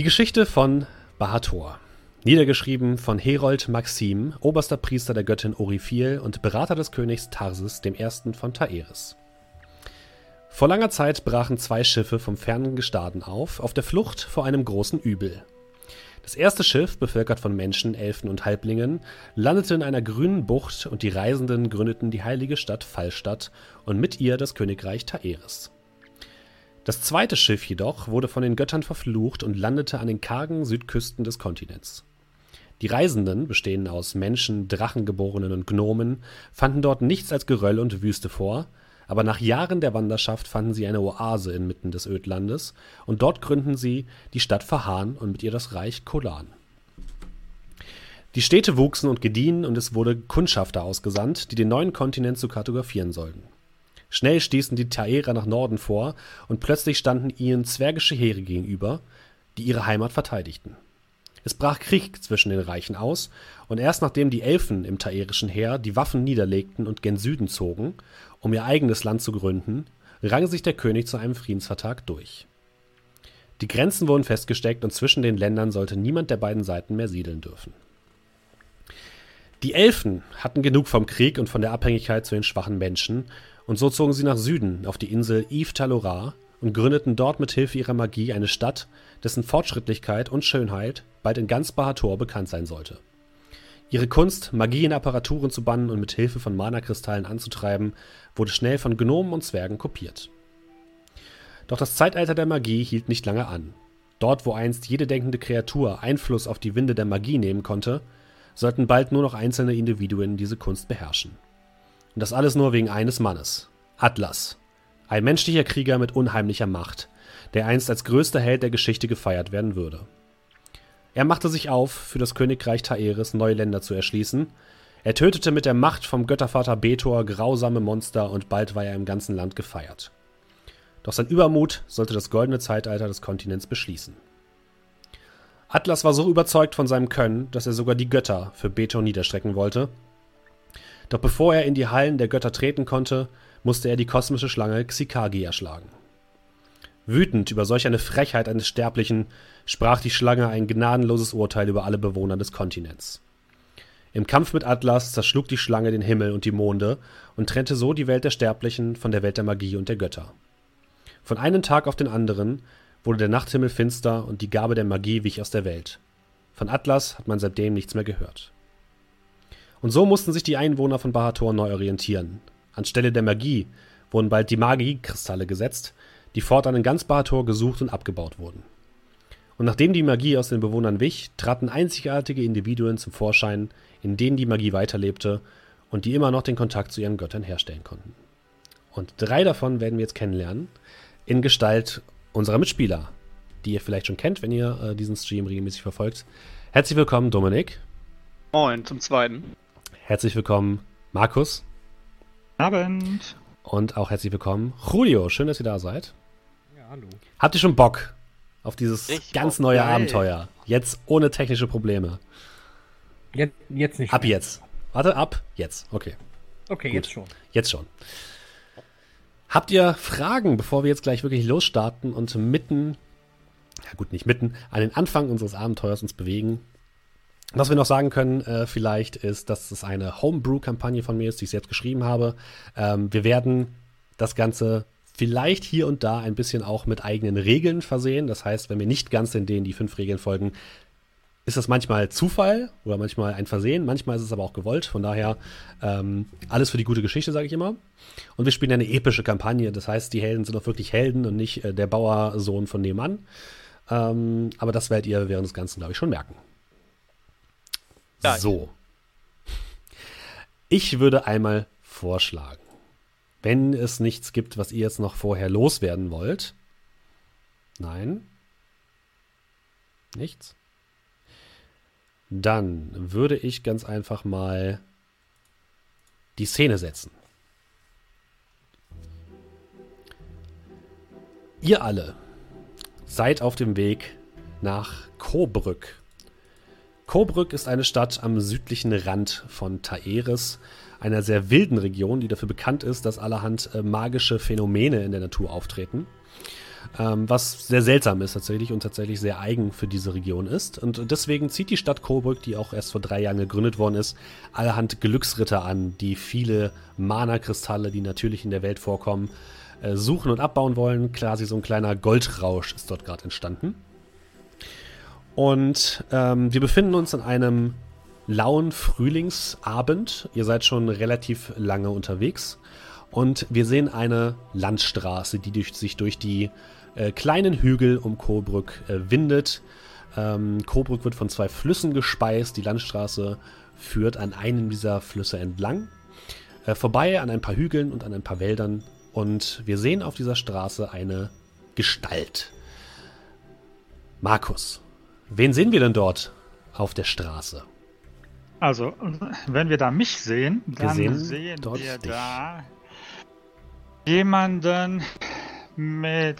Die Geschichte von Bahator. Niedergeschrieben von Herold Maxim, oberster Priester der Göttin Oriphil und Berater des Königs Tarsis I. von Taeris. Vor langer Zeit brachen zwei Schiffe vom fernen Gestaden auf, auf der Flucht vor einem großen Übel. Das erste Schiff, bevölkert von Menschen, Elfen und Halblingen, landete in einer grünen Bucht und die Reisenden gründeten die heilige Stadt Fallstadt und mit ihr das Königreich Taeris. Das zweite Schiff jedoch wurde von den Göttern verflucht und landete an den kargen Südküsten des Kontinents. Die Reisenden, bestehend aus Menschen, Drachengeborenen und Gnomen, fanden dort nichts als Geröll und Wüste vor, aber nach Jahren der Wanderschaft fanden sie eine Oase inmitten des Ödlandes, und dort gründen sie die Stadt Fahan und mit ihr das Reich Kolan. Die Städte wuchsen und gediehen, und es wurde Kundschafter ausgesandt, die den neuen Kontinent zu kartografieren sollten. Schnell stießen die Taerer nach Norden vor, und plötzlich standen ihnen zwergische Heere gegenüber, die ihre Heimat verteidigten. Es brach Krieg zwischen den Reichen aus, und erst nachdem die Elfen im taerischen Heer die Waffen niederlegten und gen Süden zogen, um ihr eigenes Land zu gründen, rang sich der König zu einem Friedensvertrag durch. Die Grenzen wurden festgesteckt und zwischen den Ländern sollte niemand der beiden Seiten mehr siedeln dürfen. Die Elfen hatten genug vom Krieg und von der Abhängigkeit zu den schwachen Menschen, und so zogen sie nach Süden auf die Insel Yves Talora und gründeten dort mit Hilfe ihrer Magie eine Stadt, dessen Fortschrittlichkeit und Schönheit bald in ganz Bahator bekannt sein sollte. Ihre Kunst, Magie in Apparaturen zu bannen und mit Hilfe von Mana-Kristallen anzutreiben, wurde schnell von Gnomen und Zwergen kopiert. Doch das Zeitalter der Magie hielt nicht lange an. Dort, wo einst jede denkende Kreatur Einfluss auf die Winde der Magie nehmen konnte, sollten bald nur noch einzelne Individuen diese Kunst beherrschen. Und das alles nur wegen eines Mannes, Atlas, ein menschlicher Krieger mit unheimlicher Macht, der einst als größter Held der Geschichte gefeiert werden würde. Er machte sich auf, für das Königreich Taeris neue Länder zu erschließen. Er tötete mit der Macht vom Göttervater Betor grausame Monster und bald war er im ganzen Land gefeiert. Doch sein Übermut sollte das goldene Zeitalter des Kontinents beschließen. Atlas war so überzeugt von seinem Können, dass er sogar die Götter für Betor niederstrecken wollte. Doch bevor er in die Hallen der Götter treten konnte, musste er die kosmische Schlange Xikagi erschlagen. Wütend über solch eine Frechheit eines Sterblichen sprach die Schlange ein gnadenloses Urteil über alle Bewohner des Kontinents. Im Kampf mit Atlas zerschlug die Schlange den Himmel und die Monde und trennte so die Welt der Sterblichen von der Welt der Magie und der Götter. Von einem Tag auf den anderen wurde der Nachthimmel finster und die Gabe der Magie wich aus der Welt. Von Atlas hat man seitdem nichts mehr gehört. Und so mussten sich die Einwohner von Bahator neu orientieren. Anstelle der Magie wurden bald die Magiekristalle gesetzt, die fortan in ganz Bahator gesucht und abgebaut wurden. Und nachdem die Magie aus den Bewohnern wich, traten einzigartige Individuen zum Vorschein, in denen die Magie weiterlebte und die immer noch den Kontakt zu ihren Göttern herstellen konnten. Und drei davon werden wir jetzt kennenlernen, in Gestalt unserer Mitspieler, die ihr vielleicht schon kennt, wenn ihr äh, diesen Stream regelmäßig verfolgt. Herzlich willkommen, Dominik. Moin, zum Zweiten. Herzlich willkommen, Markus. Abend. Und auch herzlich willkommen, Julio. Schön, dass ihr da seid. Ja, hallo. Habt ihr schon Bock auf dieses Ich ganz neue geil. Abenteuer? Jetzt ohne technische Probleme. Jetzt, jetzt nicht. Ab mehr. jetzt. Warte, ab jetzt. Okay, Okay, Gut. jetzt schon. jetzt schon. Habt ihr Fragen, bevor wir jetzt gleich wirklich losstarten und mitten, ja gut, nicht mitten, an den Anfang unseres Abenteuers uns bewegen? Was wir noch sagen können, äh, vielleicht ist, dass es eine Homebrew-Kampagne von mir ist, die ich selbst geschrieben habe. Ähm, wir werden das Ganze vielleicht hier und da ein bisschen auch mit eigenen Regeln versehen. Das heißt, wenn wir nicht ganz in denen die fünf Regeln folgen, ist das manchmal Zufall oder manchmal ein Versehen, manchmal ist es aber auch gewollt. Von daher ähm, alles für die gute Geschichte, sage ich immer. Und wir spielen eine epische Kampagne. Das heißt, die Helden sind auch wirklich Helden und nicht äh, der Bauersohn von nebenan. Ähm, aber das werdet ihr während des Ganzen, glaube ich, schon merken. Ja, so. Ich würde einmal vorschlagen, wenn es nichts gibt, was ihr jetzt noch vorher loswerden wollt. Nein. Nichts. Dann würde ich ganz einfach mal die Szene setzen. Ihr alle seid auf dem Weg nach Coburg. Coburg ist eine Stadt am südlichen Rand von Taeris, einer sehr wilden Region, die dafür bekannt ist, dass allerhand äh, magische Phänomene in der Natur auftreten. ähm, was sehr seltsam ist tatsächlich und tatsächlich sehr eigen für diese Region ist. Und deswegen zieht die Stadt Coburg, die auch erst vor drei Jahren gegründet worden ist, allerhand Glücksritter an, die viele Mana-Kristalle, die natürlich in der Welt vorkommen, äh, suchen und abbauen wollen. Quasi so ein kleiner Goldrausch ist dort gerade entstanden. Und ähm, wir befinden uns an einem lauen Frühlingsabend. Ihr seid schon relativ lange unterwegs. Und wir sehen eine Landstraße, die durch, sich durch die äh, kleinen Hügel um Coburg äh, windet. Ähm, Coburg wird von zwei Flüssen gespeist. Die Landstraße führt an einem dieser Flüsse entlang. Äh, vorbei an ein paar Hügeln und an ein paar Wäldern. Und wir sehen auf dieser Straße eine Gestalt. Markus, wen sehen wir denn dort auf der Straße? Also, wenn wir da mich sehen, dann sehen sehen, dort wir dich. da jemanden mit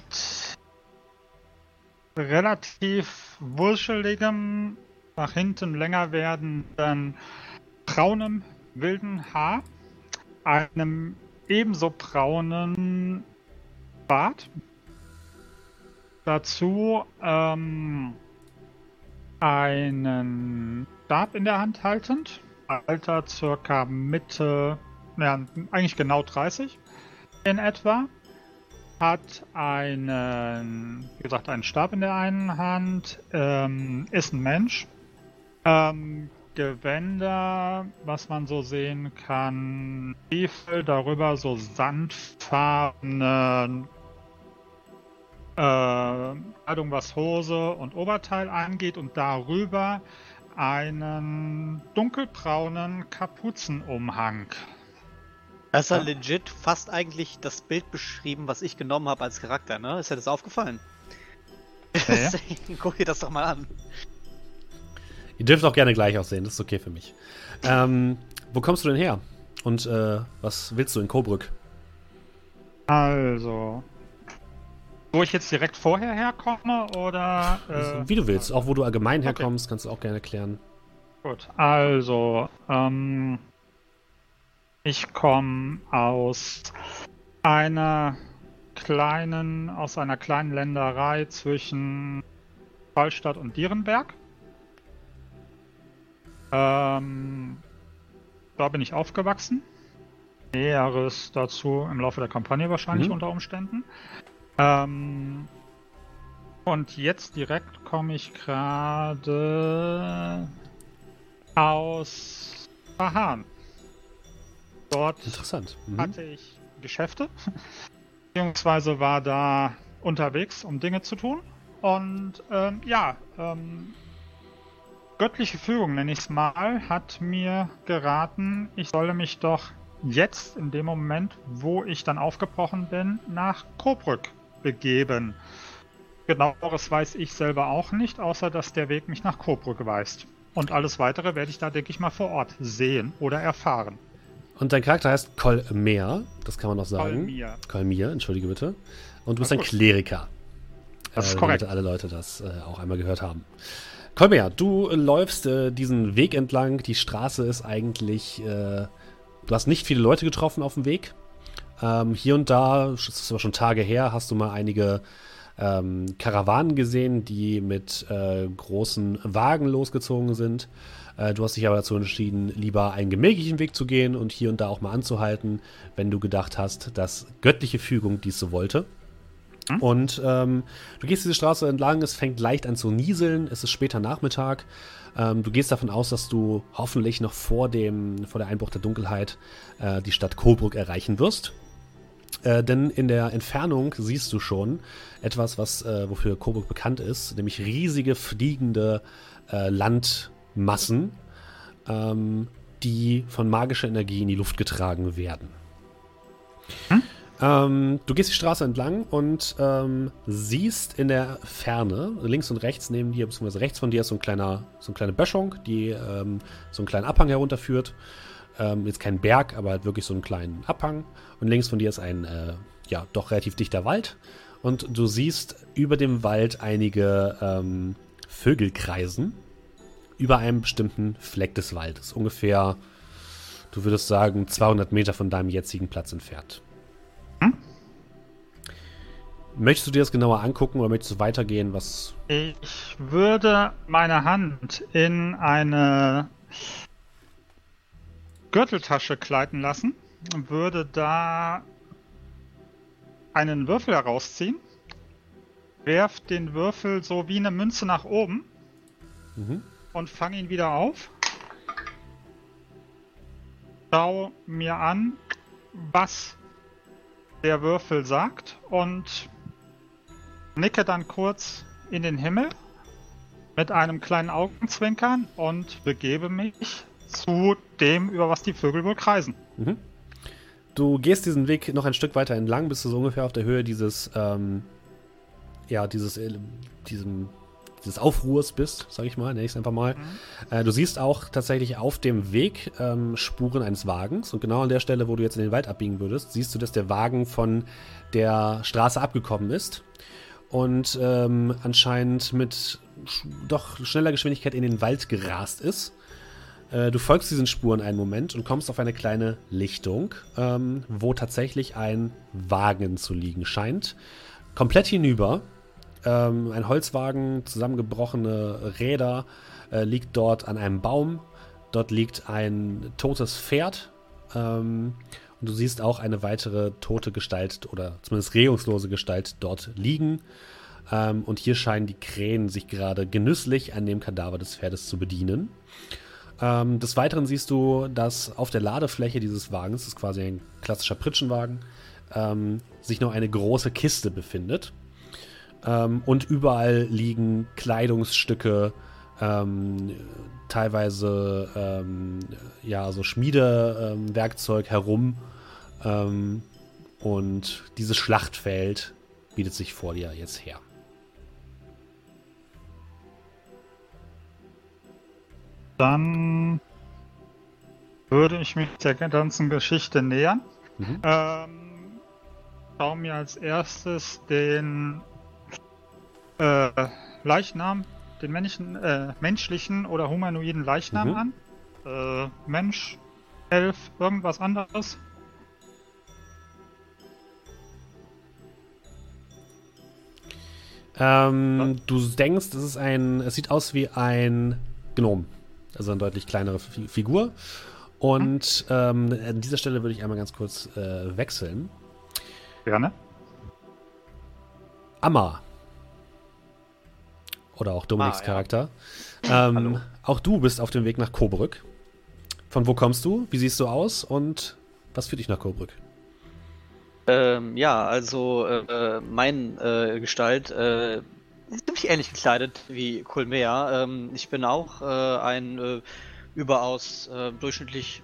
relativ wuscheligem, nach hinten länger werdenden, braunem, wilden Haar, einem ebenso braunen Bart. Dazu ähm, einen Stab in der Hand haltend. Alter circa Mitte, ja, eigentlich genau 30 in etwa. Hat einen, wie gesagt, einen Stab in der einen Hand. Ähm, ist ein Mensch. Ähm, Gewänder, was man so sehen kann. Stiefel, darüber so sandfarbene Kleidung, was Hose und Oberteil angeht. Und darüber einen dunkelbraunen Kapuzenumhang. Das ist ja Ja. legit fast eigentlich das Bild beschrieben, was ich genommen habe als Charakter, ne? Ist dir das aufgefallen? Ja. Guck dir das doch mal an. Ihr dürft auch gerne gleich aussehen, das ist okay für mich. Ähm, wo kommst du denn her? Und äh, was willst du in Coburg? Also. Wo ich jetzt direkt vorher herkomme oder. Äh, Wie du willst. Auch wo du allgemein okay. herkommst, kannst du auch gerne erklären. Gut, also. Ähm, ich komme aus einer kleinen, aus einer kleinen Länderei zwischen Fallstadt und Dierenberg. Ähm, da bin ich aufgewachsen. Näheres dazu im Laufe der Kampagne wahrscheinlich Mhm. unter Umständen. Ähm, und jetzt direkt komme ich gerade aus Verhahn. Dort Interessant. Mhm. hatte ich Geschäfte, beziehungsweise war da unterwegs, um Dinge zu tun. Und ähm, ja, ähm, göttliche Fügung, nenne ich es mal, hat mir geraten, ich solle mich doch jetzt, in dem Moment, wo ich dann aufgebrochen bin, nach Coburg begeben. Genaueres weiß ich selber auch nicht, außer dass der Weg mich nach Coburg weist. Und alles weitere werde ich da, denke ich mal, vor Ort sehen oder erfahren. Und dein Charakter heißt Kolmer, das kann man noch sagen. Kolmir. Kolmir, entschuldige bitte. Und du bist ein. Kleriker. Das ist äh, korrekt. Damit alle Leute das äh, auch einmal gehört haben. Kolmir, du äh, läufst diesen Weg entlang. Die Straße ist eigentlich. Äh, du hast nicht viele Leute getroffen auf dem Weg. Ähm, hier und da, das ist aber schon Tage her, hast du mal einige ähm, Karawanen gesehen, die mit äh, großen Wagen losgezogen sind. Äh, du hast dich aber dazu entschieden, lieber einen gemächlichen Weg zu gehen und hier und da auch mal anzuhalten, wenn du gedacht hast, dass göttliche Fügung dies so wollte. Und ähm, du gehst diese Straße entlang, es fängt leicht an zu nieseln, es ist später Nachmittag. Ähm, du gehst davon aus, dass du hoffentlich noch vor, dem, vor der Einbruch der Dunkelheit äh, die Stadt Coburg erreichen wirst. Äh, denn in der Entfernung siehst du schon etwas, was äh, wofür Coburg bekannt ist, nämlich riesige fliegende äh, Landmassen, ähm, die von magischer Energie in die Luft getragen werden. Ähm, du gehst die Straße entlang und ähm, siehst in der Ferne, links und rechts neben dir, beziehungsweise rechts von dir ist so, ein kleiner, so eine kleine Böschung, die ähm, so einen kleinen Abhang herunterführt. Ähm, jetzt kein Berg, aber halt wirklich so einen kleinen Abhang. Und links von dir ist ein, äh, ja, doch relativ dichter Wald. Und du siehst über dem Wald einige ähm, Vögel kreisen. Über einem bestimmten Fleck des Waldes. Ungefähr, du würdest sagen, 200 Meter von deinem jetzigen Platz entfernt. Möchtest du dir das genauer angucken oder möchtest du weitergehen? Was? Ich würde meine Hand in eine Gürteltasche gleiten lassen, würde da einen Würfel herausziehen, werf den Würfel so wie eine Münze nach oben Mhm. und fang ihn wieder auf. Schau mir an, was der Würfel sagt und nicke dann kurz in den Himmel mit einem kleinen Augenzwinkern und begebe mich zu dem, über was die Vögel wohl kreisen. Mhm. Du gehst diesen Weg noch ein Stück weiter entlang, bis du so ungefähr auf der Höhe dieses, ähm, ja, dieses, äh, diesem, dieses Aufruhrs bist, sag ich mal, nenne ich es einfach mal. Äh, du siehst auch tatsächlich auf dem Weg ähm, Spuren eines Wagens und genau an der Stelle, wo du jetzt in den Wald abbiegen würdest, siehst du, dass der Wagen von der Straße abgekommen ist und ähm, anscheinend mit sch doch schneller Geschwindigkeit in den Wald gerast ist. Äh, Du folgst diesen Spuren einen Moment und kommst auf eine kleine Lichtung, ähm, wo tatsächlich ein Wagen zu liegen scheint. Komplett hinüber. Ähm, ein Holzwagen, zusammengebrochene Räder, äh, liegt dort an einem Baum. Dort liegt ein totes Pferd. Ähm, und du siehst auch eine weitere tote Gestalt oder zumindest regungslose Gestalt dort liegen. Ähm, und hier scheinen die Krähen sich gerade genüsslich an dem Kadaver des Pferdes zu bedienen. Ähm, des Weiteren siehst du, dass auf der Ladefläche dieses Wagens, das ist quasi ein klassischer Pritschenwagen, ähm, sich noch eine große Kiste befindet. Ähm, und überall liegen Kleidungsstücke, ähm, teilweise ähm, ja, so Schmiedewerkzeug herum. Ähm, und dieses Schlachtfeld bietet sich vor dir jetzt her. Dann würde ich mich der ganzen Geschichte nähern. Mhm. Ähm, schau mir als erstes den äh, Leichnam, den männlichen, äh, menschlichen oder humanoiden Leichnam Mhm. an. Äh, Mensch, Elf, irgendwas anderes. Ähm, du denkst, es ist ein, es sieht aus wie ein Gnom. Also eine deutlich kleinere Fi- Figur. Und ähm, an dieser Stelle würde ich einmal ganz kurz äh, wechseln. Gerne. Amma. Oder auch Dominiks Ah, ja. Charakter. Ähm, auch du bist auf dem Weg nach Coburg. Von wo kommst du? Wie siehst du aus? Und was führt dich nach Coburg? Ähm, ja, also äh, mein äh, Gestalt äh, ziemlich ähnlich gekleidet wie Colmea. Ähm, ich bin auch äh, ein äh, überaus äh, durchschnittlich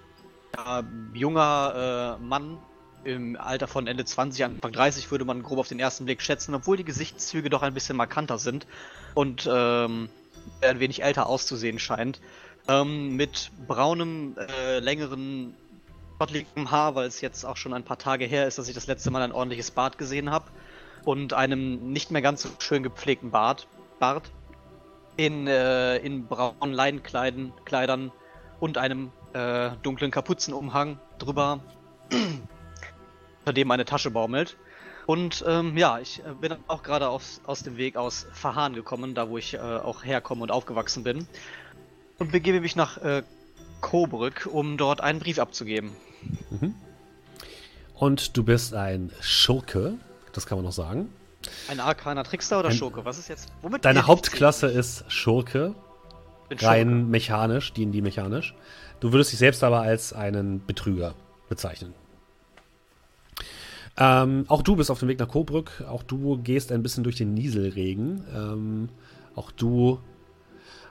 junger äh, Mann im Alter von Ende 20, Anfang 30 würde man grob auf den ersten Blick schätzen, obwohl die Gesichtszüge doch ein bisschen markanter sind und ähm, ein wenig älter auszusehen scheint. Ähm, mit braunem, äh, längeren schottligem Haar, weil es jetzt auch schon ein paar Tage her ist, dass ich das letzte Mal ein ordentliches Bart gesehen habe. Und einem nicht mehr ganz so schön gepflegten Bart, Bart in, äh, in braunen Leinenkleidern Kleidern und einem äh, dunklen Kapuzenumhang drüber, unter dem eine Tasche baumelt. Und ähm, ja, ich äh, bin auch gerade aus, aus dem Weg aus Verhahn gekommen, da wo ich äh, auch herkomme und aufgewachsen bin. Und begebe mich nach äh, Coburg, um dort einen Brief abzugeben. Und du bist ein Schurke, das kann man noch sagen. Ein arkaner Trickster oder Ein- Schurke? Was ist jetzt? Womit Deine Hauptklasse ist Schurke, bin rein Schurke. mechanisch, D&D mechanisch. Du würdest dich selbst aber als einen Betrüger bezeichnen. Ähm, auch du bist auf dem Weg nach Coburg. Auch du gehst ein bisschen durch den Nieselregen. Ähm, auch du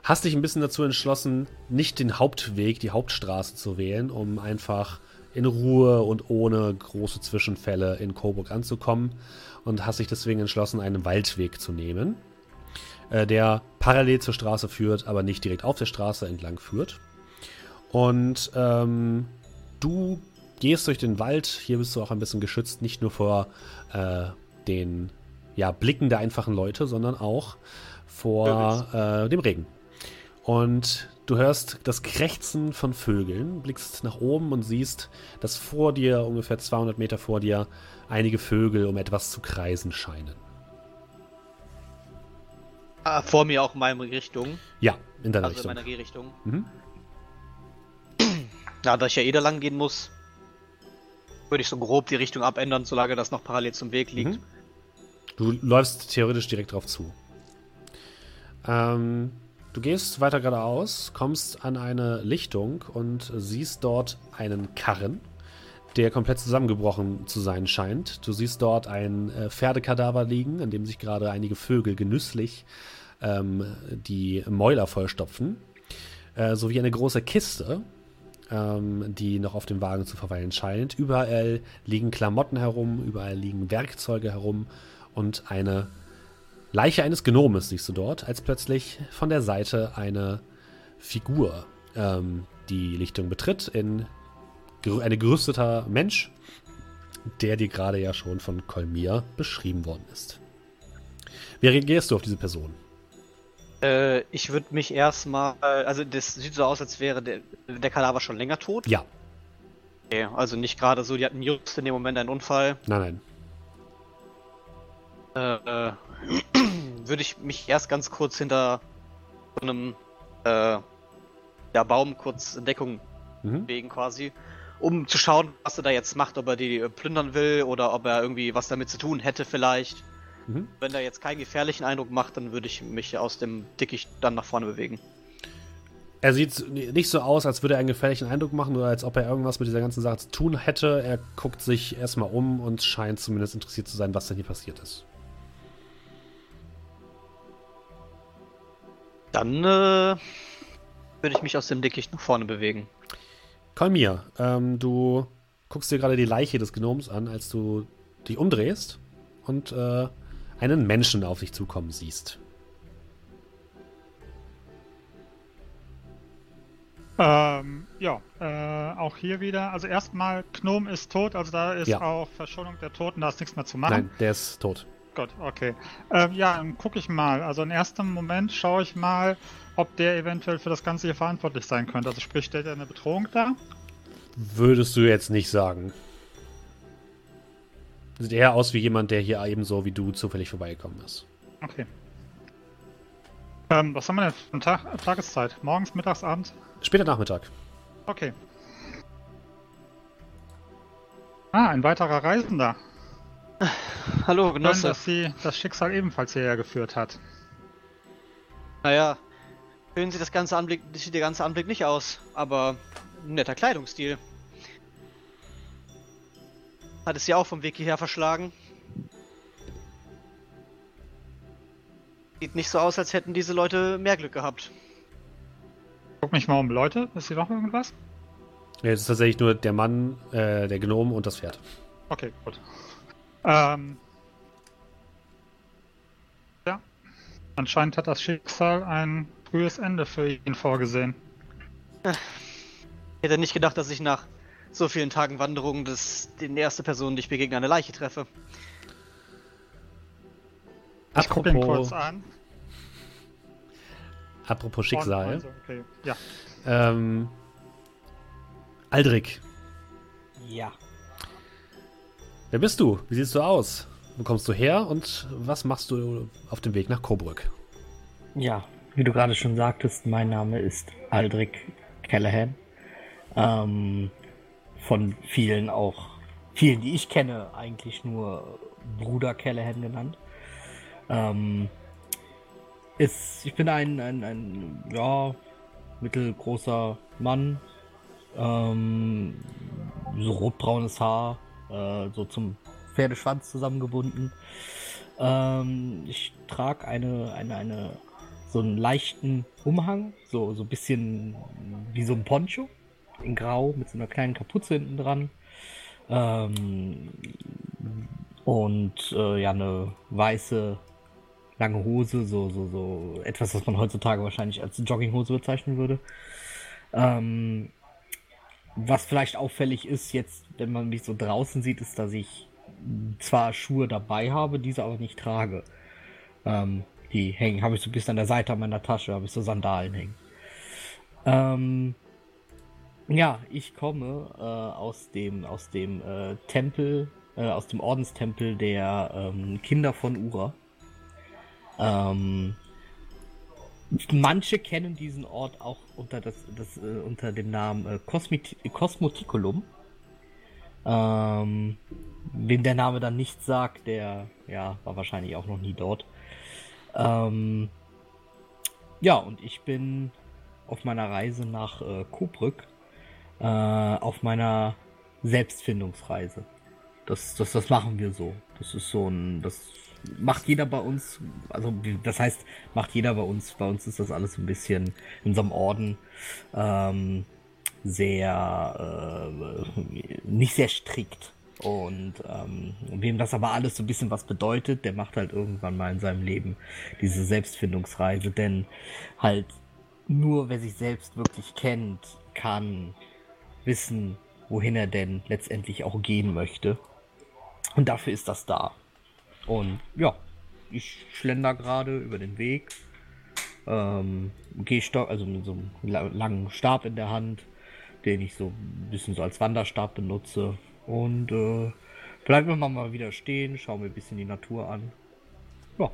hast dich ein bisschen dazu entschlossen, nicht den Hauptweg, die Hauptstraße zu wählen, um einfach in Ruhe und ohne große Zwischenfälle in Coburg anzukommen. Und hast dich deswegen entschlossen, einen Waldweg zu nehmen, äh, der parallel zur Straße führt, aber nicht direkt auf der Straße entlang führt. Und ähm, du gehst durch den Wald. Hier bist du auch ein bisschen geschützt, nicht nur vor äh, den ja, Blicken der einfachen Leute, sondern auch vor äh, dem Regen. Und du hörst das Krächzen von Vögeln, blickst nach oben und siehst, dass vor dir, ungefähr 200 Meter vor dir, einige Vögel um etwas zu kreisen scheinen. Ah, vor mir auch in meine Richtung. Ja, in deiner also Richtung. in meiner Gehrichtung. Mhm. Ja, da ich ja eh da lang gehen muss, würde ich so grob die Richtung abändern, solange das noch parallel zum Weg liegt. Mhm. Du läufst theoretisch direkt drauf zu. Ähm, du gehst weiter geradeaus, kommst an eine Lichtung und siehst dort einen Karren, der komplett zusammengebrochen zu sein scheint. Du siehst dort ein äh, Pferdekadaver liegen, an dem sich gerade einige Vögel genüsslich ähm, die Mäuler vollstopfen, äh, sowie eine große Kiste, ähm, die noch auf dem Wagen zu verweilen scheint. Überall liegen Klamotten herum, überall liegen Werkzeuge herum und eine Leiche eines Gnomes siehst du dort, als plötzlich von der Seite eine Figur ähm, die Lichtung betritt, in gerü- ein gerüsteter Mensch, der dir gerade ja schon von Kolmir beschrieben worden ist. Wie reagierst du auf diese Person? Äh, ich würde mich erstmal, also das sieht so aus, als wäre der, der Kadaver schon länger tot. Ja, Okay, also nicht gerade so, die hatten just in dem Moment einen Unfall. nein, nein. Äh, äh, würde ich mich erst ganz kurz hinter so einem äh, ja, Baum kurz in Deckung Mhm. bewegen quasi, um zu schauen, was er da jetzt macht, ob er die äh, plündern will oder ob er irgendwie was damit zu tun hätte vielleicht. Mhm. Wenn er jetzt keinen gefährlichen Eindruck macht, dann würde ich mich aus dem Dickicht dann nach vorne bewegen. Er sieht nicht so aus, als würde er einen gefährlichen Eindruck machen oder als ob er irgendwas mit dieser ganzen Sache zu tun hätte. Er guckt sich erstmal um und scheint zumindest interessiert zu sein, was denn hier passiert ist. Dann äh, würde ich mich aus dem Dickicht nach vorne bewegen. Kolmir, ähm, du guckst dir gerade die Leiche des Gnoms an, als du dich umdrehst und äh, einen Menschen auf dich zukommen siehst. Ähm, ja, äh, auch hier wieder. Also erstmal, Gnome ist tot, also da ist Ja. auch Verschonung der Toten, da ist nichts mehr zu machen. Nein, der ist tot. Gut, okay. Ähm, ja, dann gucke ich mal. Also im ersten Moment schaue ich mal, ob der eventuell für das Ganze hier verantwortlich sein könnte. Also sprich, stellt er eine Bedrohung dar? Würdest du jetzt nicht sagen. Sieht eher aus wie jemand, der hier ebenso wie du zufällig vorbeigekommen ist. Okay. Ähm, was haben wir denn für eine Tag Tageszeit? Morgens, mittags, abends? Später Nachmittag. Okay. Ah, ein weiterer Reisender. Hallo, Schön, Genosse. dass sie das Schicksal ebenfalls hierher geführt hat. Naja, schön sieht das ganze Anblick, sieht der ganze Anblick nicht aus, aber ein netter Kleidungsstil. Hat es ja auch vom Weg hierher verschlagen. Sieht nicht so aus, als hätten diese Leute mehr Glück gehabt. Guck mich mal um, Leute. Ist hier noch irgendwas? Jetzt ist tatsächlich nur der Mann, äh, der Gnome und das Pferd. Okay, gut. Ähm. Ja. Anscheinend hat das Schicksal ein frühes Ende für ihn vorgesehen. Ich hätte nicht gedacht, dass ich nach so vielen Tagen Wanderung das, die erste Person, die ich begegne, eine Leiche treffe. Ich gucke ihn kurz an. apropos Schicksal. Also, okay. Ja. Ähm, Aldrich, Ja. Wer bist du? Wie siehst du aus? Wo kommst du her und was machst du auf dem Weg nach Coburg? Ja, wie du gerade schon sagtest, mein Name ist Aldrich Callahan. Ähm, von vielen auch, vielen, die ich kenne, eigentlich nur Bruder Callahan genannt. Ähm, ist, ich bin ein, ein, ein ja, mittelgroßer Mann. Ähm, so rotbraunes Haar, äh, so zum Pferdeschwanz zusammengebunden. Ähm, ich trage eine, eine, eine, so einen leichten Umhang, so, so ein bisschen wie so ein Poncho in Grau mit so einer kleinen Kapuze hinten dran. Ähm, und äh, ja, eine weiße lange Hose, so, so, so etwas, was man heutzutage wahrscheinlich als Jogginghose bezeichnen würde. Ähm, was vielleicht auffällig ist, jetzt, wenn man mich so draußen sieht, ist, dass ich zwar Schuhe dabei habe, diese aber nicht trage. Ähm, die hängen, habe ich so ein bisschen an der Seite meiner Tasche, habe ich so Sandalen hängen. Ähm, ja, ich komme äh, aus dem, aus dem äh, Tempel, äh, aus dem Ordenstempel der ähm, Kinder von Ura. Ähm, Manche kennen diesen Ort auch unter, das, das, äh, unter dem Namen äh, Cosmit. Ähm, wem der Name dann nichts sagt, der ja, war wahrscheinlich auch noch nie dort. Ähm, ja, und ich bin auf meiner Reise nach äh, Coburg äh, auf meiner Selbstfindungsreise. Das, das, das machen wir so. Das ist so ein, das macht jeder bei uns, also das heißt, macht jeder bei uns, bei uns ist das alles ein bisschen in unserem Orden ähm, sehr, äh, nicht sehr strikt. Und ähm, wem das aber alles so ein bisschen was bedeutet, der macht halt irgendwann mal in seinem Leben diese Selbstfindungsreise, denn halt nur wer sich selbst wirklich kennt, kann wissen, wohin er denn letztendlich auch gehen möchte. Und dafür ist das da. Und ja, ich schlender gerade über den Weg. Ähm, Gehstock, also mit so einem langen Stab in der Hand, den ich so ein bisschen so als Wanderstab benutze. Und äh, bleiben wir mal wieder stehen, schauen wir ein bisschen die Natur an. Ja.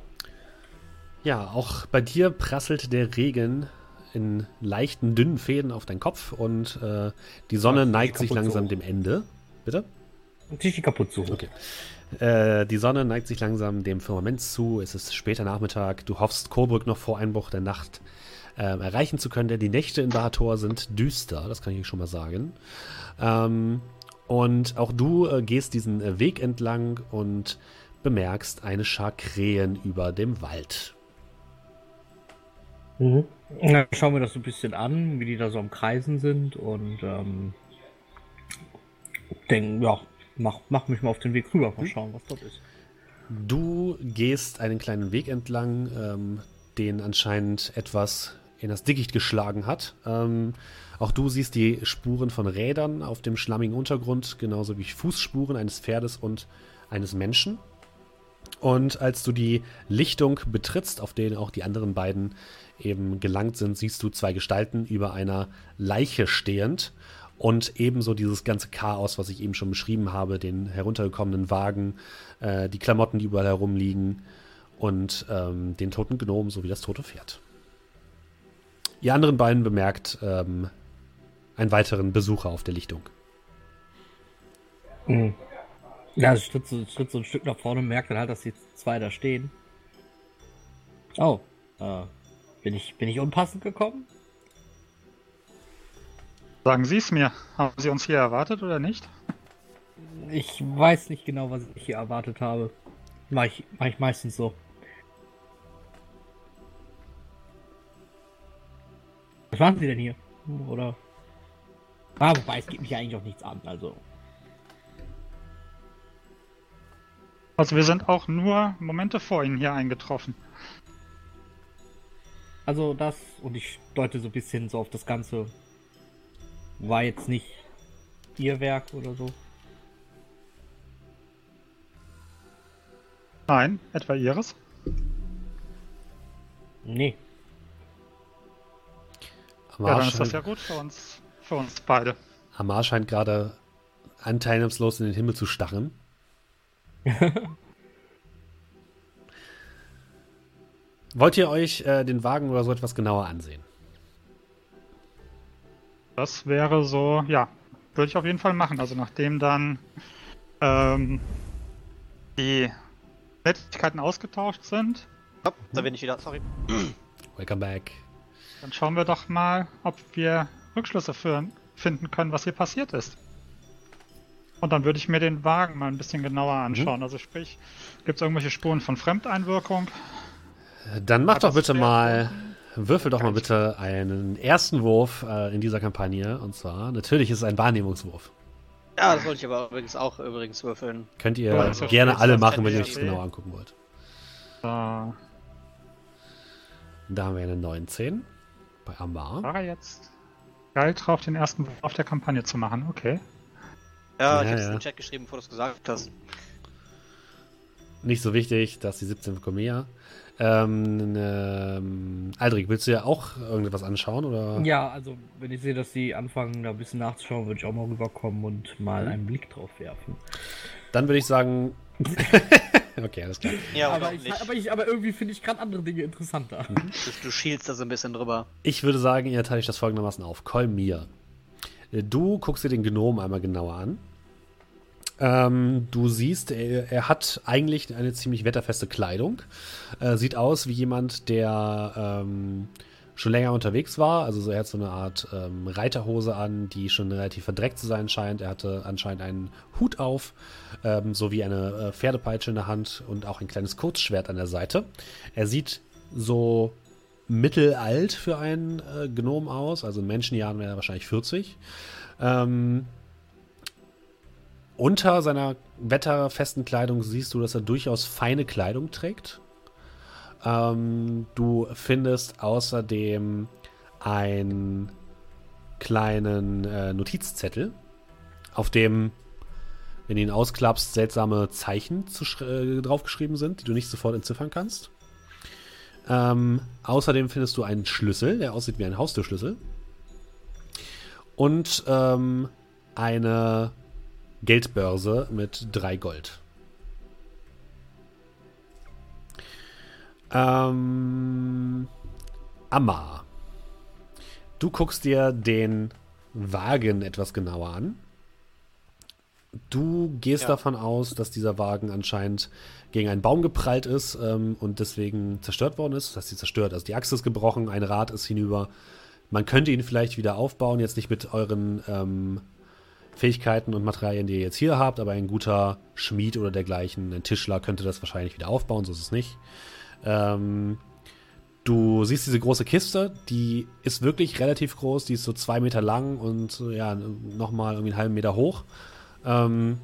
Ja, auch bei dir prasselt der Regen in leichten, dünnen Fäden auf deinen Kopf und äh, die Sonne ja, neigt sich langsam dem Ende. Bitte? Tisch kaputt zu. Okay. Äh, die Sonne neigt sich langsam dem Firmament zu. Es ist später Nachmittag. Du hoffst, Coburg noch vor Einbruch der Nacht äh, erreichen zu können, denn die Nächte in Bahator sind düster. Das kann ich schon mal sagen. Ähm, und auch du äh, gehst diesen äh, Weg entlang und bemerkst eine Schar Krähen über dem Wald. Mhm. Dann schauen wir das so ein bisschen an, wie die da so am Kreisen sind und ähm, denken, ja, mach, mach mich mal auf den Weg rüber, mal hm? schauen, was dort ist. Du gehst einen kleinen Weg entlang, ähm, den anscheinend etwas in das Dickicht geschlagen hat. Ähm, auch du siehst die Spuren von Rädern auf dem schlammigen Untergrund, genauso wie Fußspuren eines Pferdes und eines Menschen. Und als du die Lichtung betrittst, auf denen auch die anderen beiden eben gelangt sind, siehst du zwei Gestalten über einer Leiche stehend und ebenso dieses ganze Chaos, was ich eben schon beschrieben habe, den heruntergekommenen Wagen, äh, die Klamotten, die überall herumliegen und ähm, den toten Gnom sowie das tote Pferd. Ihr anderen beiden bemerkt ähm, einen weiteren Besucher auf der Lichtung. Mhm. Ja, ich schritt so, so ein Stück nach vorne und merkt dann halt, dass die zwei da stehen. Oh, äh, bin ich, bin ich unpassend gekommen? Sagen Sie es mir. Haben Sie uns hier erwartet oder nicht? Ich weiß nicht genau, was ich hier erwartet habe. Mach ich, mach ich meistens so. Was machen Sie denn hier? Oder? Ah, wobei es geht mich eigentlich auch nichts an, also. Also wir sind auch nur Momente vor Ihnen hier eingetroffen. Also das, und ich deute so ein bisschen so auf das Ganze, war jetzt nicht Ihr Werk oder so. Nein, etwa Ihres? Nee. Amar ja, dann ist das ja gut für uns, für uns beide. Amar scheint gerade anteilnahmslos in den Himmel zu starren. Wollt ihr euch äh, den Wagen oder so etwas genauer ansehen? Das wäre so, ja, würde ich auf jeden Fall machen. Also nachdem dann ähm, die Nettigkeiten ausgetauscht sind. Oh, da bin ich wieder, sorry. Welcome back. Dann schauen wir doch mal, ob wir Rückschlüsse für, finden können, was hier passiert ist. Und dann würde ich mir den Wagen mal ein bisschen genauer mhm. anschauen. Mhm. Also sprich, gibt es irgendwelche Spuren von Fremdeinwirkung? Dann mach Hat doch bitte mal, würfel doch mal bitte einen ersten Wurf äh, in dieser Kampagne. Und zwar, natürlich ist es ein Wahrnehmungswurf. Ja, das wollte ich aber übrigens auch übrigens würfeln. Könnt ihr ja, gerne alle machen, wenn ihr euch das genau angucken wollt. Uh. Da haben wir eine 19 bei Ambar. War er jetzt geil drauf, den ersten Wurf auf der Kampagne zu machen? Okay. Ja, ja ich hab's ja. in den Chat geschrieben, bevor du es gesagt hast. Nicht so wichtig, dass die 17 bekommen mehr. Ähm, ähm, Aldrich, willst du ja auch irgendwas anschauen? Oder? Ja, also wenn ich sehe, dass sie anfangen, da ein bisschen nachzuschauen, würde ich auch mal rüberkommen und mal mhm. einen Blick drauf werfen. Dann würde ich sagen, okay, alles klar. Ja, aber, ich, nicht. aber, ich, aber irgendwie finde ich gerade andere Dinge interessanter. Du, du schielst da so ein bisschen drüber. Ich würde sagen, ihr teilt euch das folgendermaßen auf. Kolmir. Du guckst dir den Gnom einmal genauer an. Ähm, du siehst, er, er hat eigentlich eine ziemlich wetterfeste Kleidung. Äh, sieht aus wie jemand, der ähm, schon länger unterwegs war. Also so, er hat so eine Art ähm, Reiterhose an, die schon relativ verdreckt zu sein scheint. Er hatte anscheinend einen Hut auf, ähm, sowie eine äh, Pferdepeitsche in der Hand und auch ein kleines Kurzschwert an der Seite. Er sieht so mittelalt für einen äh, Gnom aus, also in Menschenjahren wäre er wahrscheinlich 40. Ähm, unter seiner wetterfesten Kleidung siehst du, dass er durchaus feine Kleidung trägt. Ähm, du findest außerdem einen kleinen äh, Notizzettel, auf dem, wenn du ihn ausklappst, seltsame Zeichen äh, draufgeschrieben sind, die du nicht sofort entziffern kannst. Ähm, außerdem findest du einen Schlüssel, der aussieht wie ein Haustürschlüssel. Und ähm, eine Geldbörse mit drei Gold. Ähm, Amma. Du guckst dir den Wagen etwas genauer an. Du gehst Ja. davon aus, dass dieser Wagen anscheinend gegen einen Baum geprallt ist ähm, und deswegen zerstört worden ist. Das heißt, sie zerstört. Also die Achse ist gebrochen, ein Rad ist hinüber. Man könnte ihn vielleicht wieder aufbauen, jetzt nicht mit euren ähm, Fähigkeiten und Materialien, die ihr jetzt hier habt, aber ein guter Schmied oder dergleichen, ein Tischler könnte das wahrscheinlich wieder aufbauen, so ist es nicht. Ähm, du siehst diese große Kiste, die ist wirklich relativ groß, die ist so zwei Meter lang und ja, nochmal irgendwie einen halben Meter hoch. Ähm,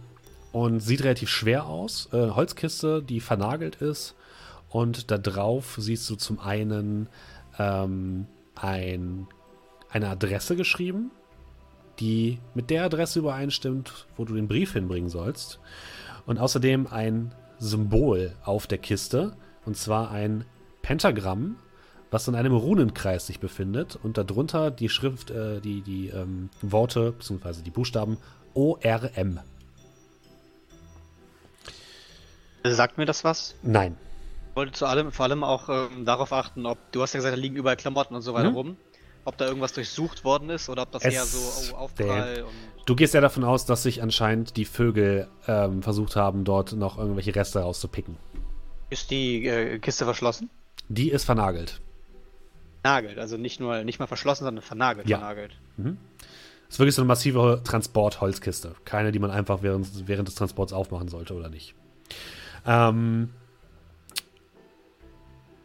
und sieht relativ schwer aus. Äh, Holzkiste, die vernagelt ist. Und da drauf siehst du zum einen ähm, ein, eine Adresse geschrieben, die mit der Adresse übereinstimmt, wo du den Brief hinbringen sollst. Und außerdem ein Symbol auf der Kiste, und zwar ein Pentagramm, was in einem Runenkreis sich befindet und darunter die Schrift, äh, die, die ähm, Worte bzw. die Buchstaben ORM. Sagt mir das was? Nein. Ich wollte zu allem, vor allem auch ähm, darauf achten, ob, du hast ja gesagt, da liegen überall Klamotten und so weiter Mhm. rum, ob da irgendwas durchsucht worden ist oder ob das Es- eher so oh, Aufprall und... Du gehst ja davon aus, dass sich anscheinend die Vögel ähm, versucht haben, dort noch irgendwelche Reste rauszupicken. Ist die äh, Kiste verschlossen? Die ist vernagelt. Nagelt, also nicht nur, nicht mal verschlossen, sondern vernagelt, Ja. vernagelt. Das ist wirklich so eine massive Transportholzkiste. Keine, die man einfach während, während des Transports aufmachen sollte oder nicht. Ähm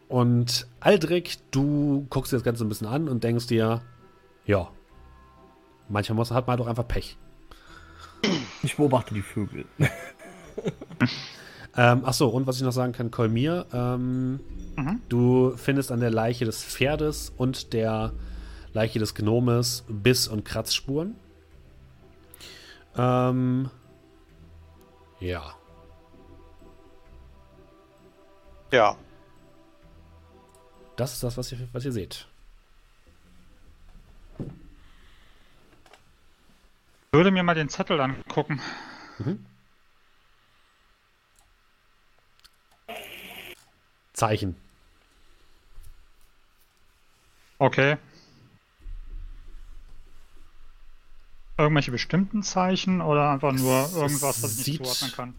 und Aldrich, du guckst dir das Ganze ein bisschen an und denkst dir, ja, manchmal muss, hat man halt auch einfach Pech. Ich beobachte die Vögel. Ähm, ach so, und was ich noch sagen kann, Kolmir, ähm, Mhm. du findest an der Leiche des Pferdes und der Leiche des Gnomes Biss- und Kratzspuren. Ähm, ja. Ja. Das ist das, was ihr, was ihr seht. Ich würde mir mal den Zettel angucken. Zeichen. Okay. Irgendwelche bestimmten Zeichen oder einfach nur irgendwas, was ich nicht sieht- zuordnen kann?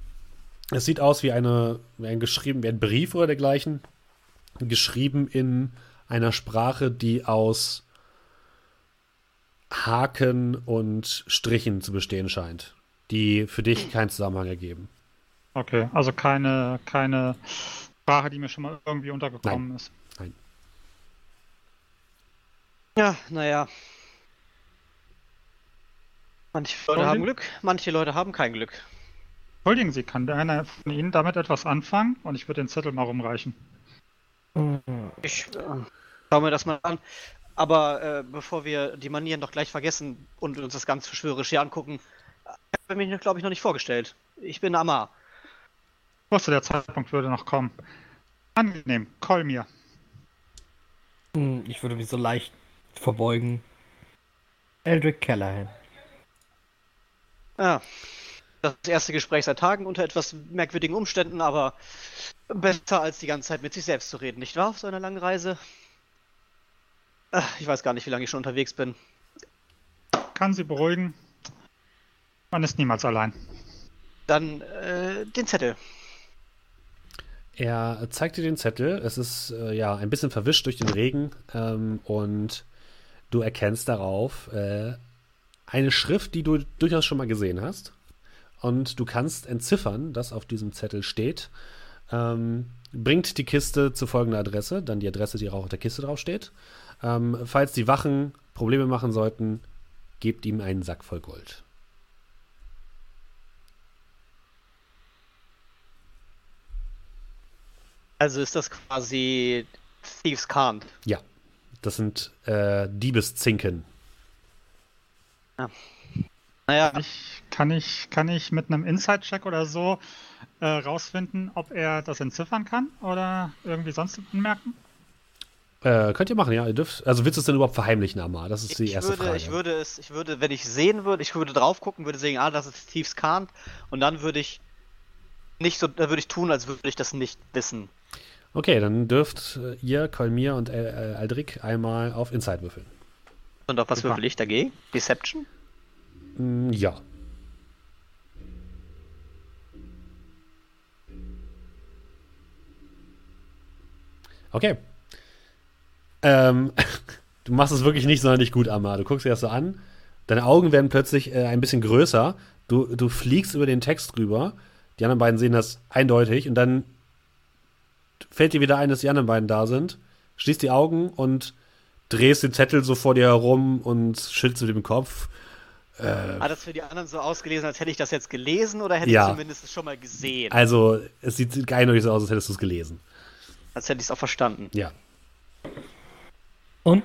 Es sieht aus wie eine, wie ein geschrieben, wie ein Brief oder dergleichen. Geschrieben in einer Sprache, die aus Haken und Strichen zu bestehen scheint. Die für dich keinen Zusammenhang ergeben. Okay, also keine, keine Sprache, die mir schon mal irgendwie untergekommen ist. Ja, naja. Manche Leute haben Glück, manche Leute haben kein Glück. Entschuldigen Sie, kann der einer von Ihnen damit etwas anfangen? Und ich würde den Zettel mal rumreichen. Ich äh, schau mir das mal an. Aber äh, bevor wir die Manieren doch gleich vergessen und uns das ganz verschwörerisch hier angucken, ich habe mich, glaube ich, noch nicht vorgestellt. Ich bin Amar. Ich wusste, der Zeitpunkt würde noch kommen. Angenehm, Kolmir. Hm, Ich würde mich so leicht verbeugen. Eldrick Callahan. Ja, das erste Gespräch seit Tagen unter etwas merkwürdigen Umständen, aber besser als die ganze Zeit mit sich selbst zu reden, nicht wahr? Auf so einer langen Reise. Ich weiß gar nicht, wie lange ich schon unterwegs bin. Kann Sie beruhigen. Man ist niemals allein. Dann äh, den Zettel. Er zeigt dir den Zettel. Es ist äh, ja ein bisschen verwischt durch den Regen ähm, und du erkennst darauf äh, eine Schrift, die du durchaus schon mal gesehen hast. Und du kannst entziffern, dass auf diesem Zettel steht. Ähm, bringt die Kiste zu folgender Adresse, dann die Adresse, die auch auf der Kiste drauf steht. Ähm, falls die Wachen Probleme machen sollten, gebt ihm einen Sack voll Gold. Also ist das quasi Thieves Can't. Ja, das sind äh, Diebeszinken. Ja. Naja. Ich, kann, ich, kann ich mit einem Inside-Check oder so äh, rausfinden, ob er das entziffern kann oder irgendwie sonst merken? Äh, könnt ihr machen, ja. Ihr dürft, also willst du es denn überhaupt verheimlichen, Amar? Das ist die ich erste würde, Frage. Ich würde es, ich würde, wenn ich sehen würde, ich würde drauf gucken, würde sehen, ah, das ist Thieves Can't und dann würde ich nicht so, da würde ich tun, als würde ich das nicht wissen. Okay, dann dürft äh, ihr, Kolmir und Aldric einmal auf Inside würfeln. Und auf was würfel ich dagegen? Deception? Mm, ja. Okay. Ähm, du machst es wirklich nicht sonderlich gut, Amar. Du guckst dir das so an. Deine Augen werden plötzlich äh, ein bisschen größer. Du, du fliegst über den Text rüber. Die anderen beiden sehen das eindeutig. Und dann fällt dir wieder ein, dass die anderen beiden da sind. Schließt die Augen und drehst den Zettel so vor dir herum und schüttelst mit dem Kopf. Äh, Hat das für die anderen so ausgelesen, als hätte ich das jetzt gelesen oder hätte Ja. ich zumindest schon mal gesehen? Also, es sieht eindeutig so aus, als hättest du es gelesen. Als hätte ich es auch verstanden. Ja. Und?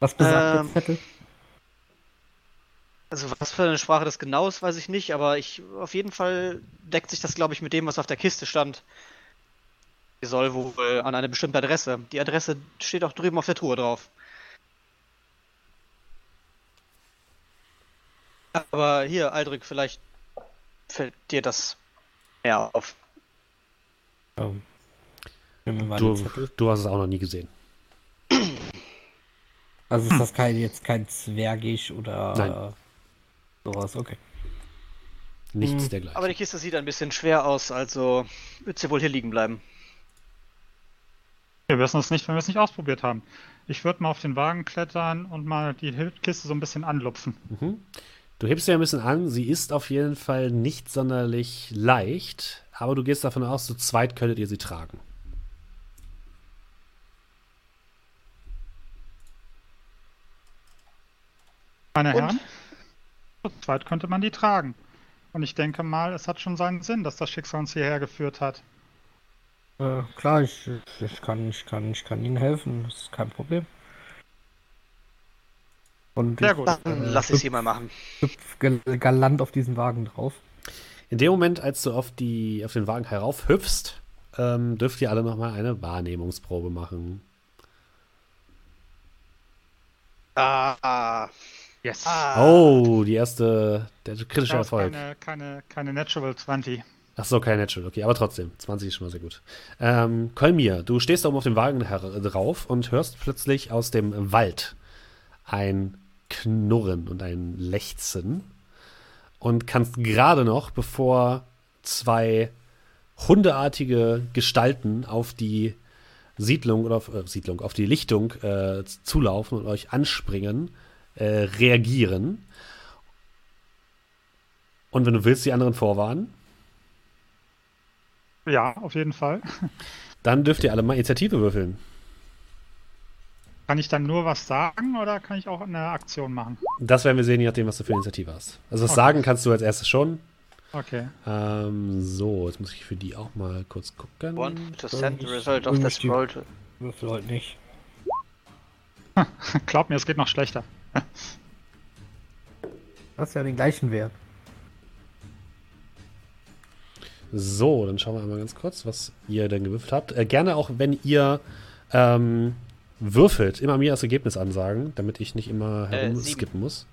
Was besagt Ähm, der Zettel? Also was für eine Sprache das genau ist, weiß ich nicht, aber ich auf jeden Fall deckt sich das, glaube ich, mit dem, was auf der Kiste stand. Die soll wohl an eine bestimmte Adresse. Die Adresse steht auch drüben auf der Truhe drauf. Aber hier, Aldrich, vielleicht fällt dir das mehr auf. Den Du, du hast es auch noch nie gesehen. Also ist das kein, jetzt kein Zwergisch oder Nein. sowas, okay. Nichts Hm. dergleichen. Aber die Kiste sieht ein bisschen schwer aus, also wird sie wohl hier liegen bleiben. Wir wissen es nicht, wenn wir es nicht ausprobiert haben. Ich würde mal auf den Wagen klettern und mal die Kiste so ein bisschen anlupfen. Mhm. Du hebst sie ein bisschen an. Sie ist auf jeden Fall nicht sonderlich leicht, aber du gehst davon aus, zu zweit könntet ihr sie tragen. Meine Und? Herren, zu zweit könnte man die tragen. Und ich denke mal, es hat schon seinen Sinn, dass das Schicksal uns hierher geführt hat. Äh, klar, ich, ich, ich, kann, ich, kann, ich kann Ihnen helfen, das ist kein Problem. Und Sehr gut. Dann lass ich sie mal machen. hüpf gal- galant auf diesen Wagen drauf. In dem Moment, als du auf, die, auf den Wagen heraufhüpfst, ähm, dürft ihr alle nochmal eine Wahrnehmungsprobe machen. Ah, Yes. ah. Oh, die erste, der kritische Das ist Erfolg. keine, keine, keine Natural 20. Ach so, kein Natural, okay, aber trotzdem, 20 ist schon mal sehr gut. Ähm, Kolmir, du stehst da oben auf dem Wagen drauf und hörst plötzlich aus dem Wald ein Knurren und ein Lechzen und kannst gerade noch, bevor zwei hundeartige Gestalten auf die Siedlung oder auf, äh, Siedlung, auf die Lichtung äh, zulaufen und euch anspringen, äh, reagieren. Und wenn du willst, die anderen vorwarnen. Ja, auf jeden Fall. Dann dürft ihr alle mal Initiative würfeln. Kann ich dann nur was sagen oder kann ich auch eine Aktion machen? Das werden wir sehen, je nachdem, was du für Initiative hast. Also das Okay. Sagen kannst du als erstes schon. Okay. Ähm, so, jetzt muss ich für die auch mal kurz gucken. Want to send the result of this roll to... Würfel heute nicht. Glaub mir, es geht noch schlechter. Das ist ja den gleichen Wert. So, dann schauen wir einmal ganz kurz, was ihr denn gewürfelt habt. Äh, gerne auch, wenn ihr ähm, würfelt, immer mir das Ergebnis ansagen, damit ich nicht immer Äh, herum sieben. skippen muss.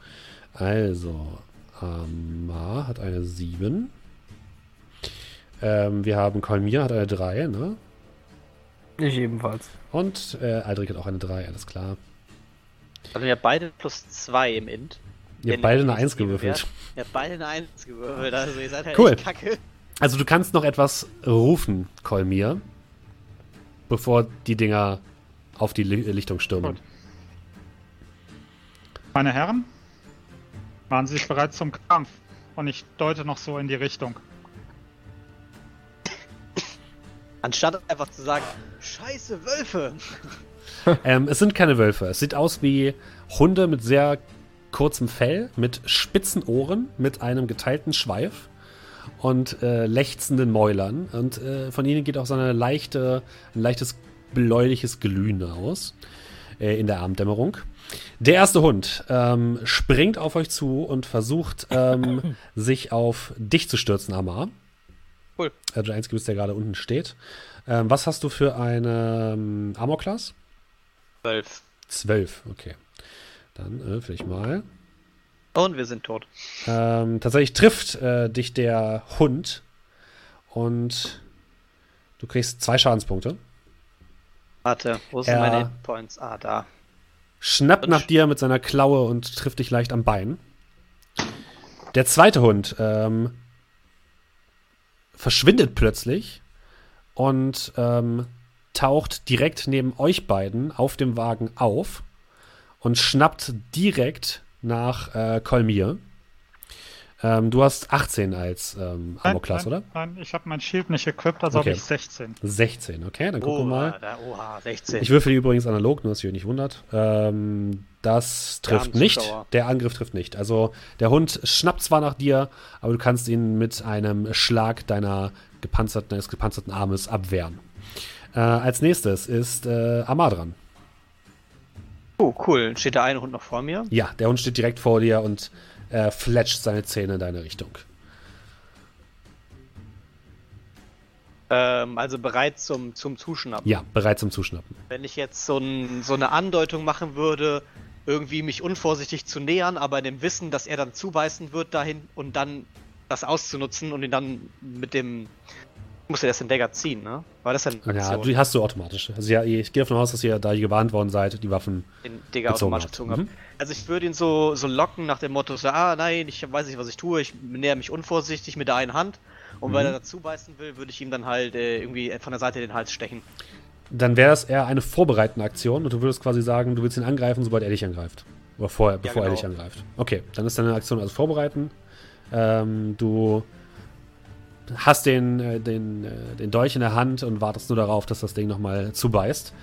Also, Amar hat eine 7. Ähm, wir haben Kolmir hat eine 3, ne? Ich ebenfalls. Und äh, Aldrich hat auch eine 3, alles klar. Also wir beide plus 2 im Int. Ihr habt beide eine nicht 1 gewürfelt. Ihr habt beide eine 1 gewürfelt, also ihr seid halt Cool. echt kacke. Also du kannst noch etwas rufen, Kolmir, bevor die Dinger auf die Li Lichtung stürmen. Gut. Meine Herren, machen Sie sich bereit zum Kampf. Und ich deute noch so in die Richtung. Anstatt einfach zu sagen, scheiße Wölfe. Ähm, es sind keine Wölfe. Es sieht aus wie Hunde mit sehr kurzem Fell, mit spitzen Ohren, mit einem geteilten Schweif und äh, lechzenden Mäulern. Und äh, von ihnen geht auch so eine leichte, ein leichtes bläuliches Glühen aus äh, in der Abenddämmerung. Der erste Hund ähm, springt auf euch zu und versucht, ähm, sich auf dich zu stürzen, Amar. Cool. Also der einzige bist, der gerade unten steht. Ähm, was hast du für eine ähm, Armor-Class? Wölf. Zwölf, okay. Dann öffne ich mal. Und wir sind tot. Ähm, tatsächlich trifft äh, dich der Hund und du kriegst zwei Schadenspunkte. Warte, wo sind Ja. meine Hitpoints? Ah, da. Schnappt Und nach dir mit seiner Klaue und trifft dich leicht am Bein. Der zweite Hund ähm, verschwindet plötzlich und ähm, taucht direkt neben euch beiden auf dem Wagen auf und schnappt direkt nach äh, Kolmir. Ähm, du hast 18 als ähm, Armor-Class, nein, oder? Nein, ich habe mein Shield nicht equipped, also Okay. habe ich 16. 16, okay, dann gucken wir mal. da, oha, 16. Ich würfel die übrigens analog, nur dass ihr euch nicht wundert. Ähm, das trifft nicht. Der Angriff trifft nicht. Also der Hund schnappt zwar nach dir, aber du kannst ihn mit einem Schlag deiner gepanzerten, deines gepanzerten Armes abwehren. Äh, als nächstes ist äh, Amar dran. oh, cool. Steht der eine Hund noch vor mir? Ja, der Hund steht direkt vor dir und äh, fletscht seine Zähne in deine Richtung. Ähm, also bereit zum, zum Zuschnappen. Ja, bereit zum Zuschnappen. Wenn ich jetzt so, ein, so eine Andeutung machen würde, irgendwie mich unvorsichtig zu nähern, aber in dem Wissen, dass er dann zubeißen wird dahin und dann das auszunutzen und ihn dann mit dem. Muss er das den Dagger ziehen, ne? War das dann Ja, die hast du automatisch. Also ja, ich gehe davon aus, dass ihr, da gewarnt worden seid, die Waffen den Dagger automatisch gezogen habt? Mhm. Also ich würde ihn so, so locken nach dem Motto, so, ah nein, ich weiß nicht, was ich tue, ich näher mich unvorsichtig mit der einen Hand und Mhm. weil er dazu beißen will, würde ich ihm dann halt äh, irgendwie von der Seite den Hals stechen. Dann wäre es eher eine vorbereitende Aktion und du würdest quasi sagen, du willst ihn angreifen, sobald er dich angreift. Oder vorher, bevor er genau. dich angreift. Okay, dann ist deine Aktion also vorbereiten. Ähm, du hast den, äh, den, äh, den Dolch in der Hand und wartest nur darauf, dass das Ding nochmal zubeißt.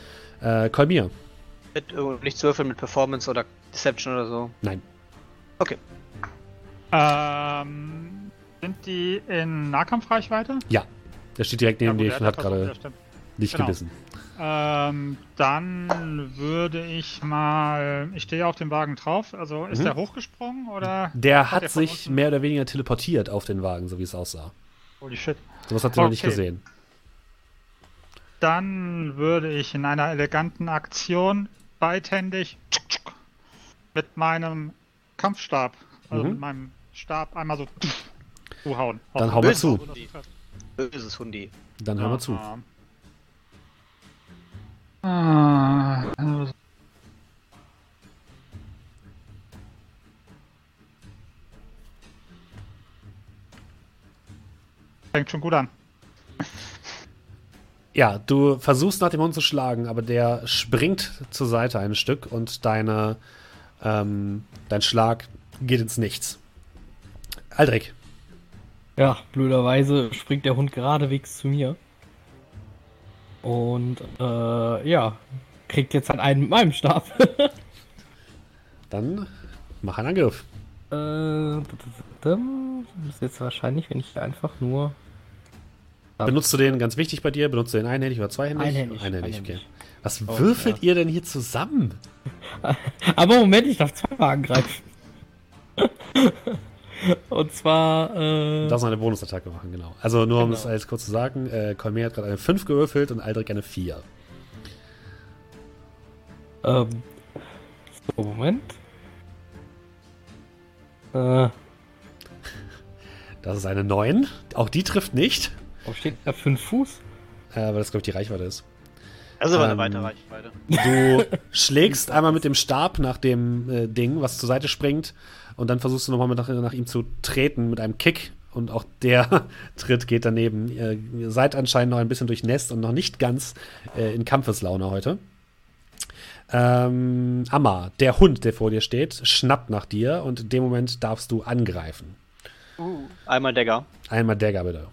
Äh, Kolmir. Mit, äh, nicht würfeln mit Performance oder Deception oder so. Nein. Okay. Ähm, sind die in Nahkampfreichweite? Ja. Der steht direkt neben Ja, dir er und hat gerade dich genau. gebissen. Ähm, dann würde ich mal. Ich stehe auf dem Wagen drauf. Also ist Mhm. der hochgesprungen oder? Der Hat hat er von sich mehr oder weniger teleportiert auf den Wagen, so wie es aussah. Holy shit. Sowas hat sie noch nicht Okay. gesehen. Dann würde ich in einer eleganten Aktion beidhändig mit meinem Kampfstab, also Mhm. mit meinem Stab einmal so zuhauen. Dann hau mal Böse zu. Böses Hundi. Dann hör mal zu. Ah, also- Fängt schon gut an. Ja, du versuchst nach dem Hund zu schlagen, aber der springt zur Seite ein Stück und deine, ähm, dein Schlag geht ins Nichts. Aldrich, Ja, blöderweise springt der Hund geradewegs zu mir. Und äh, ja, kriegt jetzt halt einen mit meinem Stab. dann mach einen Angriff. äh, das ist jetzt wahrscheinlich, wenn ich einfach nur. Benutzt du den, ganz wichtig bei dir, benutzt du den einhändig oder zweihändig? Einhändig, Einhändig, einhändig. okay. Was Oh, würfelt ja. ihr denn hier zusammen? Aber Moment, ich darf zwei Wagen greifen. Und zwar. Äh, Du darfst noch eine Bonusattacke machen, genau. Also nur um Genau. es als kurz zu sagen, äh, Kolmer hat gerade eine 5 gewürfelt und Aldrich eine 4. Ähm, so, Moment. Äh, Das ist eine 9. Auch die trifft nicht. Wo steht da 5 Fuß? Äh, weil das, glaube ich, die Reichweite ist. Also war eine Ähm, weitere Reichweite. Du schlägst einmal mit dem Stab nach dem äh, Ding, was zur Seite springt, und dann versuchst du nochmal nach, nach ihm zu treten mit einem Kick. Und auch der Tritt geht daneben. Ihr seid anscheinend noch ein bisschen durchnässt und noch nicht ganz äh, in Kampfeslaune heute. Ähm, Amma, der Hund, der vor dir steht, schnappt nach dir und in dem Moment darfst du angreifen. Einmal Dagger. Einmal Dagger bitte.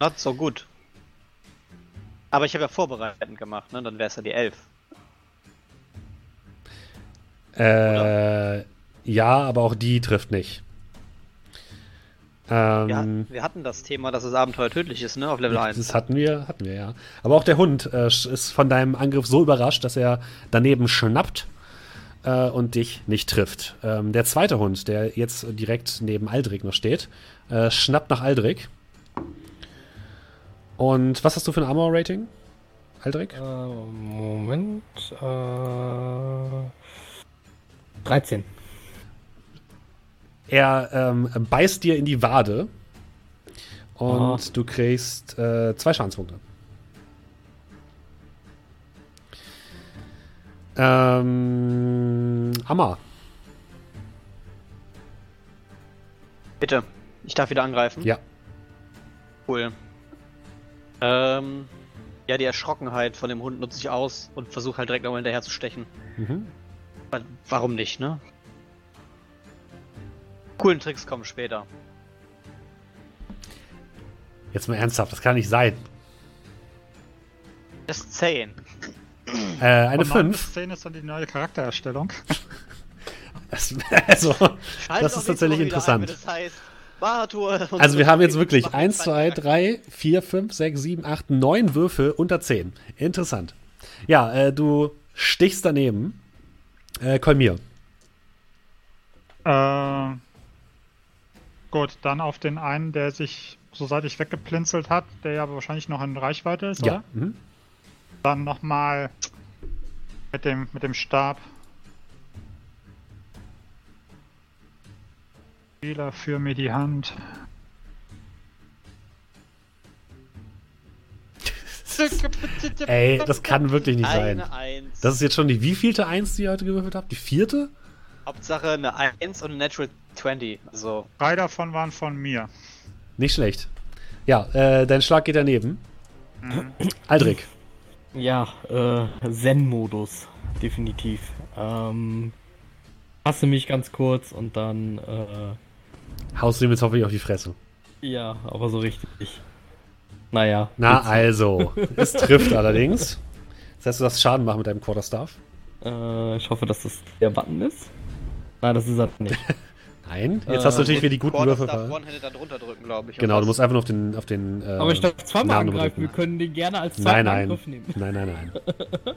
Not so gut. Aber ich habe ja vorbereitend gemacht, ne? Dann wäre es ja die 11. Äh, ja, aber auch die trifft nicht. Ähm, Wir, hatten- wir hatten das Thema, dass das Abenteuer tödlich ist, ne? Auf Level 1. Das hatten wir, hatten wir, ja. Aber auch der Hund äh, ist von deinem Angriff so überrascht, dass er daneben schnappt äh, und dich nicht trifft. Ähm, der zweite Hund, der jetzt direkt neben Aldrich noch steht, äh, schnappt nach Aldrich. Und was hast du für ein Armor-Rating, Aldrich? Äh, Moment. Äh, 13. Er ähm, beißt dir in die Wade und Ah. du kriegst äh, zwei Schadenspunkte. Ähm, Amma. Bitte. Ich darf wieder angreifen. Ja. Cool. Ähm, ja, die Erschrockenheit von dem Hund nutze ich aus und versuche halt direkt nochmal hinterher zu stechen. Mhm. Weil- Warum nicht, ne? Coolen Tricks kommen später. Jetzt mal ernsthaft, das kann nicht sein. Das ist 10. Äh, eine Und neun 5. bis 10 ist dann die neue Charaktererstellung. Das, also, Schalt Das ist tatsächlich interessant. Ein, das heißt, also wir haben jetzt wirklich machen 1, zwei 2, 3, 4, 5, 6, 7, 8, 9 Würfe unter 10. Interessant. Ja, äh, du stichst daneben. Äh, Kolmir. Äh, gut, dann auf den einen, der sich so seitlich weggeplinzelt hat, der ja wahrscheinlich noch in Reichweite ist, Ja. oder? Mhm. Dann nochmal mit dem, mit dem Stab. Spieler für mir die Hand. Ey, das kann wirklich nicht sein. Eine Eins. Das ist jetzt schon die wievielte Eins, die ihr heute gewürfelt habt? Die vierte? Hauptsache eine 1 und eine Natural 20. Also, Drei davon waren von mir. Nicht schlecht. Ja, äh, dein Schlag geht daneben. Aldrich. Ja, äh, Zen-Modus. Definitiv. Ähm, hasse mich ganz kurz und dann, äh, Haust du ihm jetzt hoffentlich auf die Fresse. ja, aber so richtig. Naja. Na jetzt, also, es trifft allerdings. Das heißt, du darfst Schaden machen mit deinem Quarterstaff. Äh, ich hoffe, dass das der Button ist. Nein, das ist er nicht. Nein, jetzt Äh, hast du natürlich wieder die guten Würfe. Genau, du musst einfach nur auf den. Auf den äh, Aber ich darf zweimal Namen angreifen. Wir können den gerne als Nein, zweiten nein. Angriff nehmen. Nein, nein, nein.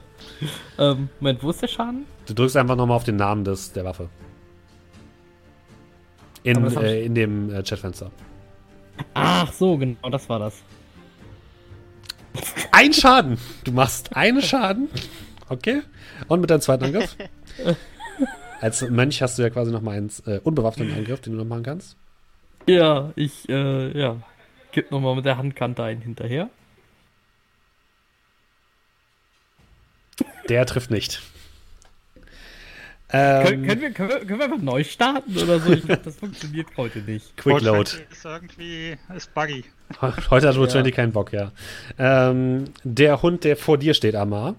Ähm, Moment, wo ist der Schaden? Du drückst einfach nochmal auf den Namen des, der Waffe. In, äh, in dem äh, Chatfenster. Ach so, genau, das war das. Ein Schaden! Du machst einen Schaden. Okay. Und mit deinem zweiten Angriff. Als Mönch hast du ja quasi nochmal einen äh, unbewaffneten Angriff, den du noch machen kannst. Ja, ich, äh, ja. Gib nochmal mit der Handkante einen hinterher. Der trifft nicht. Können, Ähm, können, wir, können, wir, können wir einfach neu starten oder so? Ich glaube, das funktioniert heute nicht. Quick Load. Ist irgendwie, ist buggy. Heute hat Roll Ja. 20 keinen Bock, ja. Ähm, der Hund, der vor dir steht, Amar,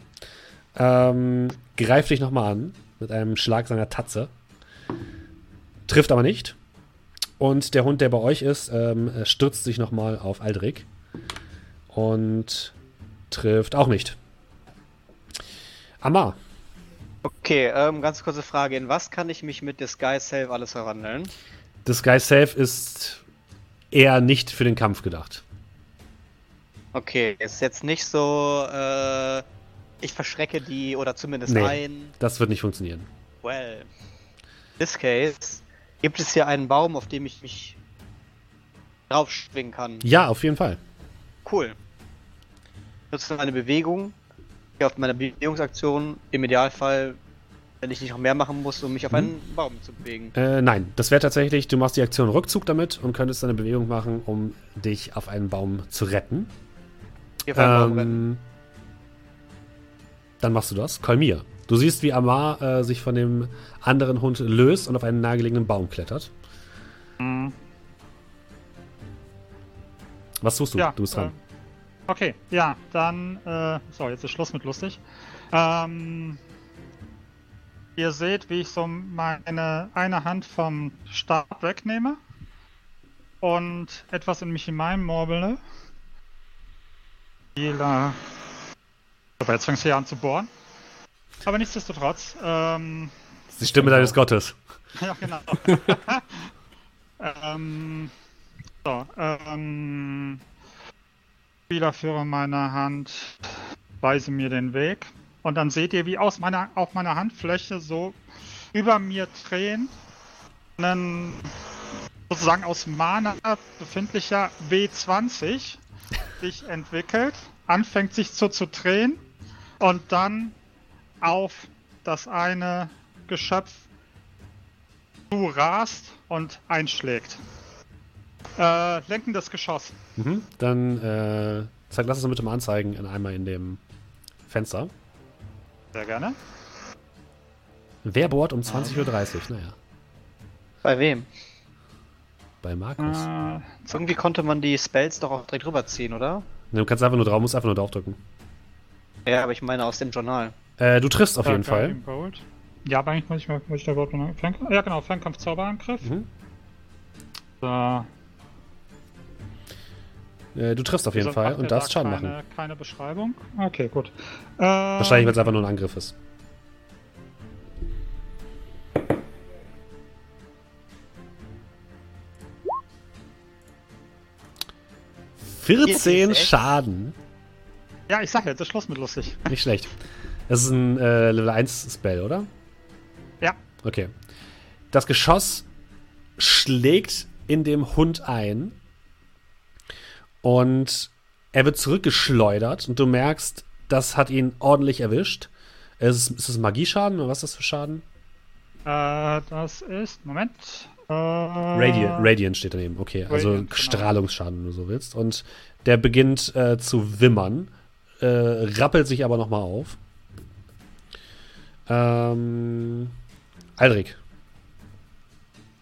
ähm, greift dich nochmal an mit einem Schlag seiner Tatze. Trifft aber nicht. Und der Hund, der bei euch ist, ähm, äh, stürzt sich nochmal auf Aldrich. Und trifft auch nicht. Amar, Okay, ähm, ganz kurze Frage. In was kann ich mich mit Disguise Self alles verwandeln? das Guy Safe ist eher nicht für den Kampf gedacht. Okay, ist jetzt nicht so, äh, ich verschrecke die oder zumindest Nee. ein. Das wird nicht funktionieren. Well, in this case gibt es hier einen Baum, auf dem ich mich draufschwingen kann. Ja, auf jeden Fall. Cool. Ich nutze eine Bewegung, auf meiner Bewegungsaktion im Idealfall Wenn ich nicht noch mehr machen muss, um mich auf einen Baum zu bewegen. Äh, nein, das wäre tatsächlich, du machst die Aktion Rückzug damit und könntest eine Bewegung machen, um dich auf einen Baum zu retten. Hier auf einen Baum rennen. Dann machst du das. Kolmir. Du siehst, wie Amar äh, sich von dem anderen Hund löst und auf einen nahegelegenen Baum klettert. Mhm. Was tust du? Ja, du bist dran. äh, Okay, ja, dann. Äh, so, jetzt ist Schluss mit lustig. Ähm, ihr seht, wie ich so meine eine Hand vom Stab wegnehme und etwas in mich hineinmorbele. Spieler. Aber jetzt fängst du ja an zu bohren. Aber nichtsdestotrotz, ähm, die Stimme deines Gottes. ja, genau. ähm, so, ähm, Spielerführer meiner Hand, weise mir den Weg. Und dann seht ihr, wie aus meiner, auf meiner Handfläche so über mir drehen, ein sozusagen aus Mana befindlicher W20 sich entwickelt, anfängt sich so zu drehen und dann auf das eine Geschöpf zu rast und einschlägt. Äh, lenkendes Geschoss. Mhm. Dann äh, zeig, lass es uns bitte mal anzeigen, in einmal in dem Fenster. Sehr gerne. Wer bohrt um 20.30 Uhr? Naja, Bei wem? bei Markus. Äh, Irgendwie konnte man die Spells doch auch direkt rüberziehen, oder? Du kannst einfach nur drauf, musst einfach nur draufdrücken. Ja, aber ich meine aus dem Journal. Äh, du triffst auf jeden Guardian Fall. Bolt. Ja, aber eigentlich muss ich, mal, muss ich da überhaupt noch Fernkampf. Ja, genau, Fernkampf Zauberangriff. Mhm. So, Äh, du triffst auf jeden Fall und darfst da Schaden keine, machen. Keine Beschreibung. Okay, gut. Äh, Wahrscheinlich, weil es einfach nur ein Angriff ist. Vierzehn? Schaden. Ja, ich sag jetzt, ist Schluss mit lustig. Nicht schlecht. Das ist ein äh, Level 1 Spell, oder? Ja. Okay. Das Geschoss schlägt in dem Hund ein und er wird zurückgeschleudert und du merkst, das hat ihn ordentlich erwischt. Ist, ist es Magieschaden oder was ist das für Schaden? Äh, das ist, Moment. Äh, Radiant, Radiant steht daneben. Okay, also Radiant, genau. Strahlungsschaden, wenn du so willst. Und der beginnt äh, zu wimmern, äh, rappelt sich aber nochmal auf. Ähm, Aldrich.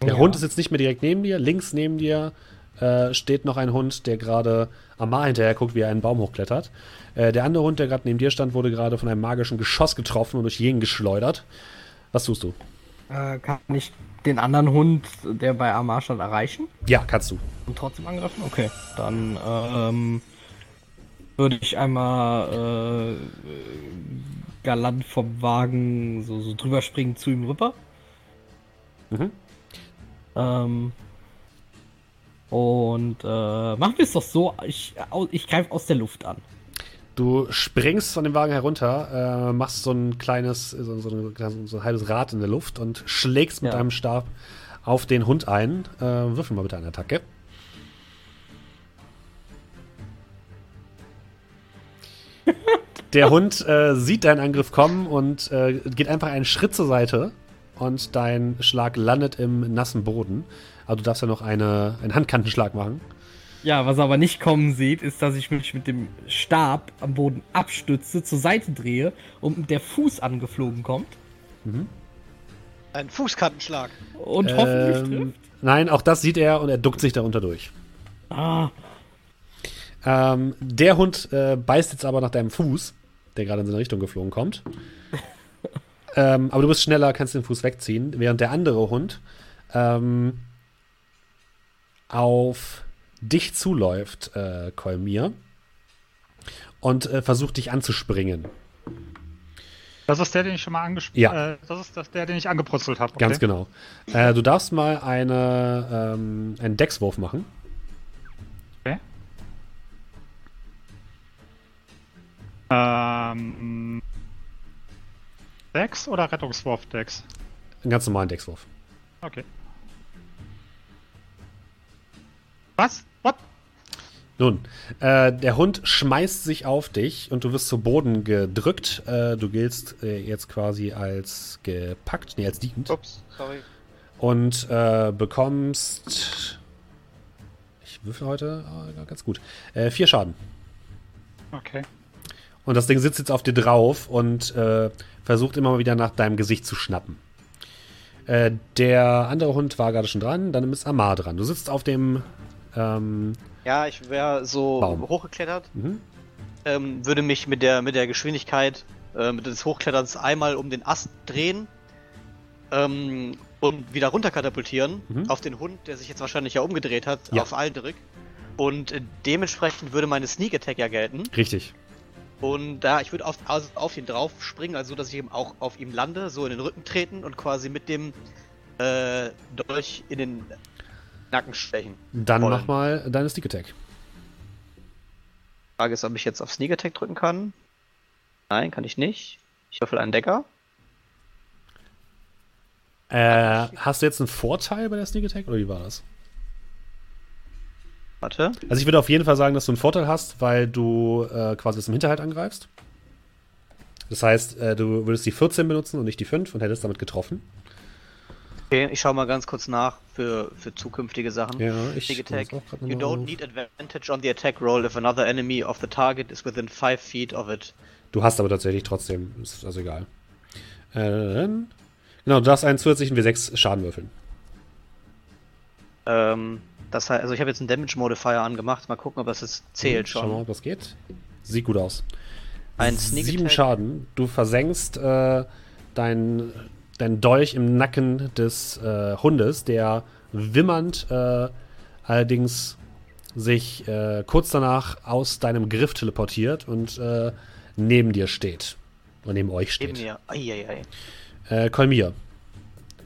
Der Ja. Hund ist jetzt nicht mehr direkt neben dir. Links neben dir äh, steht noch ein Hund, der gerade Amar hinterher guckt, wie er einen Baum hochklettert. Äh, der andere Hund, der gerade neben dir stand, wurde gerade von einem magischen Geschoss getroffen und durch jeden geschleudert. Was tust du? Äh, kann ich den anderen Hund, der bei Amar stand, erreichen Ja, kannst du. und trotzdem angreifen? Okay, dann ähm, würde ich einmal äh, galant vom Wagen so, so drüber springen zu ihm rüber. Mhm. Ähm, und äh, machen wir es doch so, ich, ich greife aus der Luft an. Du springst von dem Wagen herunter, äh, machst so ein kleines, so, so, ein- so ein halbes Rad in der Luft und schlägst mit Ja. deinem Stab auf den Hund ein. Äh, würfel mal bitte eine Attacke. Der Hund äh, sieht deinen Angriff kommen und äh, geht einfach einen Schritt zur Seite und dein Schlag landet im nassen Boden. Aber du darfst ja noch eine, einen Handkantenschlag machen. Ja, was er aber nicht kommen sieht, ist, dass ich mich mit dem Stab am Boden abstütze, zur Seite drehe und der Fuß angeflogen kommt Ein Fußkantenschlag. und hoffentlich Ähm, trifft. nein, auch das sieht er und er duckt sich darunter durch. Ah, Ähm, der Hund äh, beißt jetzt aber nach deinem Fuß, der gerade in seine Richtung geflogen kommt. ähm, aber du bist schneller, kannst den Fuß wegziehen, während der andere Hund ähm, auf dich zuläuft, äh, Kolmir, und äh, versucht dich anzuspringen. Das ist der, den ich schon mal angesprochen Ja. Äh, das ist das, der, den ich angebrutzelt habe. Ganz genau. Äh, du darfst mal eine, ähm, einen Deckswurf machen. Ähm, Dex oder Rettungswurf Dex? Einen ganz normalen Deckswurf. Okay. Was? What? Nun, äh, der Hund schmeißt sich auf dich und du wirst zu Boden gedrückt. Äh, du giltst äh, jetzt quasi als gepackt, nee, als liegend. Ups, sorry. Und äh, bekommst. Ich würfel heute ah, ganz gut. Äh, vier Schaden. Okay. Und das Ding sitzt jetzt auf dir drauf und äh, versucht immer mal wieder nach deinem Gesicht zu schnappen. Äh, der andere Hund war gerade schon dran, dann ist Amar dran. Du sitzt auf dem. Ähm, Ja, ich wäre so Baum. hochgeklettert, mhm. ähm, würde mich mit der, mit der Geschwindigkeit äh, mit des Hochkletterns einmal um den Ast drehen ähm, und wieder runterkatapultieren Mhm. auf den Hund, der sich jetzt wahrscheinlich ja umgedreht hat, Ja. auf Aldrich. Und äh, dementsprechend würde meine Sneak Attack ja gelten. Richtig. Und da ich würde auf, also auf ihn drauf springen, also dass ich eben auch auf ihm lande, so in den Rücken treten und quasi mit dem äh, Dolch in den Nacken stechen. Dann Wollen. nochmal deine Sneak Attack. Frage ist, ob ich jetzt auf Sneak Attack drücken kann. Nein, kann ich nicht. Ich würfel einen Decker. Äh, hast du jetzt einen Vorteil bei der Sneak Attack oder wie war das? Warte. Also ich würde auf jeden Fall sagen, dass du einen Vorteil hast, weil du äh, quasi aus dem Hinterhalt angreifst. Das heißt, äh, du würdest die 14 benutzen und nicht die 5 und hättest damit getroffen. Okay, ich schau mal ganz kurz nach für, für zukünftige Sachen. Ja, ich Attack. You don't need advantage on the attack roll if another enemy of the target is within 5 feet of it. Du hast aber tatsächlich trotzdem, ist also egal. Äh, genau, du darfst einen zusätzlichen W6 Schaden würfeln. Ähm, das heißt, also ich habe jetzt einen Damage Modifier angemacht. Mal gucken, ob das jetzt zählt Schau mal, schon. ob das geht. Sieht gut aus. Ein Sneak Sieben Attack. Schaden. Du versenkst äh, dein, dein Dolch im Nacken des äh, Hundes, der wimmernd äh, allerdings sich äh, kurz danach aus deinem Griff teleportiert und äh, neben dir steht. Und neben euch Neben steht. mir. Eieiei. Äh, Kolmir.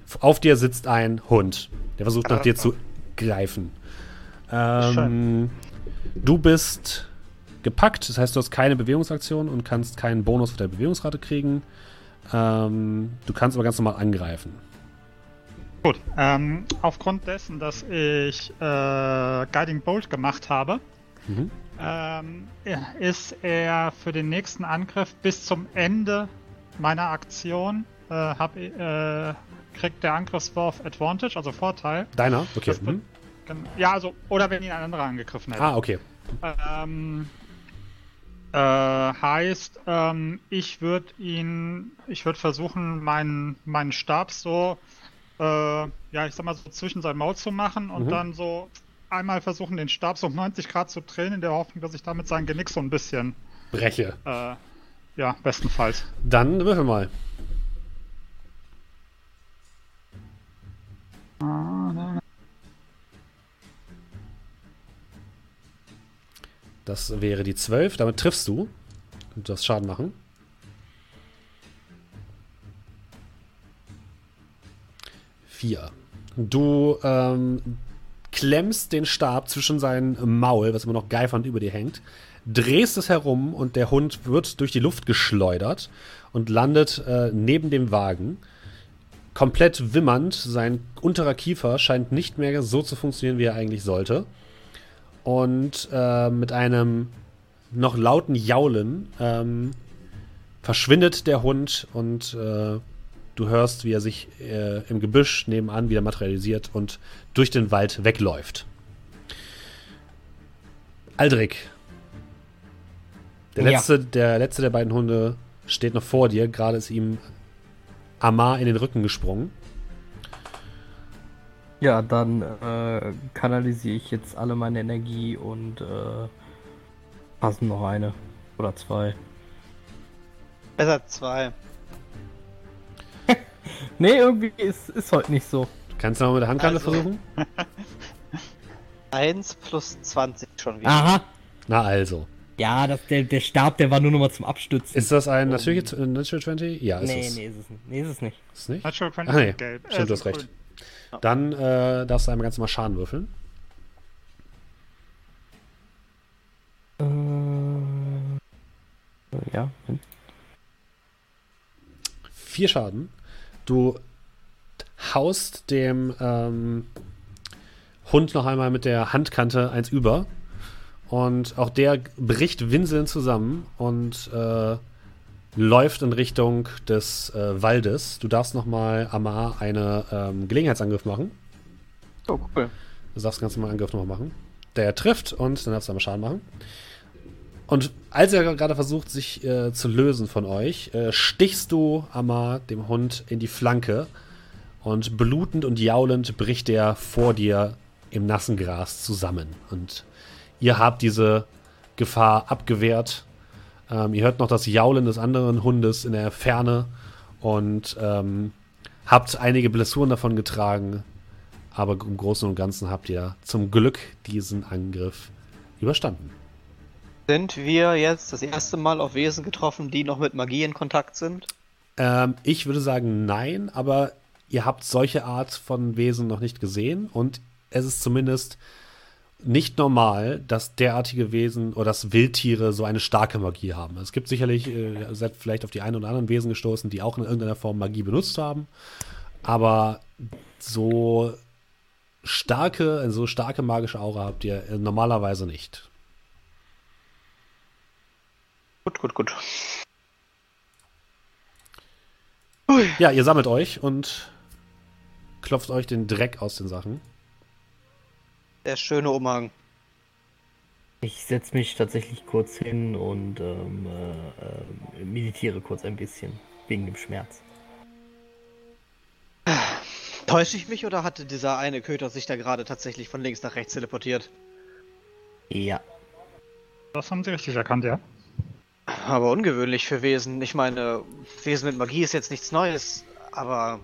F- Auf dir sitzt ein Hund, der versucht nach dir zu greifen. Ähm, du bist gepackt, das heißt, du hast keine Bewegungsaktion und kannst keinen Bonus auf der Bewegungsrate kriegen. Ähm, du kannst aber ganz normal angreifen. Gut, ähm, aufgrund dessen, dass ich äh, Guiding Bolt gemacht habe, Mhm. ähm, ist er für den nächsten Angriff bis zum Ende meiner Aktion, äh, hab, äh, kriegt der Angriffswurf Advantage, also Vorteil. Deiner? Okay. Das wird- Mhm. Gen- Ja, also, oder wenn ihn ein anderer angegriffen hätte. Ah, okay. Ähm, äh, heißt, ähm, ich würde ihn, ich würde versuchen, meinen, meinen Stab so, äh, ja, ich sag mal so zwischen sein Maul zu machen und Mhm. dann so einmal versuchen, den Stab so um 90 Grad zu drehen, in der Hoffnung, dass ich damit sein Genick so ein bisschen, Breche. äh, ja, bestenfalls. Dann würfel mal. Das wäre die 12. Damit triffst du. Und du darfst Schaden machen. Vier. Du ähm, klemmst den Stab zwischen sein Maul, was immer noch geifernd über dir hängt, drehst es herum und der Hund wird durch die Luft geschleudert und landet äh, neben dem Wagen. Komplett wimmernd, sein unterer Kiefer scheint nicht mehr so zu funktionieren, wie er eigentlich sollte. Und äh, mit einem noch lauten Jaulen ähm, verschwindet der Hund und äh, du hörst, wie er sich äh, im Gebüsch nebenan wieder materialisiert und durch den Wald wegläuft. Aldrich. Der Ja. letzte, der letzte der beiden Hunde steht noch vor dir. Gerade ist ihm Amar in den Rücken gesprungen. Ja, dann äh, kanalisiere ich jetzt alle meine Energie und äh, passen noch eine oder zwei. Besser zwei. Nee, irgendwie ist, ist heute nicht so. Kannst du noch mit der Handkante Also. versuchen? 1 plus 20 schon wieder. Aha. Na also. Ja, das, der, der Stab, der war nur noch mal zum Abstützen. Ist das ein äh, Natural 20? Ja, ist nee, es. nee, ist es nicht. Nee, ist es nicht. Ist es nicht? Natural 20 Ach nee, gelb. stimmt, du hast sind recht. Dann äh, darfst du einmal ganz normal Schaden würfeln. Äh, ja. Vier Schaden. Du haust dem ähm, Hund noch einmal mit der Handkante eins über Und auch der bricht winselnd zusammen und äh, läuft in Richtung des äh, Waldes. Du darfst nochmal Amar einen ähm, Gelegenheitsangriff machen. Oh, cool. Du darfst ganz normal Angriff nochmal machen. Der trifft und dann darfst du einmal Schaden machen. Und als er gerade versucht, sich äh, zu lösen von euch, äh, stichst du Amar, dem Hund, in die Flanke. Und blutend und jaulend bricht er vor dir im nassen Gras zusammen. Und ihr habt diese Gefahr abgewehrt. Ähm, ihr hört noch das Jaulen des anderen Hundes in der Ferne und ähm, habt einige Blessuren davon getragen. Aber im Großen und Ganzen habt ihr zum Glück diesen Angriff überstanden. Sind wir jetzt das erste Mal auf Wesen getroffen, die noch mit Magie in Kontakt sind? Ähm, ich würde sagen nein, aber ihr habt solche Art von Wesen noch nicht gesehen und es ist zumindest nicht normal, dass derartige Wesen oder dass Wildtiere so eine starke Magie haben. Es gibt sicherlich, äh, ihr seid vielleicht auf die einen oder anderen Wesen gestoßen, die auch in irgendeiner Form Magie benutzt haben, aber so starke, eine so starke magische Aura habt ihr äh, normalerweise nicht. Gut, gut, gut. Ja, ihr sammelt euch und klopft euch den Dreck aus den Sachen. Der schöne Umhang. Ich setze mich tatsächlich kurz hin und ähm, äh, äh, meditiere kurz ein bisschen wegen dem Schmerz. Täusche ich mich oder hatte dieser eine Köter sich da gerade tatsächlich von links nach rechts teleportiert? Ja, Das haben sie richtig erkannt, ja. Aber ungewöhnlich für Wesen. Ich meine, Wesen mit Magie ist jetzt nichts Neues, aber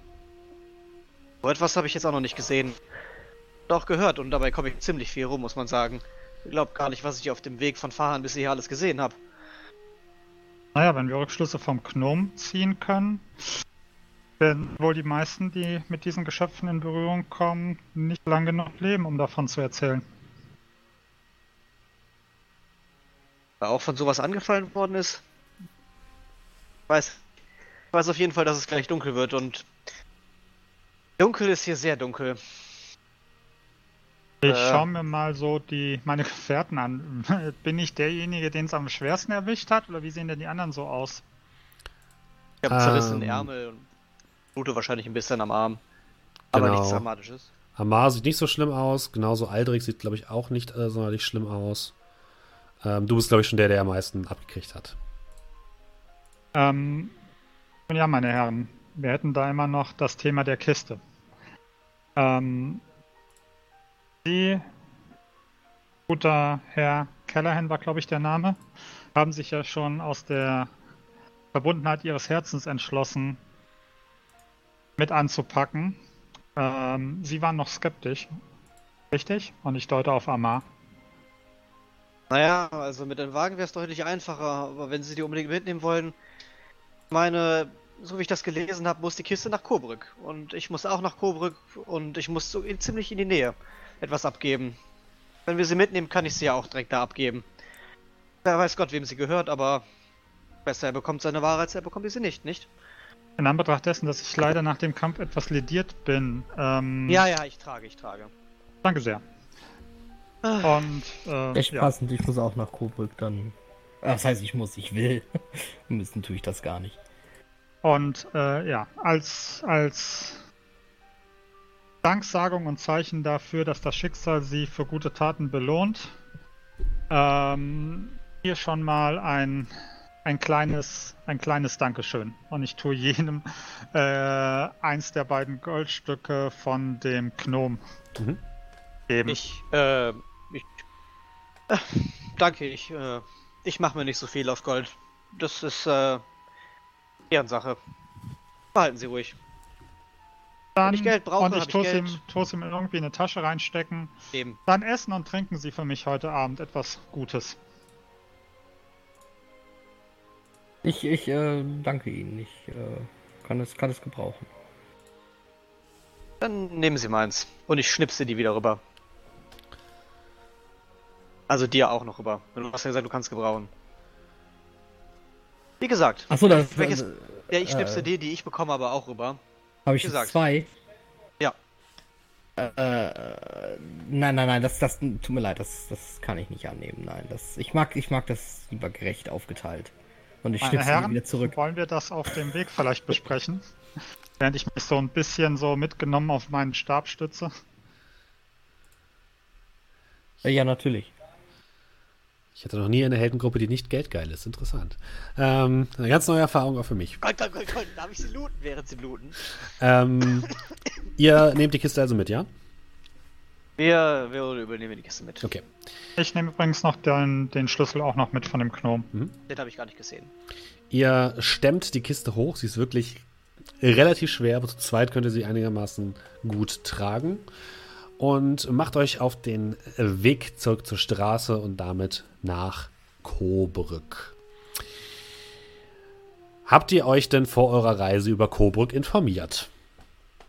so etwas habe ich jetzt auch noch nicht gesehen. Doch gehört und dabei komme ich ziemlich viel rum, muss man sagen. Ich glaube gar nicht, was ich auf dem Weg von Fahan bis hierher alles gesehen habe. Naja, wenn wir Rückschlüsse vom Gnom ziehen können, werden wohl die meisten, die mit diesen Geschöpfen in Berührung kommen, nicht lange genug leben, um davon zu erzählen. Auch von sowas angefallen worden ist. Ich weiß, ich weiß auf jeden Fall, dass es gleich dunkel wird und dunkel ist hier sehr dunkel. Ich Äh. schaue mir mal so die meine Gefährten an. Bin ich derjenige, den es am schwersten erwischt hat, oder wie sehen denn die anderen so aus? Ich habe zerrissene Ähm. Ärmel und blute wahrscheinlich ein bisschen am Arm. Aber Genau. nichts Dramatisches. Amar sieht nicht so schlimm aus, genauso Aldrich sieht, glaube ich, auch nicht äh, sonderlich schlimm aus. Ähm, du bist, glaube ich, schon der, der am meisten abgekriegt hat. Ähm, ja, meine Herren, wir hätten da immer noch das Thema der Kiste. Ähm, Sie, guter Herr Callahan war, glaube ich, der Name, haben sich ja schon aus der Verbundenheit Ihres Herzens entschlossen, mit anzupacken. Ähm, Sie waren noch skeptisch, richtig? Und ich deute auf Amar. Naja, also mit dem Wagen wäre es deutlich einfacher, aber wenn Sie die unbedingt mitnehmen wollen, meine, so wie ich das gelesen habe, muss die Kiste nach Coburg. Und ich muss auch nach Coburg und ich muss so in, ziemlich in die Nähe etwas abgeben. Wenn wir sie mitnehmen, kann ich sie ja auch direkt da abgeben. Wer weiß Gott, wem sie gehört, aber besser er bekommt seine Ware, als er bekommt sie nicht, nicht? In Anbetracht dessen, dass ich leider nach dem Kampf etwas lediert bin. Ähm, Ja, ja, ich trage, ich trage. Danke sehr. Ah, Und äh, echt ja, passend. Ich muss auch nach Coburg dann. Das heißt, ich muss, ich will. Müssen tue ich das gar nicht. und äh, ja, als als Danksagung und Zeichen dafür, dass das Schicksal sie für gute Taten belohnt, ähm, hier schon mal ein ein kleines ein kleines Dankeschön. Und ich tue jedem äh, eins der beiden Goldstücke von dem Gnom Mhm. geben. ich, äh, ich. Äh, danke, ich, äh, ich mache mir nicht so viel auf Gold. Das ist, äh, Ehrensache. Behalten Sie ruhig. Dann, ich Geld brauche, und ich tue es Geld. ihm, ihm irgendwie in eine Tasche reinstecken. Eben. Dann essen und trinken Sie für mich heute Abend etwas Gutes. Ich, ich äh, danke Ihnen. Ich äh, kann, es, kann es gebrauchen. Dann nehmen Sie meins. Und ich schnipse die wieder rüber. Also dir auch noch rüber. Du hast ja gesagt, du kannst gebrauchen. Wie gesagt, Achso, das Welches- äh, ja, ich schnipse äh, die, die ich bekomme, aber auch rüber. Habe ich gesagt. zwei. Ja. Äh, nein, nein, nein, das, das tut mir leid, das, das kann ich nicht annehmen. Nein, das, ich mag, ich mag das lieber gerecht aufgeteilt. Und ich Meine Herren, wieder zurück. wollen wir das auf dem Weg vielleicht besprechen? Während ich mich so ein bisschen so mitgenommen auf meinen Stab stütze. Äh, Ja, natürlich. Ich hatte noch nie eine Heldengruppe, die nicht geldgeil ist. Interessant. Ähm, eine ganz neue Erfahrung auch für mich. Gott, Gott, Gott, Gott, darf ich sie looten, während sie looten? Ähm, ihr nehmt die Kiste also mit, ja? Wir, wir übernehmen die Kiste mit. Okay. Ich nehme übrigens noch den, den Schlüssel auch noch mit von dem Gnom. Den habe ich gar nicht gesehen. Ihr stemmt die Kiste hoch. Sie ist wirklich relativ schwer, aber zu zweit könnt ihr sie einigermaßen gut tragen. Und macht euch auf den Weg zurück zur Straße und damit nach Coburg. Habt ihr euch denn vor eurer Reise über Coburg informiert?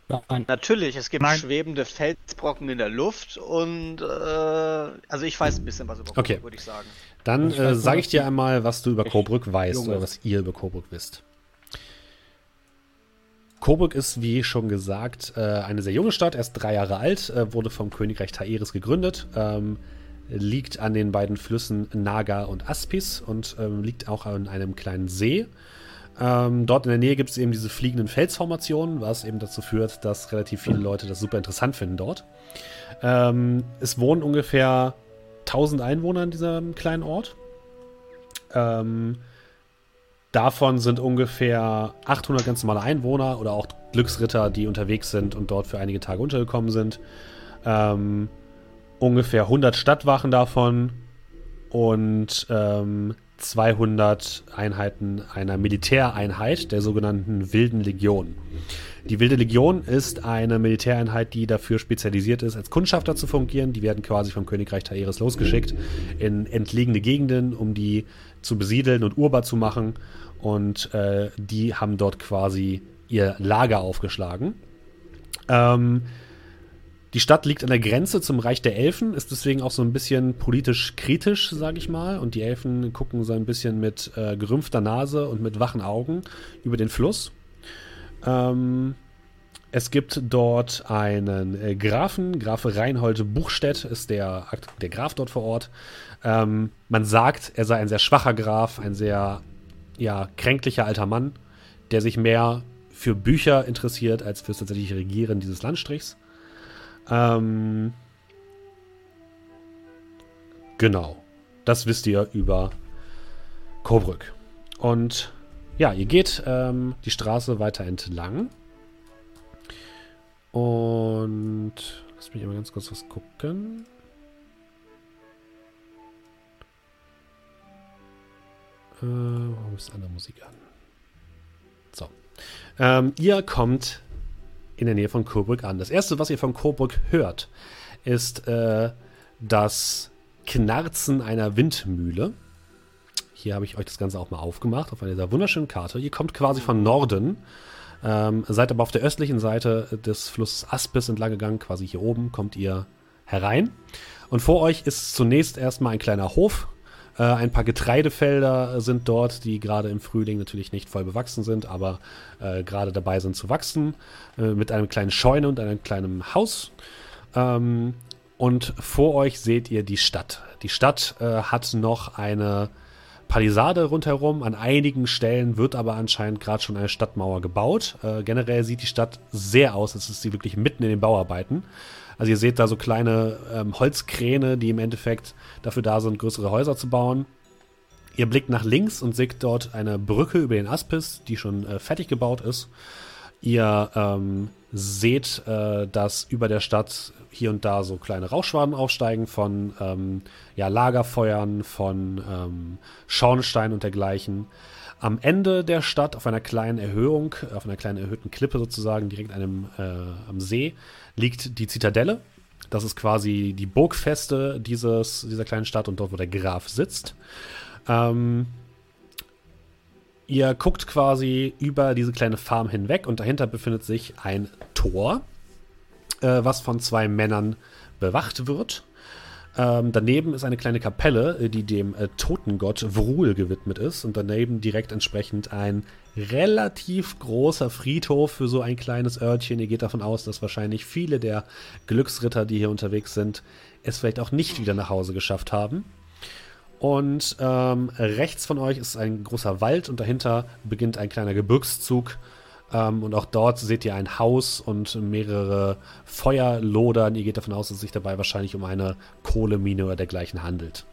Nein. Natürlich, es gibt Nein. schwebende Felsbrocken in der Luft und äh, also ich weiß ein bisschen was über Okay. Coburg, würde ich sagen. Dann äh, sage ich dir einmal, was du über Coburg weißt jung oder was ihr über Coburg wisst. Coburg ist, wie schon gesagt, äh, eine sehr junge Stadt, erst drei Jahre alt, äh, wurde vom Königreich Taeris gegründet, ähm, liegt an den beiden Flüssen Naga und Aspis und ähm, liegt auch an einem kleinen See. Ähm, dort in der Nähe gibt es eben diese fliegenden Felsformationen, was eben dazu führt, dass relativ viele Leute das super interessant finden dort. Es wohnen ungefähr 1000 Einwohner in diesem kleinen Ort. Ähm, davon sind ungefähr 800 ganz normale Einwohner oder auch Glücksritter, die unterwegs sind und dort für einige Tage untergekommen sind. Ähm, ungefähr 100 Stadtwachen davon und ähm, 200 Einheiten einer Militäreinheit, der sogenannten Wilden Legion. Die Wilde Legion ist eine Militäreinheit, die dafür spezialisiert ist, als Kundschafter zu fungieren. Die werden quasi vom Königreich Taeris losgeschickt in entlegene Gegenden, um die zu besiedeln und urbar zu machen. Und äh, die haben dort quasi ihr Lager aufgeschlagen. Ähm, die Stadt liegt an der Grenze zum Reich der Elfen, ist deswegen auch so ein bisschen politisch kritisch, sage ich mal. Und die Elfen gucken so ein bisschen mit äh, gerümpfter Nase und mit wachen Augen über den Fluss. Ähm, es gibt dort einen äh, Grafen, Grafe Reinhold Buchstedt ist der, der Graf dort vor Ort. Ähm, man sagt, er sei ein sehr schwacher Graf, ein sehr ja, kränklicher alter Mann, der sich mehr für Bücher interessiert als fürs tatsächliche Regieren dieses Landstrichs. Ähm, genau. Das wisst ihr über Coburg. Und ja, ihr geht ähm, die Straße weiter entlang. Und lass mich mal ganz kurz was gucken. Äh, warum ist andere Musik an? So. Ähm, ihr kommt in der Nähe von Coburg an. Das erste, was ihr von Coburg hört, ist äh, das Knarzen einer Windmühle. Hier habe ich euch das Ganze auch mal aufgemacht auf einer wunderschönen Karte. Ihr kommt quasi von Norden, ähm, seid aber auf der östlichen Seite des Flusses Aspis entlang gegangen, quasi hier oben kommt ihr herein. Und vor euch ist zunächst erstmal ein kleiner Hof. Äh, ein paar Getreidefelder sind dort, die gerade im Frühling natürlich nicht voll bewachsen sind, aber äh, gerade dabei sind zu wachsen. Äh, mit einem kleinen Scheune und einem kleinen Haus. Ähm, und vor euch seht ihr die Stadt. Die Stadt äh, hat noch eine Palisade rundherum. An einigen Stellen wird aber anscheinend gerade schon eine Stadtmauer gebaut. Äh, generell sieht die Stadt sehr aus, als ist sie wirklich mitten in den Bauarbeiten. Also ihr seht da so kleine ähm, Holzkräne, die im Endeffekt dafür da sind, größere Häuser zu bauen. Ihr blickt nach links und seht dort eine Brücke über den Aspis, die schon äh, fertig gebaut ist. Ihr ähm, seht, äh, dass über der Stadt hier und da so kleine Rauchschwaden aufsteigen von ähm, ja, Lagerfeuern, von ähm, Schornstein und dergleichen. Am Ende der Stadt, auf einer kleinen Erhöhung, auf einer kleinen erhöhten Klippe sozusagen, direkt einem, äh, am See, liegt die Zitadelle. Das ist quasi die Burgfeste dieses, dieser kleinen Stadt und dort, wo der Graf sitzt. Ähm, Ihr guckt quasi über diese kleine Farm hinweg und dahinter befindet sich ein Tor, äh, was von zwei Männern bewacht wird. Ähm, daneben ist eine kleine Kapelle, äh, die dem äh, Totengott Vrul gewidmet ist. Und daneben direkt entsprechend ein relativ großer Friedhof für so ein kleines Örtchen. Ihr geht davon aus, dass wahrscheinlich viele der Glücksritter, die hier unterwegs sind, es vielleicht auch nicht wieder nach Hause geschafft haben. Und ähm, rechts von euch ist ein großer Wald und dahinter beginnt ein kleiner Gebirgszug. Ähm, und auch dort seht ihr ein Haus und mehrere Feuerlodern. Ihr geht davon aus, dass es sich dabei wahrscheinlich um eine Kohlemine oder dergleichen handelt.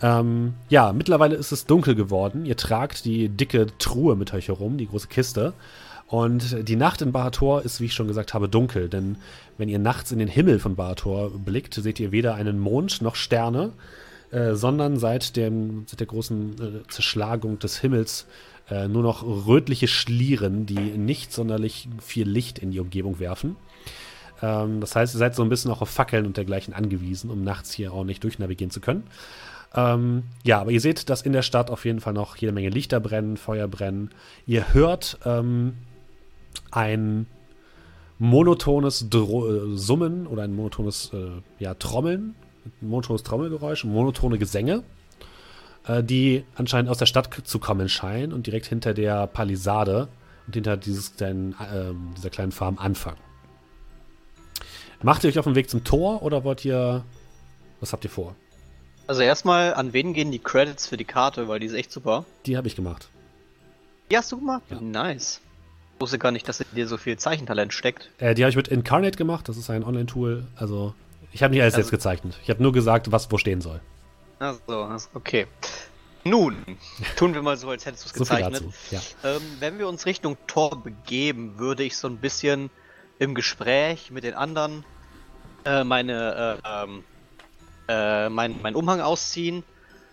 Ähm, ja, mittlerweile ist es dunkel geworden. Ihr tragt die dicke Truhe mit euch herum, die große Kiste. Und die Nacht in Bahator ist, wie ich schon gesagt habe, dunkel. Denn wenn ihr nachts in den Himmel von Bahator blickt, seht ihr weder einen Mond noch Sterne. Äh, sondern seit, dem, seit der großen äh, Zerschlagung des Himmels äh, nur noch rötliche Schlieren, die nicht sonderlich viel Licht in die Umgebung werfen. Ähm, das heißt, ihr seid so ein bisschen auch auf Fackeln und dergleichen angewiesen, um nachts hier auch nicht durchnavigieren zu können. Ähm, ja, aber ihr seht, dass in der Stadt auf jeden Fall noch jede Menge Lichter brennen, Feuer brennen. Ihr hört ähm, ein monotones Dro Summen oder ein monotones äh, ja, Trommeln monotones Trommelgeräusch, monotone Gesänge, äh, die anscheinend aus der Stadt zu kommen scheinen und direkt hinter der Palisade und hinter dieses kleinen, äh, dieser kleinen Farm anfangen. Macht ihr euch auf den Weg zum Tor oder wollt ihr. Was habt ihr vor? Also erstmal, an wen gehen die Credits für die Karte, weil die ist echt super. Die habe ich gemacht. Die hast du gemacht? Ja. Nice. Ich wusste gar nicht, dass in dir so viel Zeichentalent steckt. Äh, die habe ich mit Incarnate gemacht, das ist ein Online-Tool. Also ich habe nicht alles also, jetzt gezeichnet. Ich habe nur gesagt, was wo stehen soll. Achso, okay. Nun, tun wir mal so, als hättest du es so gezeichnet. Ja. Ähm, wenn wir uns Richtung Tor begeben, würde ich so ein bisschen im Gespräch mit den anderen äh, meine, äh, ähm, äh, mein, mein Umhang ausziehen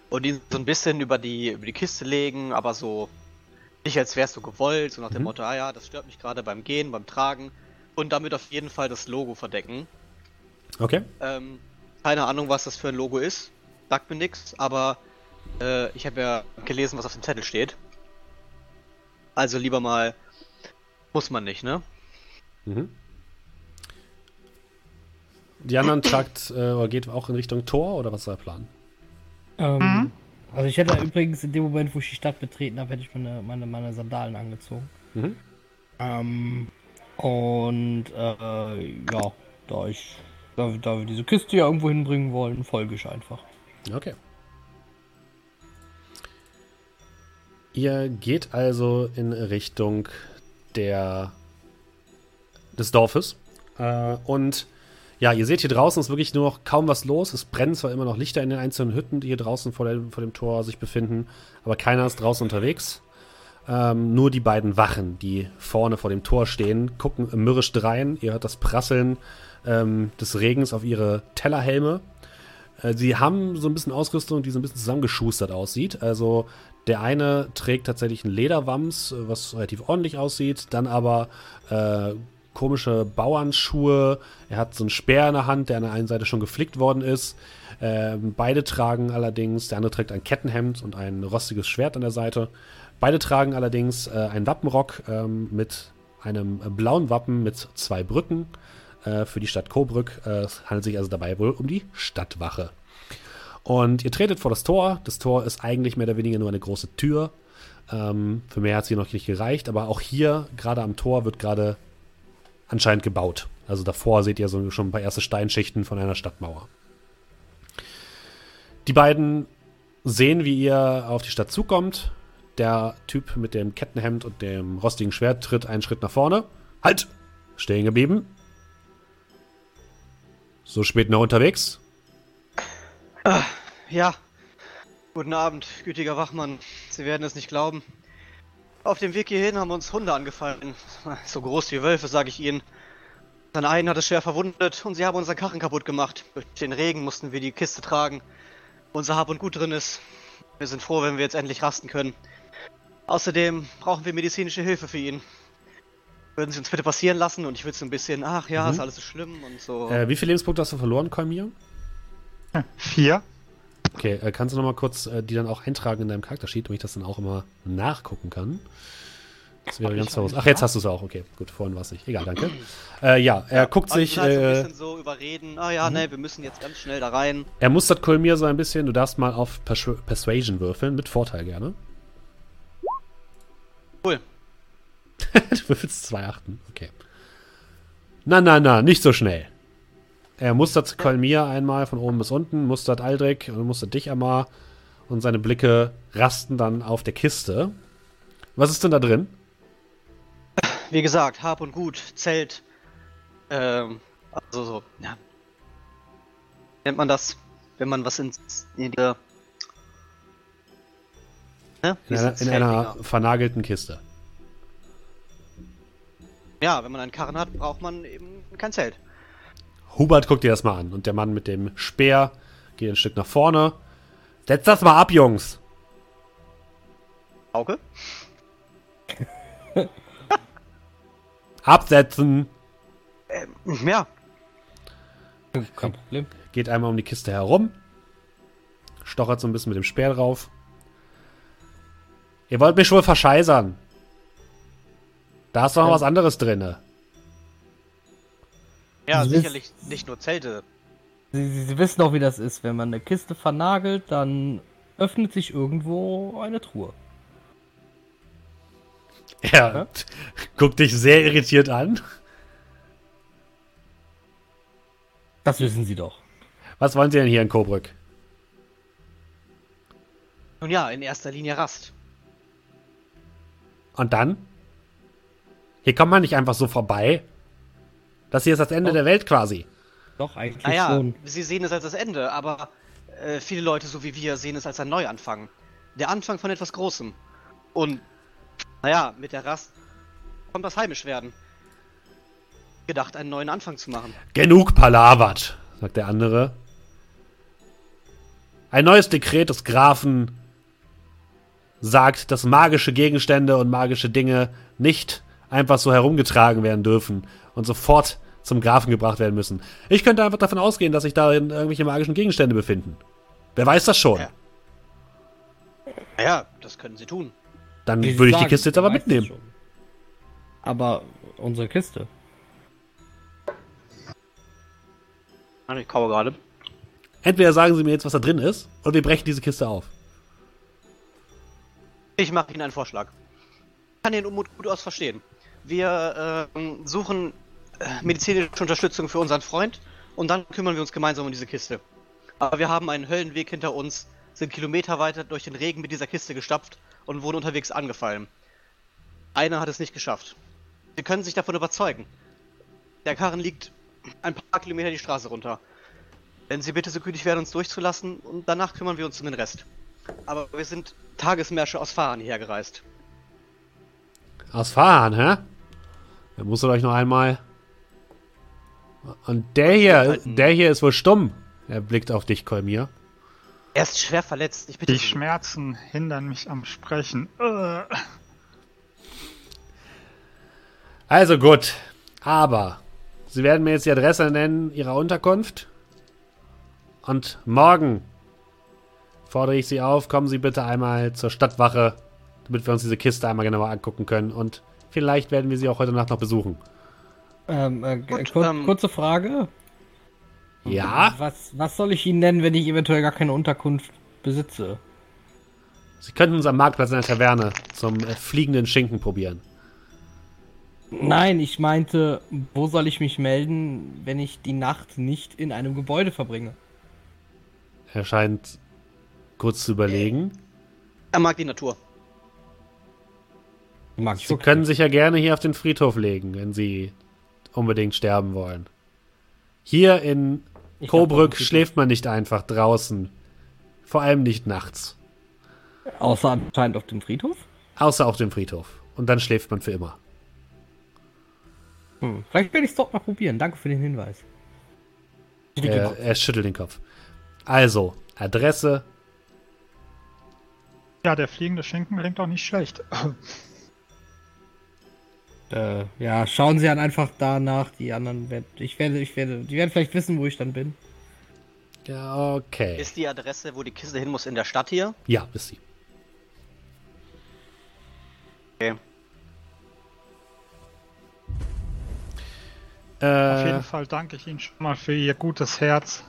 und ihn so ein bisschen über die, über die Kiste legen, aber so nicht als wärst du gewollt, so nach dem mhm. Motto, ah ja, das stört mich gerade beim Gehen, beim Tragen und damit auf jeden Fall das Logo verdecken. Okay. Ähm, keine Ahnung, was das für ein Logo ist. Sagt mir nichts, aber äh, ich habe ja gelesen, was auf dem Zettel steht. Also lieber mal. Muss man nicht, ne? Mhm. Die anderen tragt äh, oder geht auch in Richtung Tor oder was ist der Plan? Ähm, mhm. Also ich hätte übrigens in dem Moment, wo ich die Stadt betreten habe, hätte ich meine, meine, meine Sandalen angezogen. Mhm. Ähm, und äh, ja, da ich da, da wir diese Kiste ja irgendwo hinbringen wollen, folge ich einfach. Okay. Ihr geht also in Richtung der, des Dorfes. Äh, und ja, ihr seht hier draußen ist wirklich nur noch kaum was los. Es brennen zwar immer noch Lichter in den einzelnen Hütten, die hier draußen vor, der, vor dem Tor sich befinden, aber keiner ist draußen unterwegs. Ähm, nur die beiden Wachen, die vorne vor dem Tor stehen, gucken mürrisch drein. Ihr hört das Prasseln ähm, des Regens auf ihre Tellerhelme. Äh, sie haben so ein bisschen Ausrüstung, die so ein bisschen zusammengeschustert aussieht. Also der eine trägt tatsächlich einen Lederwams, was relativ ordentlich aussieht, dann aber äh, komische Bauernschuhe. Er hat so einen Speer in der Hand, der an der einen Seite schon geflickt worden ist. Ähm, beide tragen allerdings, der andere trägt ein Kettenhemd und ein rostiges Schwert an der Seite. Beide tragen allerdings äh, einen Wappenrock ähm, mit einem blauen Wappen mit zwei Brücken äh, für die Stadt Coburg. Äh, es handelt sich also dabei wohl um die Stadtwache. Und ihr tretet vor das Tor. Das Tor ist eigentlich mehr oder weniger nur eine große Tür. Ähm, für mehr hat es hier noch nicht gereicht, aber auch hier, gerade am Tor, wird gerade anscheinend gebaut. Also davor seht ihr so schon ein paar erste Steinschichten von einer Stadtmauer. Die beiden sehen, wie ihr auf die Stadt zukommt. Der Typ mit dem Kettenhemd und dem rostigen Schwert tritt einen Schritt nach vorne. Halt! Stehen geblieben. So spät noch unterwegs? Ah, ja. Guten Abend, gütiger Wachmann. Sie werden es nicht glauben. Auf dem Weg hierhin haben uns Hunde angefallen. So groß wie Wölfe, sage ich Ihnen. Dann einen hat es schwer verwundet und sie haben unseren Karren kaputt gemacht. Durch den Regen mussten wir die Kiste tragen. Unser Hab und Gut drin ist. Wir sind froh, wenn wir jetzt endlich rasten können. Außerdem brauchen wir medizinische Hilfe für ihn würden Sie uns bitte passieren lassen und ich würde so ein bisschen, ach ja, mhm. ist alles so schlimm und so. Äh, wie viele Lebenspunkte hast du verloren, Kalmir? Vier. Okay, äh, kannst du nochmal kurz äh, die dann auch eintragen in deinem Charaktersheet, damit ich das dann auch immer nachgucken kann? Das wäre ganz los. Ach, jetzt hast du es auch. Okay, gut, vorhin war es nicht. Egal, danke. Äh, ja, er ja, guckt sich. Halt so ein äh, bisschen so überreden. Ah ja, mhm. ne, wir müssen jetzt ganz schnell da rein. Er mustert Kolmir so ein bisschen. Du darfst mal auf Persu Persuasion würfeln. Mit Vorteil gerne. Cool. du würfelst zwei Achten. Okay. Na, na, na, nicht so schnell. Er mustert Kolmir einmal von oben bis unten, mustert Aldrich und mustert dich einmal. Und seine Blicke rasten dann auf der Kiste. Was ist denn da drin? Wie gesagt, Hab und Gut, Zelt. Ähm, also so, ja. Nennt man das, wenn man was ins, in die, ne? in, einer, in einer vernagelten Kiste. Ja, wenn man einen Karren hat, braucht man eben kein Zelt. Hubert guckt dir das mal an und der Mann mit dem Speer geht ein Stück nach vorne. Setz das mal ab, Jungs. Auge? Absetzen. Ähm, ja. Kein Problem. Geht einmal um die Kiste herum. Stochert so ein bisschen mit dem Speer drauf. Ihr wollt mich wohl verscheißern. Da ist doch noch was anderes drin. Ja, Sie sicherlich nicht nur Zelte. Sie, Sie, Sie wissen auch, wie das ist. Wenn man eine Kiste vernagelt, dann öffnet sich irgendwo eine Truhe. Er ja? guckt dich sehr irritiert an. Das wissen Sie doch. Was wollen Sie denn hier in Coburg? Nun ja, in erster Linie Rast. Und dann? Hier kommt man nicht einfach so vorbei. Das hier ist das Ende doch. der Welt quasi. Doch, eigentlich naja, schon. Sie sehen es als das Ende, aber äh, viele Leute, so wie wir, sehen es als ein Neuanfang. Der Anfang von etwas Großem. Und, naja, mit der Rast kommt das heimisch werden. Gedacht, einen neuen Anfang zu machen. Genug palavert, sagt der andere. Ein neues Dekret des Grafen sagt, dass magische Gegenstände und magische Dinge nicht einfach so herumgetragen werden dürfen und sofort zum Grafen gebracht werden müssen. Ich könnte einfach davon ausgehen, dass sich darin irgendwelche magischen Gegenstände befinden. Wer weiß das schon? Ja, ja das können sie tun. Dann Wie würde ich sagen, die Kiste jetzt aber mitnehmen. Aber unsere Kiste. Ich kaue gerade. Entweder sagen sie mir jetzt, was da drin ist, oder wir brechen diese Kiste auf. Ich mache Ihnen einen Vorschlag. Ich kann den Unmut gut aus verstehen. Wir äh, suchen medizinische Unterstützung für unseren Freund und dann kümmern wir uns gemeinsam um diese Kiste. Aber wir haben einen Höllenweg hinter uns, sind Kilometer weiter durch den Regen mit dieser Kiste gestapft und wurden unterwegs angefallen. Einer hat es nicht geschafft. Sie können sich davon überzeugen. Der Karren liegt ein paar Kilometer die Straße runter. Wenn Sie bitte so gütig wären, uns durchzulassen und danach kümmern wir uns um den Rest. Aber wir sind Tagesmärsche aus Fahren hierher gereist. Aus Fahren, hä? Dann musst du euch noch einmal. Und der hier, der hier ist wohl stumm. Er blickt auf dich, Kolmir. Er ist schwer verletzt. Ich bitte Die Schmerzen hindern mich am Sprechen. Also gut. Aber Sie werden mir jetzt die Adresse nennen Ihrer Unterkunft. Und morgen fordere ich Sie auf, kommen Sie bitte einmal zur Stadtwache, damit wir uns diese Kiste einmal genauer angucken können. Und vielleicht werden wir Sie auch heute Nacht noch besuchen. Ähm, äh, Gut, kur ähm, kurze Frage. Ja? Was, was soll ich Ihnen nennen, wenn ich eventuell gar keine Unterkunft besitze? Sie könnten uns am Marktplatz in der Taverne zum äh, fliegenden Schinken probieren. Nein, ich meinte, wo soll ich mich melden, wenn ich die Nacht nicht in einem Gebäude verbringe? Er scheint kurz zu überlegen. Er mag die Natur. Mag Sie können sich ja gerne hier auf den Friedhof legen, wenn Sie unbedingt sterben wollen. Hier in ich Coburg schläft man nicht einfach draußen. Vor allem nicht nachts. Außer anscheinend auf dem Friedhof? Außer auf dem Friedhof. Und dann schläft man für immer. Hm. Vielleicht werde ich es doch mal probieren. Danke für den Hinweis. Er, er schüttelt den Kopf. Also, Adresse. Ja, der fliegende Schinken klingt auch nicht schlecht äh, ja, schauen Sie dann einfach danach. Die anderen werden, ich werde, ich werde, die werden vielleicht wissen, wo ich dann bin. Ja, okay. Ist die Adresse, wo die Kiste hin muss, in der Stadt hier? Ja, ist sie. Okay. Äh, Auf jeden Fall danke ich Ihnen schon mal für Ihr gutes Herz.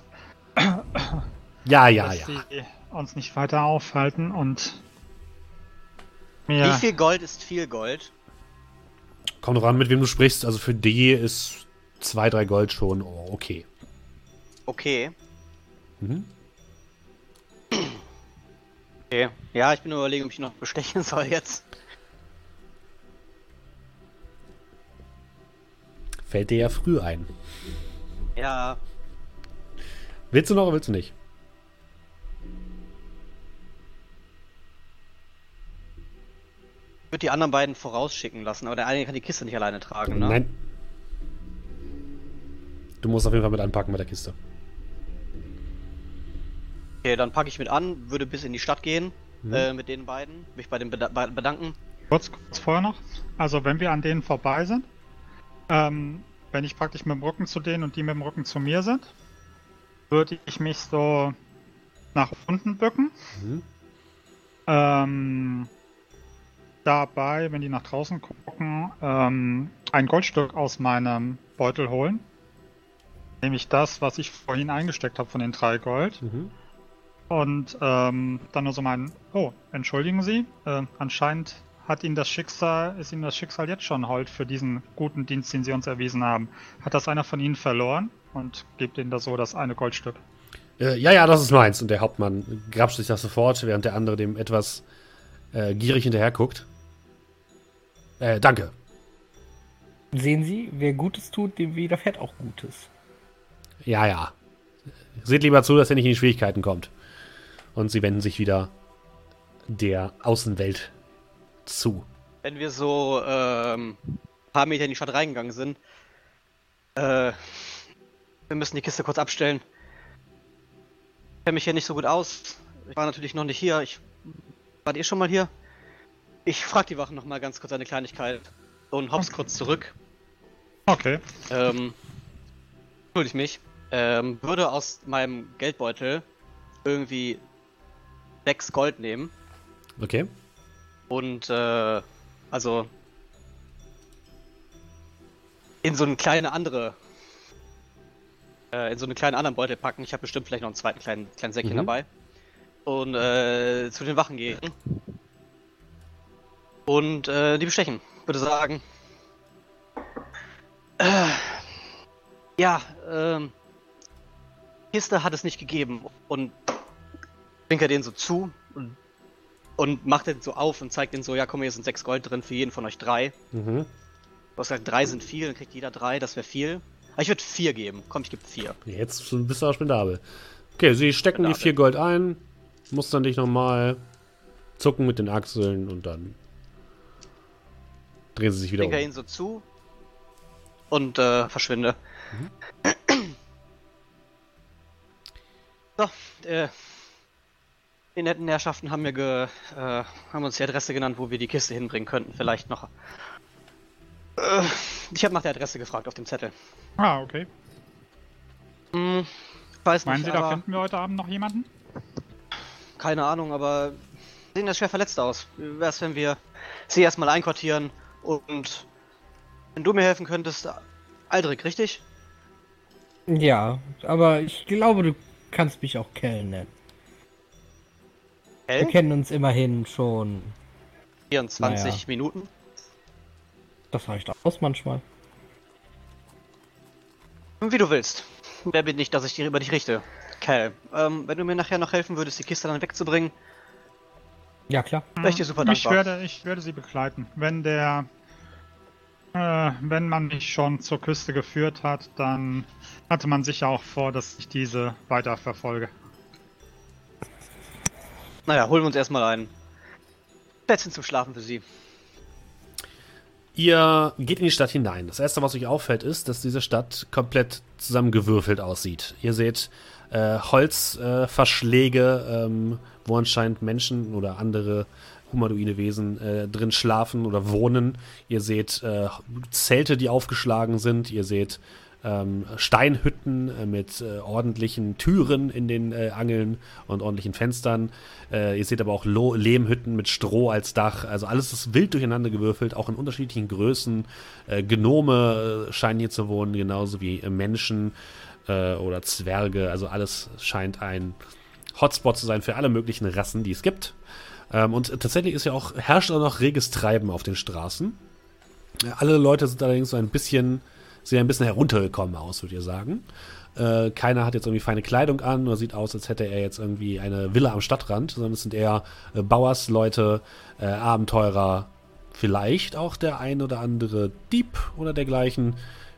ja, ja, dass ja. Sie uns nicht weiter aufhalten und. Wie viel Gold ist viel Gold? Kommt drauf an, mit wem du sprichst. Also für die ist zwei, drei Gold schon oh, okay. Okay. Mhm. Okay. Ja, ich bin überlegen, ob ich noch bestechen soll jetzt. Fällt dir ja früh ein. Ja, Willst du noch oder willst du nicht? Ich würde die anderen beiden vorausschicken lassen, aber der eine kann die Kiste nicht alleine tragen, ne? Nein. Du musst auf jeden Fall mit anpacken bei der Kiste. Okay, dann packe ich mit an, würde bis in die Stadt gehen, Mhm. äh, mit den beiden, mich bei den beda bei- bedanken. kurz, kurz vorher noch, also wenn wir an denen vorbei sind, ähm, wenn ich praktisch mit dem Rücken zu denen und die mit dem Rücken zu mir sind, würde ich mich so nach unten bücken. Mhm. Ähm, dabei, wenn die nach draußen gucken, ähm, ein Goldstück aus meinem Beutel holen. Nämlich das, was ich vorhin eingesteckt habe von den drei Gold. Mhm. Und ähm, dann nur so mein, oh, entschuldigen Sie, äh, anscheinend hat Ihnen das Schicksal, ist Ihnen das Schicksal jetzt schon hold für diesen guten Dienst, den Sie uns erwiesen haben. Hat das einer von Ihnen verloren? Und gibt Ihnen da so das eine Goldstück. Äh, ja, ja, das ist meins. Und der Hauptmann grapscht sich das sofort, während der andere dem etwas äh, gierig hinterher guckt. Äh, danke. Sehen Sie, wer Gutes tut, dem widerfährt auch Gutes. Ja, ja. Seht lieber zu, dass er nicht in die Schwierigkeiten kommt. Und sie wenden sich wieder der Außenwelt zu. Wenn wir so ähm, ein paar Meter in die Stadt reingegangen sind, äh, wir müssen die Kiste kurz abstellen. Ich kenne mich hier nicht so gut aus. Ich war natürlich noch nicht hier. Ich wart ihr schon mal hier? Ich frag die Wachen noch mal ganz kurz eine Kleinigkeit und hops kurz zurück. Okay. Ähm, entschuldige ich mich. Ähm, würde aus meinem Geldbeutel irgendwie sechs Gold nehmen Okay? und äh, also in so eine kleine andere äh, in so eine kleine anderen Beutel packen. Ich habe bestimmt vielleicht noch einen zweiten kleinen, kleinen Säckchen Mhm. dabei. Und äh, zu den Wachen gehen. Und äh, die bestechen. Würde sagen. Äh, ja, ähm. Kiste hat es nicht gegeben. Und winker den so zu und, und macht den so auf und zeigt den so, ja komm, hier sind sechs Gold drin für jeden von euch drei. Mhm. Du hast gesagt, drei sind viel, dann kriegt jeder drei, das wäre viel. Aber ich würde vier geben. Komm, ich gebe vier. Jetzt bist du auch spendabel. Okay, sie stecken die Spendabel. vier Gold ein, mustern dich nochmal, zucken mit den Achseln und dann drehen sie sich wieder Winker um. ihn so zu und äh, verschwinde. So, äh, die netten Herrschaften haben mir ge, äh, haben uns die Adresse genannt, wo wir die Kiste hinbringen könnten. Vielleicht noch. Äh, ich habe nach der Adresse gefragt auf dem Zettel. Ah, okay. Hm, ich weiß Meinen nicht, Sie, da finden wir heute Abend noch jemanden? keine Ahnung, aber sehen das schwer verletzt aus. Wie wär's, wenn wir sie erstmal einquartieren und wenn du mir helfen könntest, Aldrich, richtig? Ja, aber ich glaube, du kannst mich auch Kell nennen. Wir Hell? kennen uns immerhin schon. 24 Naja. Minuten. Das reicht aus manchmal. Wie du willst. Wer bin ich, dass ich dir über dich richte? Cal, ähm, wenn du mir nachher noch helfen würdest, die Kiste dann wegzubringen, Ja, klar. wäre ich dir super Ich dankbar. werde, ich werde Sie begleiten. Wenn der, äh, wenn man mich schon zur Küste geführt hat, dann hatte man sicher auch vor, dass ich diese weiter verfolge. Naja, holen wir uns erstmal ein Plätzchen zum Schlafen für sie. Ihr geht in die Stadt hinein. Das erste, was euch auffällt, ist, dass diese Stadt komplett zusammengewürfelt aussieht. Ihr seht äh, Holzverschläge, äh, ähm, wo anscheinend Menschen oder andere humanoide Wesen äh, drin schlafen oder wohnen. Ihr seht äh, Zelte, die aufgeschlagen sind. Ihr seht ähm, Steinhütten äh, mit äh, ordentlichen Türen in den äh, Angeln und ordentlichen Fenstern. Äh, ihr seht aber auch Lo Lehmhütten mit Stroh als Dach. Also alles ist wild durcheinander gewürfelt, auch in unterschiedlichen Größen. Gnome scheinen hier zu wohnen, genauso wie Menschen oder Zwerge. Also alles scheint ein Hotspot zu sein für alle möglichen Rassen, die es gibt. Ähm, und tatsächlich ist ja auch, herrscht auch noch reges Treiben auf den Straßen. Alle Leute sind allerdings so ein bisschen sehen ein bisschen heruntergekommen aus, würde ich sagen. Äh, keiner hat jetzt irgendwie feine Kleidung an oder sieht aus, als hätte er jetzt irgendwie eine Villa am Stadtrand, sondern es sind eher äh, Bauersleute, äh, Abenteurer, vielleicht auch der ein oder andere Dieb oder dergleichen.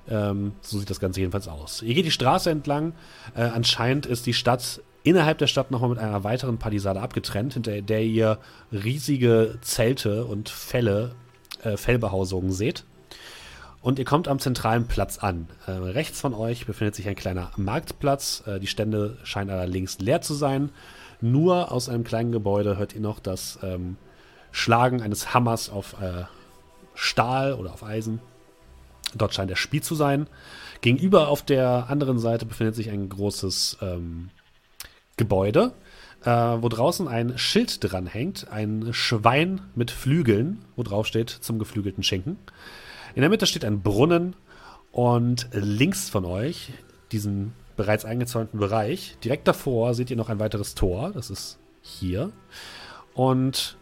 Ähm, so sieht das Ganze jedenfalls aus. Ihr geht die Straße entlang. Äh, anscheinend ist die Stadt innerhalb der Stadt nochmal mit einer weiteren Palisade abgetrennt, hinter der ihr riesige Zelte und Fälle, äh, Fellbehausungen seht. Und ihr kommt am zentralen Platz an. Äh, rechts von euch befindet sich ein kleiner Marktplatz. Äh, die Stände scheinen allerdings leer zu sein. Nur aus einem kleinen Gebäude hört ihr noch das ähm, Schlagen eines Hammers auf äh, Stahl oder auf Eisen. Dort scheint der Spiel zu sein. Gegenüber auf der anderen Seite befindet sich ein großes ähm, Gebäude, äh, wo draußen ein Schild dranhängt. Ein Schwein mit Flügeln, wo drauf steht zum geflügelten Schinken. In der Mitte steht ein Brunnen und links von euch, diesen bereits eingezäunten Bereich, direkt davor seht ihr noch ein weiteres Tor. Das ist hier. Und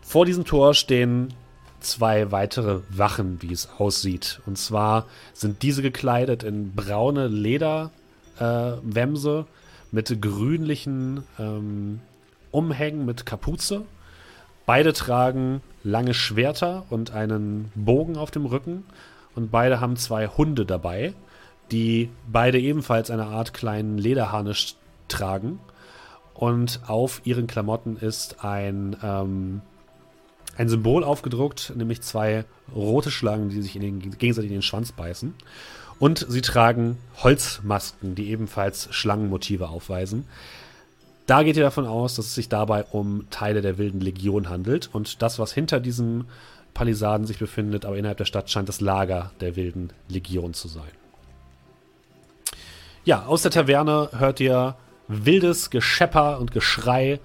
vor diesem Tor stehen zwei weitere Wachen, wie es aussieht. Und zwar sind diese gekleidet in braune Lederwämse äh, mit grünlichen ähm, Umhängen mit Kapuze. Beide tragen lange Schwerter und einen Bogen auf dem Rücken. Und beide haben zwei Hunde dabei, die beide ebenfalls eine Art kleinen Lederharnisch tragen. Und auf ihren Klamotten ist ein, ähm, ein Symbol aufgedruckt, nämlich zwei rote Schlangen, die sich den, gegenseitig in den Schwanz beißen. Und sie tragen Holzmasken, die ebenfalls Schlangenmotive aufweisen. Da geht ihr davon aus, dass es sich dabei um Teile der Wilden Legion handelt. Und das, was hinter diesem Palisaden sich befindet, aber innerhalb der Stadt, scheint das Lager der Wilden Legion zu sein. Ja, aus der Taverne hört ihr wildes Geschepper und Geschrei,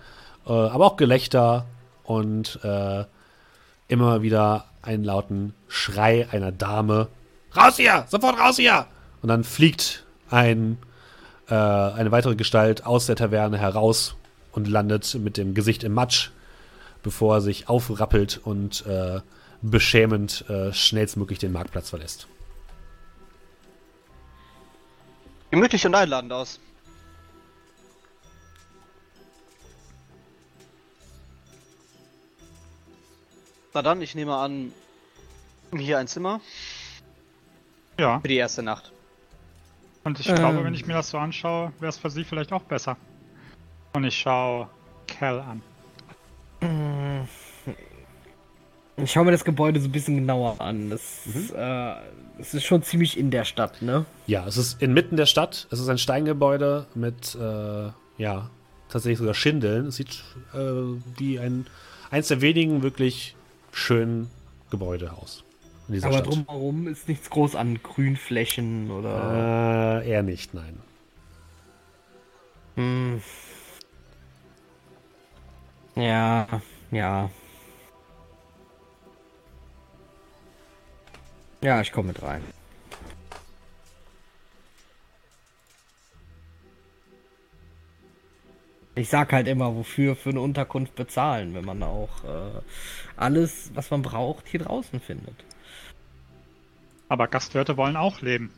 äh, aber auch Gelächter und äh, immer wieder einen lauten Schrei einer Dame. Raus hier! Sofort raus hier! Und dann fliegt ein äh, eine weitere Gestalt aus der Taverne heraus und landet mit dem Gesicht im Matsch, bevor er sich aufrappelt und äh, beschämend äh, schnellstmöglich den Marktplatz verlässt. Gemütlich und einladend aus. Na dann, ich nehme an, hier ein Zimmer. Ja. Für die erste Nacht. Und ich ähm. glaube, wenn ich mir das so anschaue, wäre es für sie vielleicht auch besser. Und ich schaue Cal an. Mm. Ich schaue mir das Gebäude so ein bisschen genauer an. Das, mhm. äh, das ist schon ziemlich in der Stadt, ne? Ja, es ist inmitten der Stadt. Es ist ein Steingebäude mit, äh, ja, tatsächlich sogar Schindeln. Es sieht äh, wie ein, eins der wenigen wirklich schönen Gebäude aus. Aber Stadt. drumherum ist nichts groß an Grünflächen oder. Äh, eher nicht, nein. Hm. Ja, ja. Ja, ich komme mit rein. Ich sag halt immer, wofür für eine Unterkunft bezahlen, wenn man auch äh, alles, was man braucht, hier draußen findet. Aber Gastwirte wollen auch leben.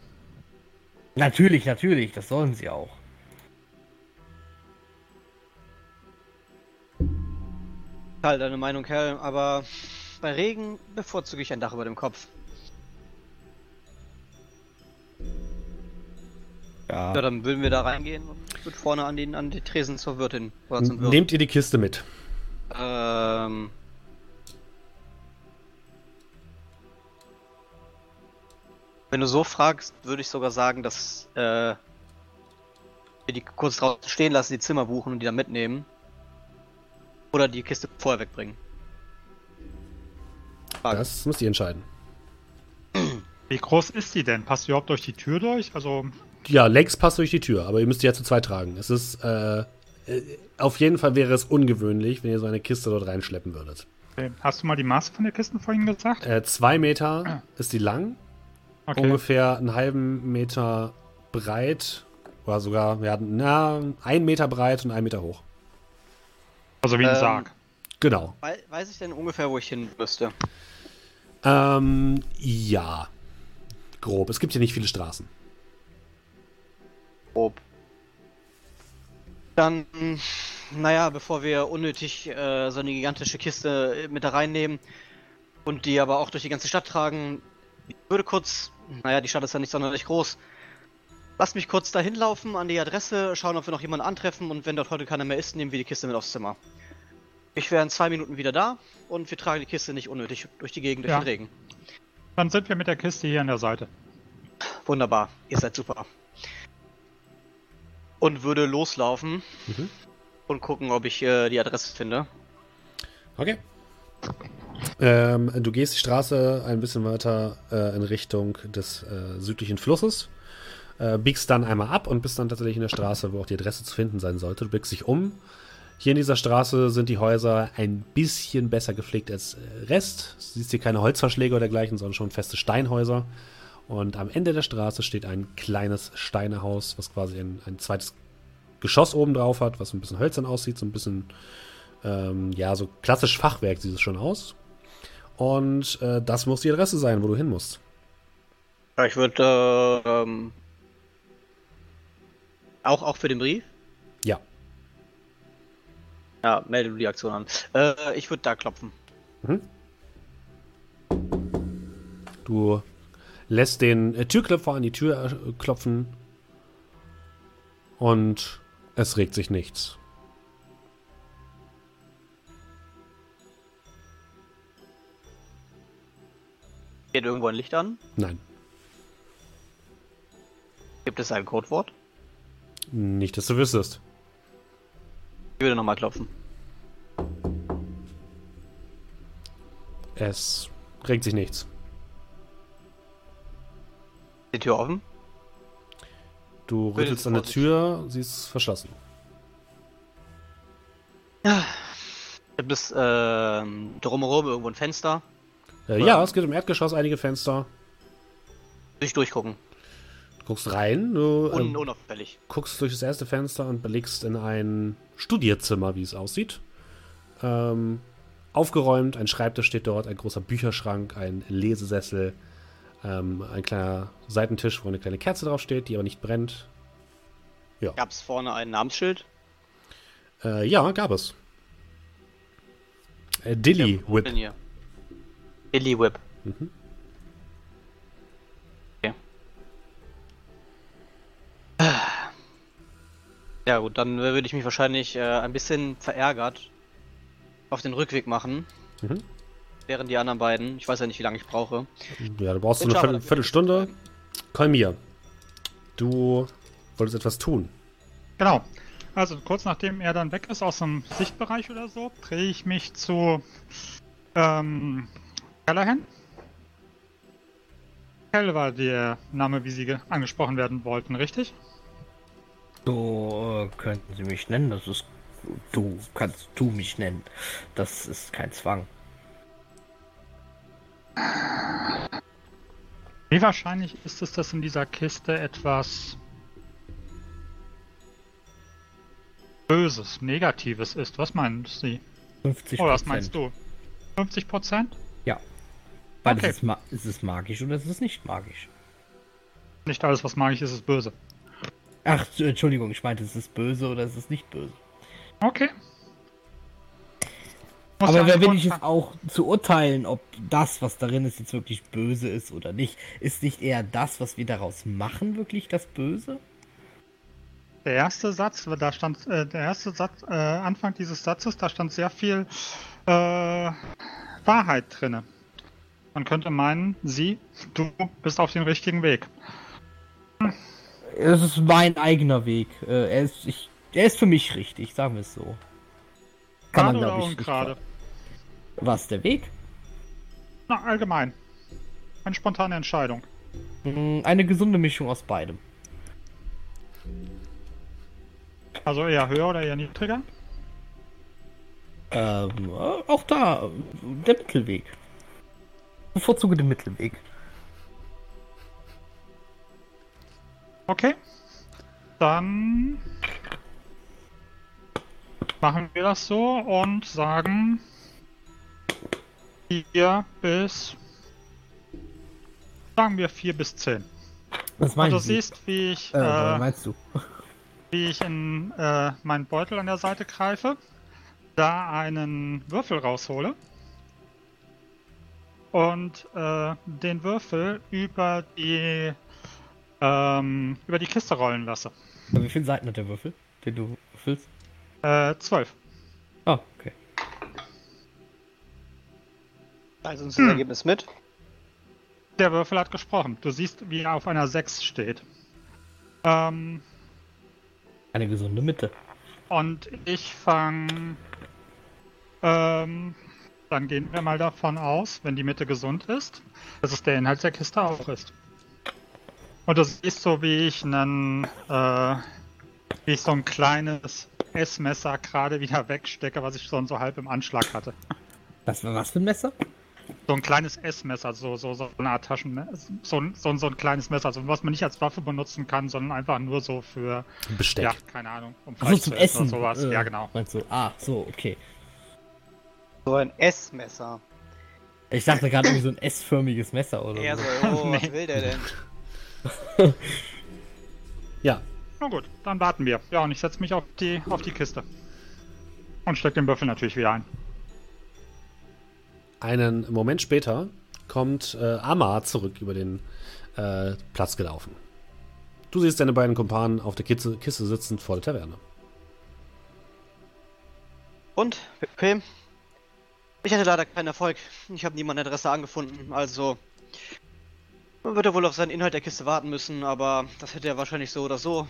Natürlich, natürlich, das sollen sie auch. Halt deine Meinung, Kerl, aber bei Regen bevorzuge ich ein Dach über dem Kopf. Ja. ja, dann würden wir da reingehen und wird vorne an den, an die Tresen zur Wirtin oder zum Wirt. Nehmt ihr die Kiste mit? Ähm, Wenn du so fragst, würde ich sogar sagen, dass äh, wir die kurz draußen stehen lassen, die Zimmer buchen und die dann mitnehmen. Oder die Kiste vorher wegbringen. Frage. Das müsst ihr entscheiden. Wie groß ist die denn? Passt die überhaupt durch die Tür durch? Also. Ja, Legs passt durch die Tür, aber ihr müsst die ja zu zweit tragen. Es ist, äh, äh, auf jeden Fall wäre es ungewöhnlich, wenn ihr so eine Kiste dort reinschleppen würdet. Okay. Hast du mal die Maße von der Kiste vorhin gesagt? Äh, zwei Meter ist die lang, Okay. ungefähr einen halben Meter breit, oder sogar, ja, na, ein Meter breit und ein Meter hoch. Also wie ein Ähm, Sarg. Genau. Wei- Weiß ich denn ungefähr, wo ich hin müsste? Ähm, ja. Grob. Es gibt hier nicht viele Straßen. Grob. Dann, naja, bevor wir unnötig äh, so eine gigantische Kiste mit da reinnehmen und die aber auch durch die ganze Stadt tragen, ich würde kurz, naja, die Stadt ist ja nicht sonderlich groß. Lass mich kurz dahin laufen an die Adresse, schauen, ob wir noch jemanden antreffen und wenn dort heute keiner mehr ist, nehmen wir die Kiste mit aufs Zimmer. Ich wäre in zwei Minuten wieder da und wir tragen die Kiste nicht unnötig durch die Gegend, durch Ja. den Regen. Dann sind wir mit der Kiste hier an der Seite. Wunderbar, ihr seid super. Und würde loslaufen Mhm. und gucken, ob ich äh, die Adresse finde. Okay. Ähm, du gehst die Straße ein bisschen weiter äh, in Richtung des äh, südlichen Flusses, äh, biegst dann einmal ab und bist dann tatsächlich in der Straße, wo auch die Adresse zu finden sein sollte. Du blickst dich um. Hier in dieser Straße sind die Häuser ein bisschen besser gepflegt als äh, Rest. Du siehst hier keine Holzverschläge oder dergleichen, sondern schon feste Steinhäuser. Und am Ende der Straße steht ein kleines Steinehaus, was quasi ein, ein zweites Geschoss oben drauf hat, was ein bisschen hölzern aussieht, so ein bisschen ähm, ja, so klassisch Fachwerk sieht es schon aus. Und äh, das muss die Adresse sein, wo du hin musst. Ja, ich würde äh, ähm, auch auch für den Brief. Ja. Ja, melde du die Aktion an. Äh, ich würde da klopfen. Du lässt den äh, Türklopfer an die Tür äh, klopfen und es regt sich nichts. Geht irgendwo ein Licht an? Nein, Gibt es ein Codewort? nicht, dass du wüsstest. Ich würde nochmal klopfen. Es regt sich nichts. Die Tür offen? Du rüttelst an der. Tür, sie ist verschlossen. Gibt es ähm, drumherum irgendwo ein Fenster? Äh, ja, es gibt im Erdgeschoss einige Fenster. Ich durchgucken. Du guckst rein, du Un ähm, unauffällig. guckst durch das erste Fenster und blickst in ein Studierzimmer, wie es aussieht. Ähm, aufgeräumt, ein Schreibtisch steht dort, ein großer Bücherschrank, ein Lesesessel, ähm, ein kleiner Seitentisch, wo eine kleine Kerze drauf steht, die aber nicht brennt. Gab es vorne ein Namensschild? Äh, ja, gab es. Äh, Dilly Whip. Denn hier? Illy Whip. Mhm. Okay. Ja gut, dann würde ich mich wahrscheinlich äh, ein bisschen verärgert auf den Rückweg machen. Mhm. Während die anderen beiden, ich weiß ja nicht, wie lange ich brauche. Ja, du brauchst so eine Viertel, Viertelstunde. Kolmir, du wolltest etwas tun. Genau. Also kurz nachdem er dann weg ist aus dem Sichtbereich oder so, drehe ich mich zu ähm, Callahan. Kell war der Name, wie Sie ge- angesprochen werden wollten, richtig? So äh, könnten Sie mich nennen. Das ist. Du kannst du mich nennen. Das ist kein Zwang. Wie wahrscheinlich ist es, dass in dieser Kiste etwas Böses, Negatives ist? Was meinen Sie? 50 Oh, was meinst du? 50 Prozent? Ja. Weil Okay. es ist, ma ist es magisch oder ist es nicht magisch? Nicht alles, was magisch ist, ist böse. Ach, Entschuldigung, ich meinte, es ist böse oder es ist nicht böse. Okay. Muss Aber wer bin Grund ich jetzt auch zu urteilen, ob das, was darin ist, jetzt wirklich böse ist oder nicht? Ist nicht eher das, was wir daraus machen, wirklich das Böse? Der erste Satz, da stand, äh, der erste Satz, äh, Anfang dieses Satzes, da stand sehr viel äh, Wahrheit drinne. Man könnte meinen, sie, du bist auf dem richtigen Weg. Es ist mein eigener Weg. Äh, er, ist, ich, er ist für mich richtig, sagen wir es so. Kann man, Gerade glaube oder ich. ver- Was, der Weg? Na, allgemein. Eine spontane Entscheidung. Mm, Eine gesunde Mischung aus beidem. Also eher höher oder eher niedriger? Ähm, äh, auch da, der Mittelweg. Bevorzuge den Mittelweg. Okay. Dann machen wir das so und sagen 4 bis. Sagen wir 4 bis 10. Was meinst du du? siehst, wie ich, Äh, äh, meinst du? wie ich in äh, meinen Beutel an der Seite greife, da einen Würfel raushole und äh, den Würfel über die ähm, über die Kiste rollen lasse. Wie viele Seiten hat der Würfel, den du füllst? Äh, 12. Ah, okay. Also uns das Ergebnis mit. Der Würfel hat gesprochen. Du siehst, wie er auf einer 6 steht. Ähm, Eine gesunde Mitte. und ich fange. Ähm, dann gehen wir mal davon aus, wenn die Mitte gesund ist, dass es der Inhalt der Kiste auch ist. Und du siehst so, wie ich einen, äh, wie ich so ein kleines Essmesser gerade wieder wegstecke, was ich schon so halb im Anschlag hatte. Das war was für ein Messer? So ein kleines Essmesser, so, so, so eine Art Taschenmesser, so, ein- so, so ein kleines Messer, also was man nicht als Waffe benutzen kann, sondern einfach nur so für, Besteck. ja, keine Ahnung, um Ach so, Fleisch zum zu essen Essen. oder sowas. Äh, Ja, genau. Meinst du? Ah, so, okay. So ein Essmesser. Ich dachte gerade irgendwie so ein S-förmiges Messer oder Er so. so, oh, was will der denn? Ja, Na gut, dann warten wir. Ja, und ich setze mich auf die, auf die Kiste. Und steck den Würfel natürlich wieder ein. einen Moment später kommt äh, Amar zurück über den äh, Platz gelaufen. Du siehst deine beiden Kumpanen auf der Kiste, Kiste sitzend vor der Taverne. Und, okay. Ich hatte leider keinen Erfolg. Ich habe niemand Adresse angefunden, also man wird er wohl auf seinen Inhalt der Kiste warten müssen, aber das hätte er wahrscheinlich so oder so.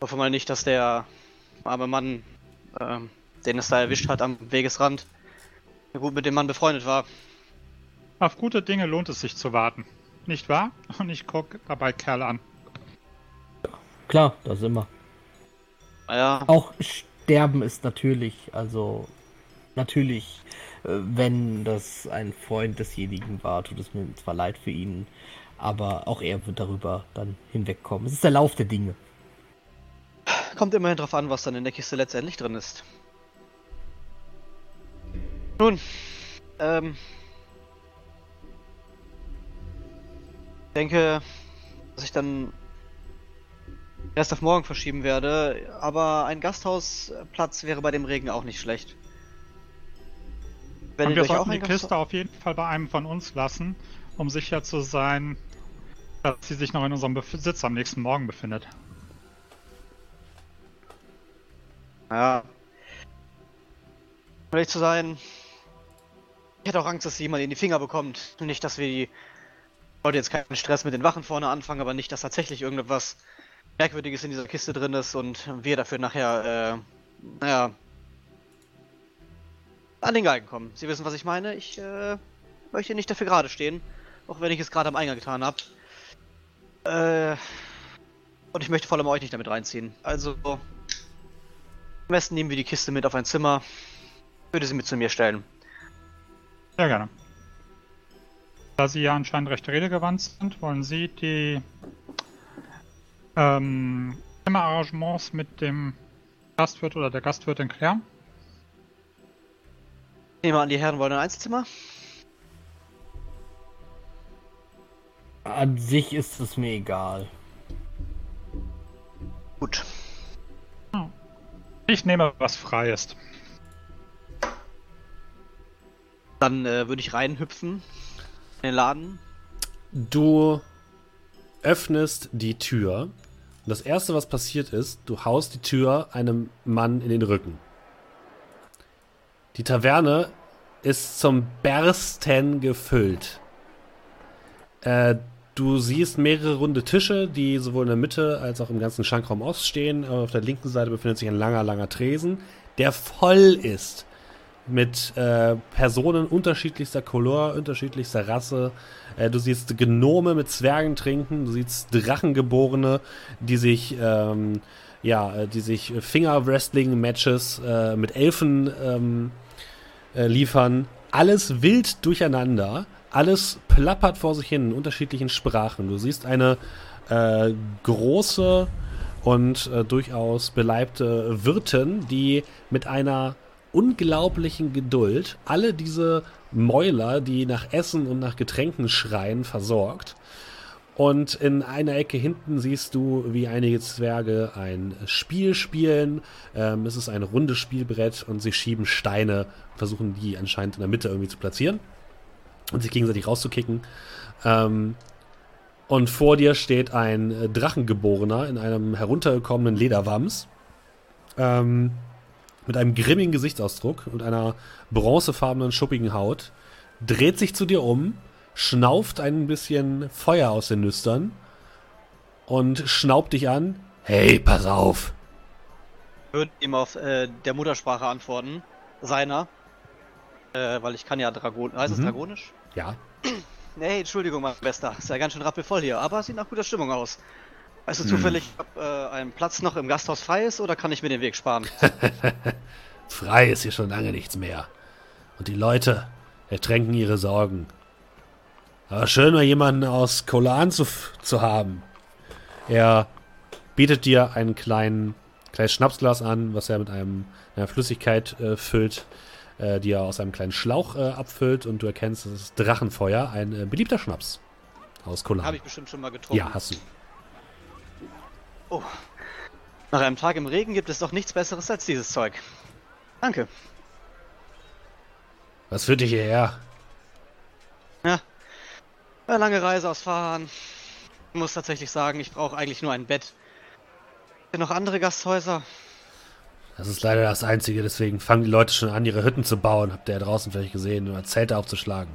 Hoffe mal nicht, dass der arme Mann, ähm, den es da erwischt hat am Wegesrand, gut mit dem Mann befreundet war. Auf gute Dinge lohnt es sich zu warten. Nicht wahr? Und ich gucke dabei Kerl an. Klar, das immer. Naja, Auch Sterben ist natürlich, also natürlich, äh, wenn das ein Freund desjenigen war, tut es mir zwar leid für ihn, aber auch er wird darüber dann hinwegkommen. Es ist der Lauf der Dinge. kommt immerhin drauf an, was dann in der Kiste letztendlich drin ist. Nun, ähm. Ich denke, dass ich dann erst auf morgen verschieben werde, aber ein Gasthausplatz wäre bei dem Regen auch nicht schlecht. Werdet wir sollten die Kiste auf jeden Fall bei einem von uns lassen, um sicher zu sein, dass sie sich noch in unserem Besitz am nächsten Morgen befindet. Ja. Um ehrlich zu sein, ich hätte auch Angst, dass sie jemand in die Finger bekommt. Nicht, dass wir die. Ich wollte jetzt keinen Stress mit den Wachen vorne anfangen, aber nicht, dass tatsächlich irgendetwas Merkwürdiges in dieser Kiste drin ist und wir dafür nachher, äh, naja, an den Galgen kommen. Sie wissen, was ich meine. Ich, äh, möchte nicht dafür gerade stehen, auch wenn ich es gerade am Eingang getan habe. Äh, und ich möchte vor allem euch nicht damit reinziehen. Also, am besten nehmen wir die Kiste mit auf ein Zimmer. Würde sie mit zu mir stellen. Sehr gerne. Da Sie ja anscheinend recht redegewandt sind, wollen Sie die ähm, Zimmerarrangements mit dem Gastwirt oder der Gastwirtin klären? Ich nehme an, die Herren wollen ein Einzelzimmer. An sich ist es mir egal. Gut. Ich nehme, was frei ist. Dann äh, würde ich reinhüpfen in den Laden. Du öffnest die Tür. Und das erste, was passiert ist, du haust die Tür einem Mann in den Rücken. Die Taverne ist zum Bersten gefüllt. Äh, du siehst mehrere runde Tische, die sowohl in der Mitte als auch im ganzen Schankraum Ost stehen. Auf der linken Seite befindet sich ein langer, langer Tresen, der voll ist mit äh, Personen unterschiedlichster Couleur, unterschiedlichster Rasse. Äh, du siehst Gnome mit Zwergen trinken, du siehst Drachengeborene, die sich, ähm, ja, äh, die sich Finger-Wrestling-Matches äh, mit Elfen ähm, äh, liefern. Alles wild durcheinander, alles plappert vor sich hin in unterschiedlichen Sprachen. Du siehst eine äh, große und äh, durchaus beleibte Wirtin, die mit einer unglaublichen Geduld alle diese Mäuler, die nach Essen und nach Getränken schreien, versorgt. Und in einer Ecke hinten siehst du, wie einige Zwerge ein Spiel spielen. Ähm, es ist ein rundes Spielbrett und sie schieben Steine, versuchen die anscheinend in der Mitte irgendwie zu platzieren und sich gegenseitig rauszukicken. Ähm, und vor dir steht ein Drachengeborener in einem heruntergekommenen Lederwams. Ähm, mit einem grimmigen Gesichtsausdruck und einer bronzefarbenen, schuppigen Haut, dreht sich zu dir um, schnauft ein bisschen Feuer aus den Nüstern und schnaubt dich an. Hey, pass auf! Würde ihm auf äh, der Muttersprache antworten. Seiner. Äh, weil ich kann ja Dragon. Heißt Mhm. es Dragonisch? Ja. Nee, Entschuldigung, mein Bester. Ist ja ganz schön rappelvoll hier, aber sieht nach guter Stimmung aus. Weißt du Hm. zufällig, ob äh, ein Platz noch im Gasthaus frei ist oder kann ich mir den Weg sparen? Frei ist hier schon lange nichts mehr. Und die Leute ertränken ihre Sorgen. Aber schön mal jemanden aus Kolan zu, zu haben. Er bietet dir einen kleinen, kleines Schnapsglas an, was er mit einem, einer Flüssigkeit äh, füllt, äh, die er aus einem kleinen Schlauch äh, abfüllt. Und du erkennst, das ist Drachenfeuer, ein äh, beliebter Schnaps aus Kolan. Habe ich bestimmt schon mal getrunken. ja, hast du. Oh. Nach einem Tag im Regen gibt es doch nichts Besseres als dieses Zeug. Danke. Was führt dich hierher? Eine lange Reise aus Fahrhahn. Ich muss tatsächlich sagen, ich brauche eigentlich nur ein Bett. Sind noch andere Gasthäuser? Das ist leider das Einzige, deswegen fangen die Leute schon an, ihre Hütten zu bauen. Habt ihr ja draußen vielleicht gesehen, oder Zelte aufzuschlagen.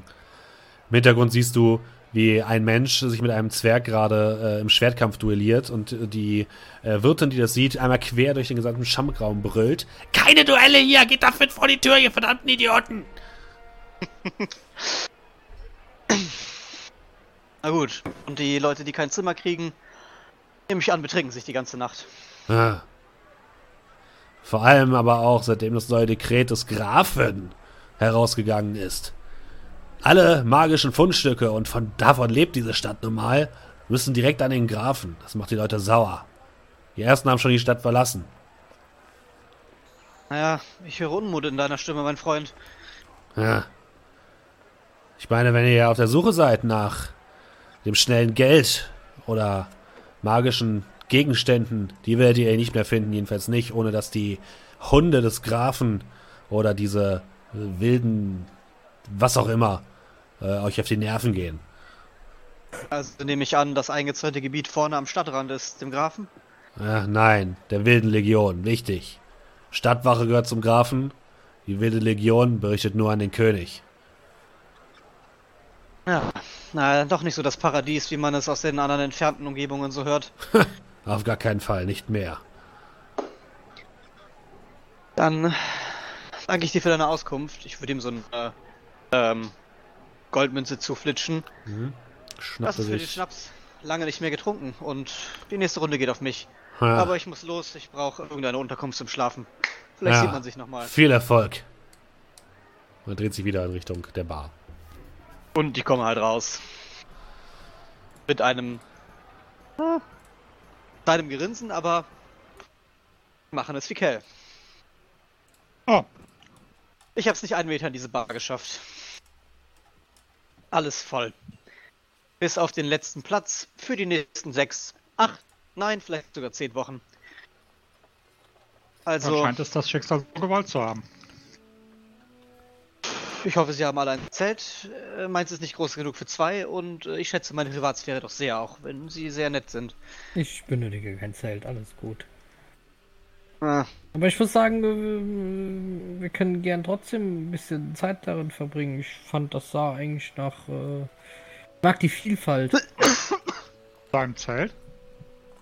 Im Hintergrund siehst du, wie ein Mensch sich mit einem Zwerg gerade äh, im Schwertkampf duelliert und äh, die äh, Wirtin, die das sieht, einmal quer durch den gesamten Schamraum brüllt. Keine Duelle hier! Geht da fit vor die Tür, ihr verdammten Idioten! Na gut. Und die Leute, die kein Zimmer kriegen, nehme ich an, betrinken sich die ganze Nacht. Ah. Vor allem aber auch, seitdem das neue Dekret des Grafen herausgegangen ist. Alle magischen Fundstücke, und von davon lebt diese Stadt nun mal, müssen direkt an den Grafen. Das macht die Leute sauer. Die ersten haben schon die Stadt verlassen. Naja, ich höre Unmut in deiner Stimme, mein Freund. Ja. Ich meine, wenn ihr auf der Suche seid nach dem schnellen Geld oder magischen Gegenständen, die werdet ihr nicht mehr finden, jedenfalls nicht, ohne dass die Hunde des Grafen oder diese wilden, was auch immer, äh, euch auf die Nerven gehen. Also nehme ich an, das eingezäunte Gebiet vorne am Stadtrand ist dem Grafen? Ach, nein, der wilden Legion, wichtig. Stadtwache gehört zum Grafen, die wilde Legion berichtet nur an den König. Ja, na, doch nicht so das Paradies, wie man es aus den anderen entfernten Umgebungen so hört. Auf gar keinen Fall, nicht mehr. Dann danke ich dir für deine Auskunft. Ich würde ihm so eine ähm, Goldmünze zuflitschen. Das Schnappte ist für den. Schnaps lange nicht mehr getrunken und die nächste Runde geht auf mich. Ja. Aber ich muss los, ich brauche irgendeine Unterkunft zum Schlafen. Vielleicht Ja. sieht man sich nochmal. Viel Erfolg. Man dreht sich wieder in Richtung der Bar. Und die kommen halt raus. Mit einem. Ah, einem Gerinsen, aber machen es wie Kell. Oh, Ich habe es nicht einen Meter in diese Bar geschafft. Alles voll. Bis auf den letzten Platz für die nächsten sechs, acht, nein, vielleicht sogar zehn Wochen. dann Also, scheint es das Schicksal so gewollt zu haben. Ich hoffe, Sie haben alle ein Zelt. Äh, Meins ist nicht groß genug für zwei und äh, ich schätze meine Privatsphäre doch sehr, auch wenn Sie sehr nett sind. Ich benötige kein Zelt, alles gut. Ah, Aber ich muss sagen, äh, wir können gern trotzdem ein bisschen Zeit darin verbringen. Ich fand, das sah eigentlich nach. Äh, ich mag die Vielfalt. Beim Zelt?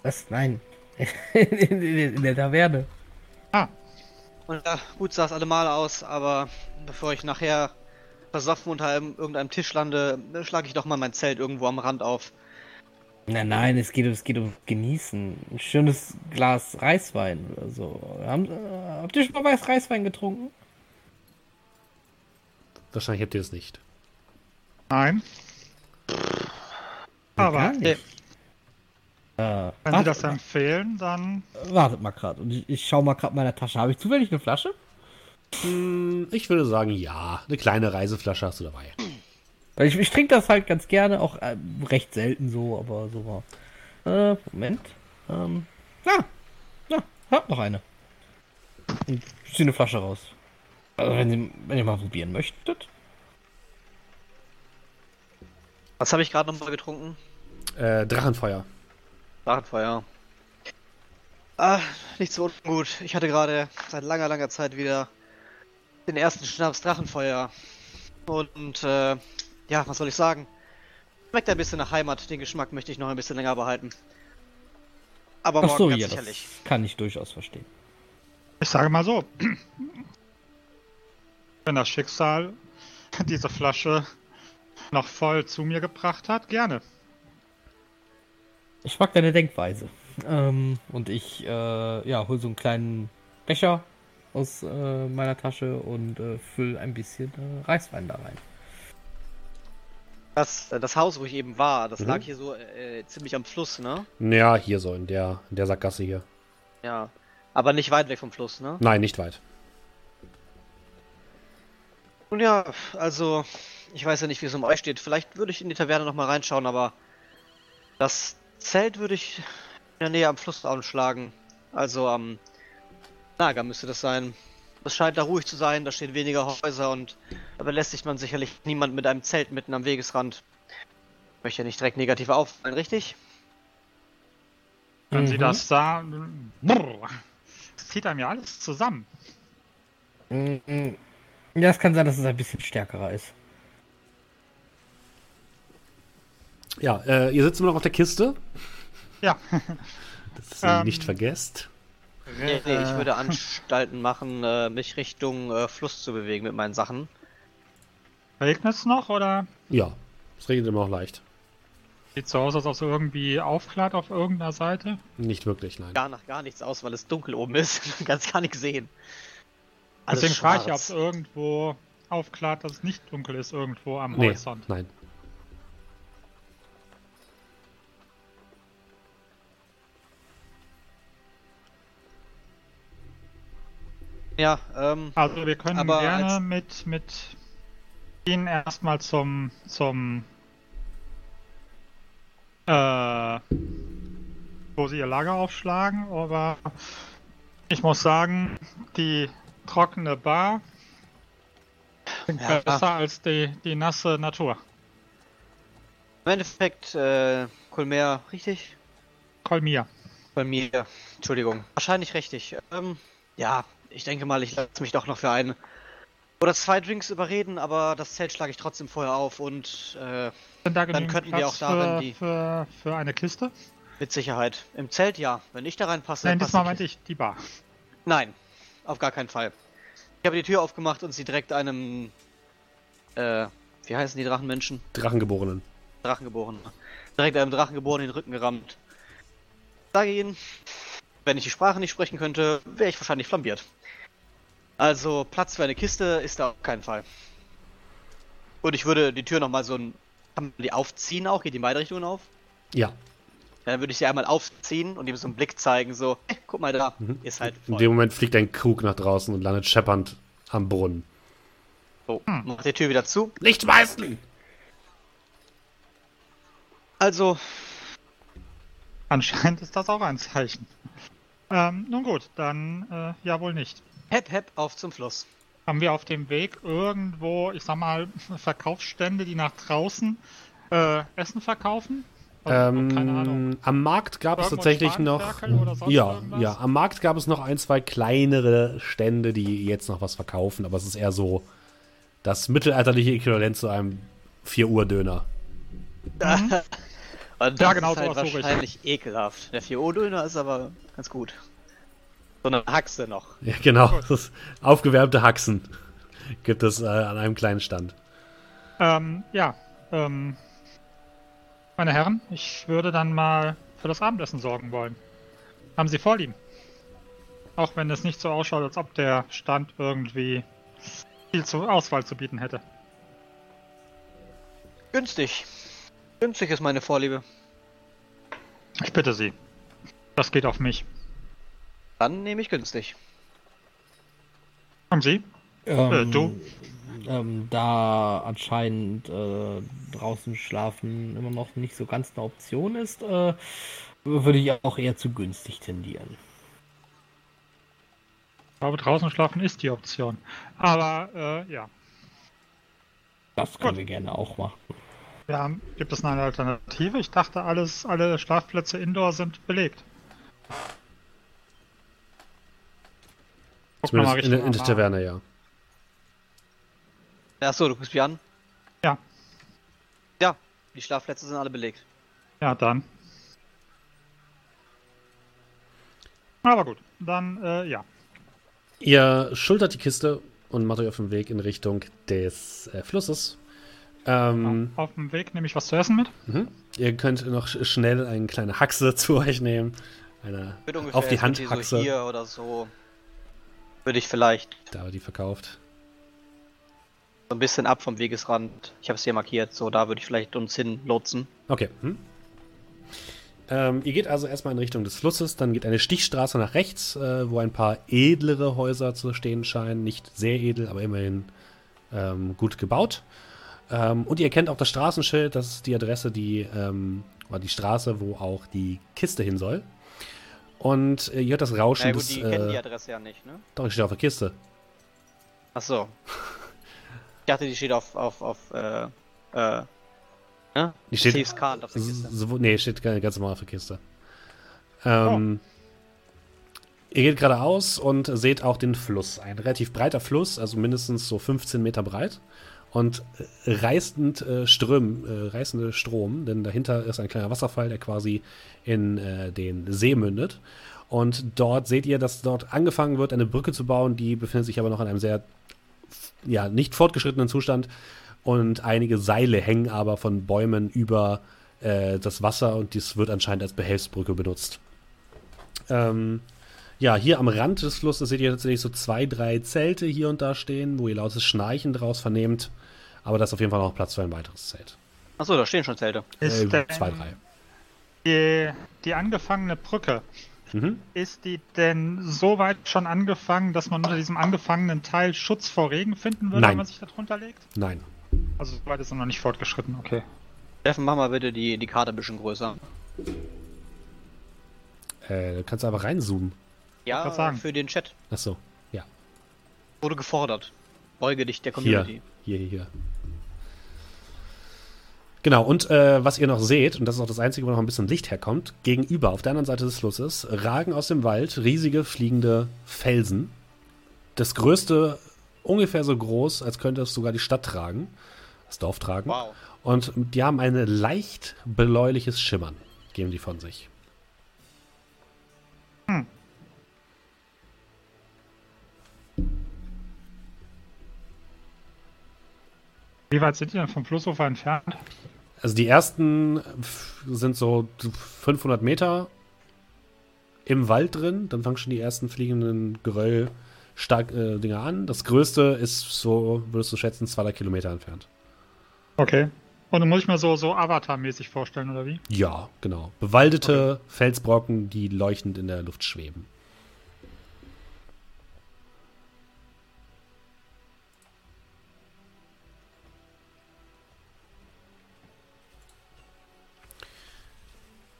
Was? Nein. in, in, in der Taverne. Ah, Und ja, gut sah es allemal aus, aber bevor ich nachher versoffen unter einem, irgendeinem Tisch lande, schlage ich doch mal mein Zelt irgendwo am Rand auf. Nein, nein, es geht, es geht um Genießen. Ein schönes Glas Reiswein oder so. Haben, äh, habt ihr schon mal weiß Reiswein getrunken? Wahrscheinlich habt ihr es nicht. Nein. Aber Gar nicht. Äh, wenn Sie das empfehlen, dann wartet mal gerade. Und ich, ich schau mal gerade meiner Tasche. Habe ich zufällig eine Flasche? Hm, ich würde sagen, ja. Eine kleine Reiseflasche hast du dabei. Weil ich, ich trinke das halt ganz gerne, auch äh, recht selten so, aber so war. Äh, Moment. Ähm, ja, ja, hab noch eine. Und ich ziehe eine Flasche raus. Also wenn, Sie, wenn ihr mal probieren möchtet. Was habe ich gerade nochmal getrunken? Äh, Drachenfeuer. Drachenfeuer. Ah, nicht so ungut. Ich hatte gerade seit langer, langer Zeit wieder den ersten Schnaps Drachenfeuer. Und äh, ja, was soll ich sagen? Schmeckt ein bisschen nach Heimat. Den Geschmack möchte ich noch ein bisschen länger behalten. Aber Ach morgen so, ganz ja, das sicherlich. kann ich durchaus verstehen. ich sage mal so. Wenn das Schicksal diese Flasche noch voll zu mir gebracht hat, gerne. Ich mag deine Denkweise. Ähm, und ich, äh, ja, hol so einen kleinen Becher aus äh, meiner Tasche und äh, fülle ein bisschen äh, Reiswein da rein. Das, äh, das Haus, wo ich eben war, das Mhm. lag hier so äh, ziemlich am Fluss, ne? Ja, hier so, in der, in der Sackgasse hier. Ja. Aber nicht weit weg vom Fluss, ne? Nein, nicht weit. Nun ja, also, ich weiß ja nicht, wie es um euch steht. Vielleicht würde ich in die Taverne nochmal reinschauen, aber das Zelt würde ich in der Nähe am Fluss anschlagen. Also am Lager müsste das sein. Es scheint da ruhig zu sein, da stehen weniger Häuser und da belästigt man sicherlich niemand mit einem Zelt mitten am Wegesrand. Ich möchte ja nicht direkt negativ auffallen, richtig? Wenn Sie Mhm. das sagen. Brrr. Das zieht einem ja alles zusammen. Mm, mm. Ja, es kann sein, dass es ein bisschen stärkerer ist. Ja, äh, ihr sitzt immer noch auf der Kiste, Ja. dass ihr Ähm, nicht vergesst. Nee, nee, ich Äh, würde Anstalten machen, äh, mich Richtung äh, Fluss zu bewegen mit meinen Sachen. Regnet es noch oder Ja, es regnet immer noch leicht. sieht so aus, als ob es irgendwie aufklart auf irgendeiner Seite? Nicht wirklich, nein. Gar nach gar nichts aus, weil es dunkel oben ist. Du kannst gar nichts sehen. Alles Deswegen frage ich, ob es irgendwo aufklart, dass es nicht dunkel ist irgendwo am Nee, Horizont. nein. Ja, ähm, Also wir können Aber gerne als- mit, mit Ihnen erstmal zum zum äh, wo sie ihr Lager aufschlagen, aber ich muss sagen, die trockene Bar klingt Ja. besser als die, die nasse Natur. im Endeffekt, äh, Colmer, richtig? Kolmir. Bei mir, Entschuldigung. Wahrscheinlich richtig. Ähm, ja, ich denke mal, ich lasse mich doch noch für einen oder zwei Drinks überreden, aber das Zelt schlage ich trotzdem vorher auf und äh, Sind da Dann könnten wir Platz auch darin für, die- für, für eine Kiste? mit Sicherheit. Im Zelt ja. Wenn ich da reinpasse, Nein, passt diesmal die meinte ich die Bar. Nein, auf gar keinen Fall. Ich habe die Tür aufgemacht und sie direkt einem, äh, wie heißen die Drachenmenschen? Drachengeborenen. Drachengeborenen. Direkt einem Drachengeborenen in den Rücken gerammt. Sage ihnen, wenn ich die Sprache nicht sprechen könnte, wäre ich wahrscheinlich flambiert. Also Platz für eine Kiste ist da auf keinen Fall. Und ich würde die Tür nochmal so ein. Kann man die aufziehen auch? Geht die in beide Richtungen auf? Ja, Ja, dann würde ich sie einmal aufziehen und ihm so einen Blick zeigen, so, hey, guck mal da, Mhm. ist halt in voll. dem Moment fliegt ein Krug nach draußen und landet scheppernd am Brunnen. So, mach die Tür wieder zu. Nicht schmeißen! Also, Anscheinend ist das auch ein Zeichen. Ähm, nun gut, dann äh, ja wohl nicht. Hepp, hepp, auf zum Fluss. Haben wir auf dem Weg irgendwo, ich sag mal, Verkaufsstände, die nach draußen äh, Essen verkaufen? Oder- keine Ahnung. Ähm, am Markt gab es tatsächlich noch. Ja, irgendwas? ja, am Markt gab es noch ein, zwei kleinere Stände, die jetzt noch was verkaufen, aber es ist eher so das mittelalterliche Äquivalent zu einem 4 Uhr Döner. Und das Ja, genau ist halt ich. wahrscheinlich ekelhaft. Der 4 Uhr Döner ist aber ganz gut. So eine Haxe noch. Ja, genau. Das aufgewärmte Haxen gibt es äh, an einem kleinen Stand. Ähm, ja, ähm, meine Herren, ich würde dann mal für das Abendessen sorgen wollen. Haben Sie Vorlieben? Auch wenn es nicht so ausschaut, als ob der Stand irgendwie viel zur Auswahl zu bieten hätte. Günstig. Günstig ist meine Vorliebe. Ich bitte Sie. Das geht auf mich. Dann nehme ich günstig. Und Sie? Ähm, du? Ähm, da anscheinend äh, draußen schlafen immer noch nicht so ganz eine Option ist, äh, würde ich auch eher zu günstig tendieren. Ich glaube, draußen schlafen ist die Option. Aber, äh, ja. Das können Gut. wir gerne auch machen. Wir haben, gibt es eine Alternative? Ich dachte, alles, alle Schlafplätze indoor sind belegt. Guck noch mal Zumindest in, der- in der Taverne, ja. Achso, du guckst mich an? Ja. Ja, die Schlafplätze sind alle belegt. Ja, dann. Aber gut, dann, äh, ja. Ihr schultert die Kiste und macht euch auf den Weg in Richtung des äh, Flusses. Ähm, Auf dem Weg nehme ich was zu essen mit. mhm. Ihr könnt noch sch- schnell eine kleine Haxe zu euch nehmen. Eine auf die so Hand so Haxe. hier oder so. Würde ich vielleicht Da wird die verkauft. so ein bisschen ab vom Wegesrand. Ich habe es hier markiert. So, da würde ich vielleicht uns hin lotsen. Okay. Hm. Ähm, ihr geht also erstmal in Richtung des Flusses, dann geht eine Stichstraße nach rechts, äh, wo ein paar edlere Häuser zu stehen scheinen. Nicht sehr edel, aber immerhin ähm, gut gebaut. Ähm, und ihr erkennt auch das Straßenschild, das ist die Adresse, die, ähm, oder die Straße, wo auch die Kiste hin soll. Und äh, ihr hört das Rauschen Na gut, des. die kennen die Äh, Adresse ja nicht, ne? doch, ich stehe auf der Kiste. Achso. Ich dachte, die steht auf, auf, auf, äh, äh, ne? Die steht- Steve's Card auf der Kiste. So, nee, steht ga- ganz normal auf der Kiste. Ähm, Ihr geht geradeaus und seht auch den Fluss. Ein relativ breiter Fluss, also mindestens so 15 Meter breit. Und äh, reißend äh, Ström, äh, reißende Strom, denn dahinter ist ein kleiner Wasserfall, der quasi in äh, den See mündet. Und dort seht ihr, dass dort angefangen wird, eine Brücke zu bauen, die befindet sich aber noch in einem sehr ja, nicht fortgeschrittenen Zustand. Und einige Seile hängen aber von Bäumen über äh, das Wasser und dies wird anscheinend als Behelfsbrücke benutzt. Ähm, ja, hier am Rand des Flusses seht ihr tatsächlich so zwei, drei Zelte hier und da stehen, wo ihr lautes Schnarchen draus vernehmt. Aber da ist auf jeden Fall noch Platz für ein weiteres Zelt. Achso, da stehen schon Zelte. Ist Äh, denn zwei, drei. Die, die angefangene Brücke, Mhm. ist die denn so weit schon angefangen, dass man unter diesem angefangenen Teil Schutz vor Regen finden würde, Nein. wenn man sich da drunter legt? Nein. Also so weit ist er noch nicht fortgeschritten, okay. Steffen, mach mal bitte die, die Karte ein bisschen größer. Äh, du kannst einfach reinzoomen. Ja, sagen. für den Chat. Achso, ja. Wurde gefordert. Beuge dich der Community. hier, hier, hier. Genau, und äh, was ihr noch seht, und das ist auch das Einzige, wo noch ein bisschen Licht herkommt, gegenüber, auf der anderen Seite des Flusses, ragen aus dem Wald riesige fliegende Felsen. Das größte ungefähr so groß, als könnte es sogar die Stadt tragen, das Dorf tragen. Wow. Und die haben ein leicht bläuliches Schimmern, geben die von sich. Wie weit sind die denn vom Flussufer entfernt? Also die ersten sind so 500 Meter im Wald drin. Dann fangen schon die ersten fliegenden Geröll stark äh, Dinger an. Das größte ist so, würdest du schätzen, 200 Kilometer entfernt. Okay. Und dann muss ich mir so, so Avatar-mäßig vorstellen, oder wie? Ja, genau. Bewaldete Felsbrocken, die leuchtend in der Luft schweben.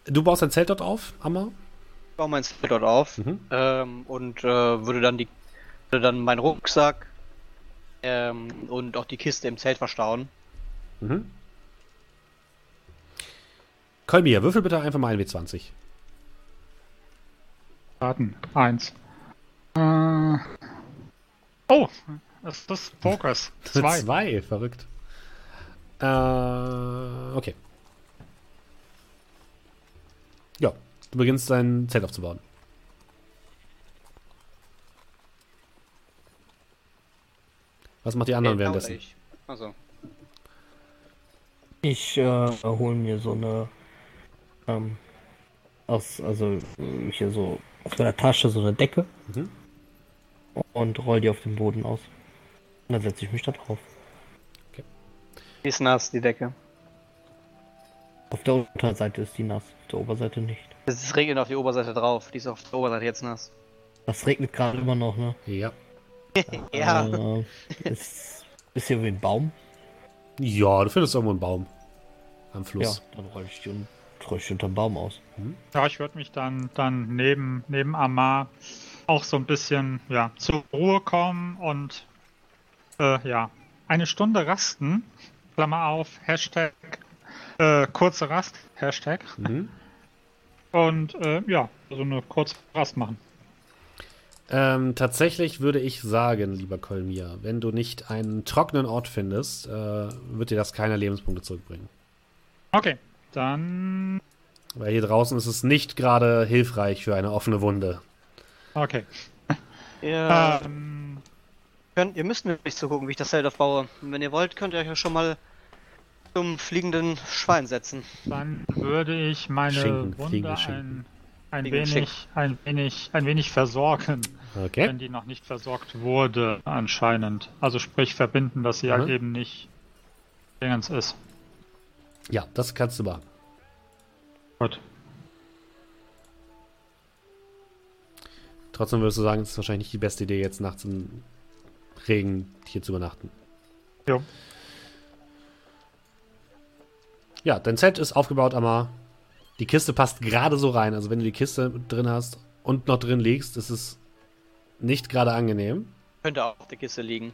Du baust ein Zelt dort auf, Hammer? Ich baue mein Zelt dort auf Mhm. ähm, und äh, würde dann die würde dann meinen Rucksack ähm, und auch die Kiste im Zelt verstauen. Mhm. Kolmir, würfel bitte einfach mal ein W20. Warten. Eins. Äh. Oh, das ist Focus. Zwei. Zwei, verrückt. Äh, okay. Ja, du beginnst dein Zelt aufzubauen. Was macht die anderen nee, währenddessen? Ich. Also. Ich äh, hole mir so eine ähm, aus, also äh, hier so aus meiner Tasche so eine Decke mhm. und roll die auf den Boden aus. Und dann setze ich mich da drauf. Okay. Die ist nass, die Decke. Auf der Unterseite ist die nass der Oberseite nicht. Es regnet auf die Oberseite drauf. Die ist auf der Oberseite jetzt nass. Das regnet gerade immer noch, ne? Ja. Ja. Äh, ist, ist hier wie ein Baum. Ja, du findest irgendwo einen Baum. Am Ja, Fluss. dann roll ich die, ich die unterm Baum aus. Ja, ich würde mich dann, dann neben, neben Amar auch so ein bisschen ja, zur Ruhe kommen und äh, ja, eine Stunde rasten. Klammer auf, Hashtag äh, kurze Rast, Hashtag. Mhm. Und äh, ja, so eine kurze Rast machen. Ähm, tatsächlich würde ich sagen, lieber Kolmir, wenn du nicht einen trockenen Ort findest, äh, wird dir das keine Lebenspunkte zurückbringen. Okay, dann. Weil hier draußen ist es nicht gerade hilfreich für eine offene Wunde. Okay. Ihr, Ähm, könnt, ihr müsst mir nicht zugucken, wie ich das Zelt aufbaue. Und wenn ihr wollt, könnt ihr euch ja schon mal zum fliegenden Schwein setzen. dann würde ich meine Schinken, Wunde ein, ein, wenig, ein, wenig, ein wenig versorgen. Okay. wenn die noch nicht versorgt wurde, anscheinend. Also sprich verbinden, dass sie halt Mhm. eben nicht Dingens ist. Ja, das kannst du machen. Gut. Trotzdem würdest du sagen, es ist wahrscheinlich nicht die beste Idee, jetzt nachts im Regen hier zu übernachten. Jo. Ja, dein Zelt ist aufgebaut, Amar. Die Kiste passt gerade so rein. Also wenn du die Kiste drin hast und noch drin liegst, ist es nicht gerade angenehm. Könnte auch auf der Kiste liegen.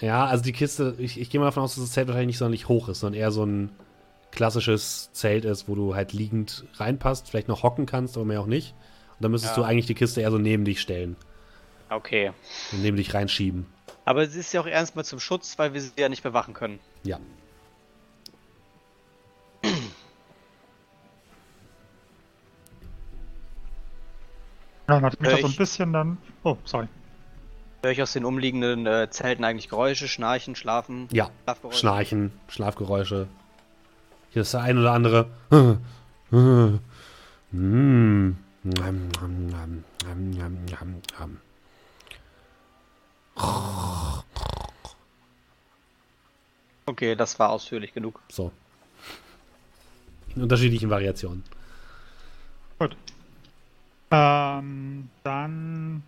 Ja, also die Kiste, ich, ich gehe mal davon aus, dass das Zelt wahrscheinlich nicht sonderlich hoch ist, sondern eher so ein klassisches Zelt ist, wo du halt liegend reinpasst, vielleicht noch hocken kannst, aber mehr auch nicht. Und dann müsstest Ja. du eigentlich die Kiste eher so neben dich stellen Okay. und neben dich reinschieben. Aber sie ist ja auch erstmal zum Schutz, weil wir sie ja nicht bewachen können. Ja. Ja, nachdem ich Äh, da so ein bisschen dann. Oh, sorry. Höre ich aus den umliegenden äh, Zelten eigentlich Geräusche, Schnarchen, Schlafen? Ja. Schlafgeräusche? Schnarchen, Schlafgeräusche. Hier ist der ein oder andere. Mm. Nam. Okay, das war ausführlich genug. So. In unterschiedlichen Variationen. Gut. Ähm, dann.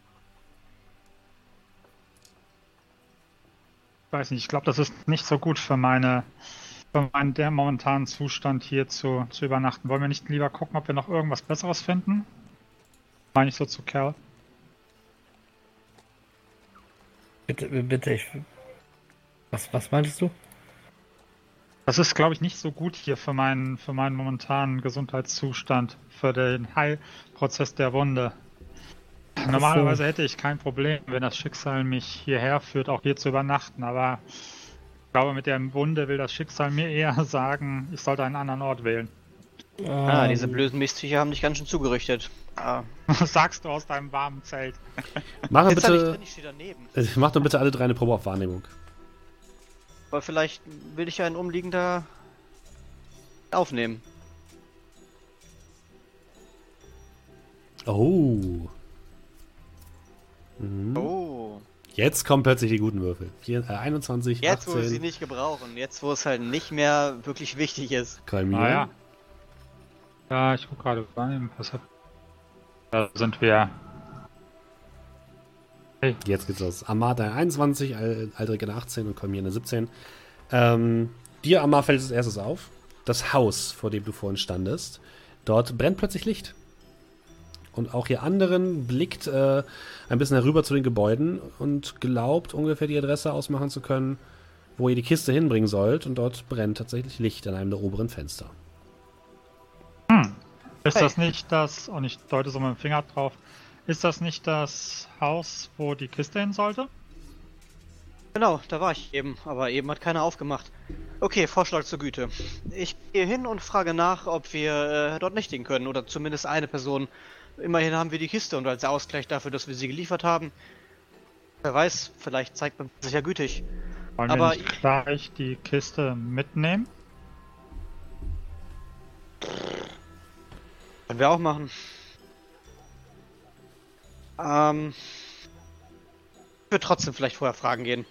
Weiß nicht, ich glaube, das ist nicht so gut für meine. Für meinen der momentanen Zustand hier zu, zu übernachten. Wollen wir nicht lieber gucken, ob wir noch irgendwas Besseres finden? Meine ich so zu Kerl. Bitte, bitte, ich. Was, was meintest du? Das ist, glaube ich, nicht so gut hier für meinen, für meinen momentanen Gesundheitszustand, für den Heilprozess der Wunde. Normalerweise hätte ich kein Problem, wenn das Schicksal mich hierher führt, auch hier zu übernachten, aber ich glaube, mit der Wunde will das Schicksal mir eher sagen, ich sollte einen anderen Ort wählen. Ah, Ähm, diese blöden Mistviecher haben dich ganz schön zugerichtet. Ah. Was sagst du aus deinem warmen Zelt? Mach bitte, drin, ich äh, mach doch bitte alle drei eine Probe auf Wahrnehmung. Aber vielleicht will ich ja ein umliegender aufnehmen. Oh. Mhm. Oh. Jetzt kommen plötzlich die guten Würfel. Vier, äh, 21, Jetzt, wo wir sie 18. nicht gebrauchen. Jetzt, wo es halt nicht mehr wirklich wichtig ist. Kalmieren. Naja. Ja, ich gucke gerade rein. Was hab... Da sind wir. Jetzt geht's los. Amar eine 21, Al- Aldrich eine 18 und Kolmir eine 17. Ähm, dir, Amar, fällt als erstes auf. Das Haus, vor dem du vorhin standest. Dort brennt plötzlich Licht. Und auch ihr anderen blickt äh, ein bisschen herüber zu den Gebäuden und glaubt ungefähr die Adresse ausmachen zu können, wo ihr die Kiste hinbringen sollt. Und dort brennt tatsächlich Licht an einem der oberen Fenster. Ist Hey. das nicht das, und ich deute so mit dem Finger drauf, ist das nicht das Haus, wo die Kiste hin sollte? Genau, da war ich eben, aber eben hat keiner aufgemacht. Okay, Vorschlag zur Güte. Ich gehe hin und frage nach, ob wir äh, dort nächtigen können oder zumindest eine Person. Immerhin haben wir die Kiste und als Ausgleich dafür, dass wir sie geliefert haben, Wer weiß, vielleicht zeigt man sich ja gütig. Wollen Aber wir nicht gleich die Kiste mitnehmen? Können wir auch machen. Ähm. Ich würde trotzdem vielleicht vorher fragen gehen.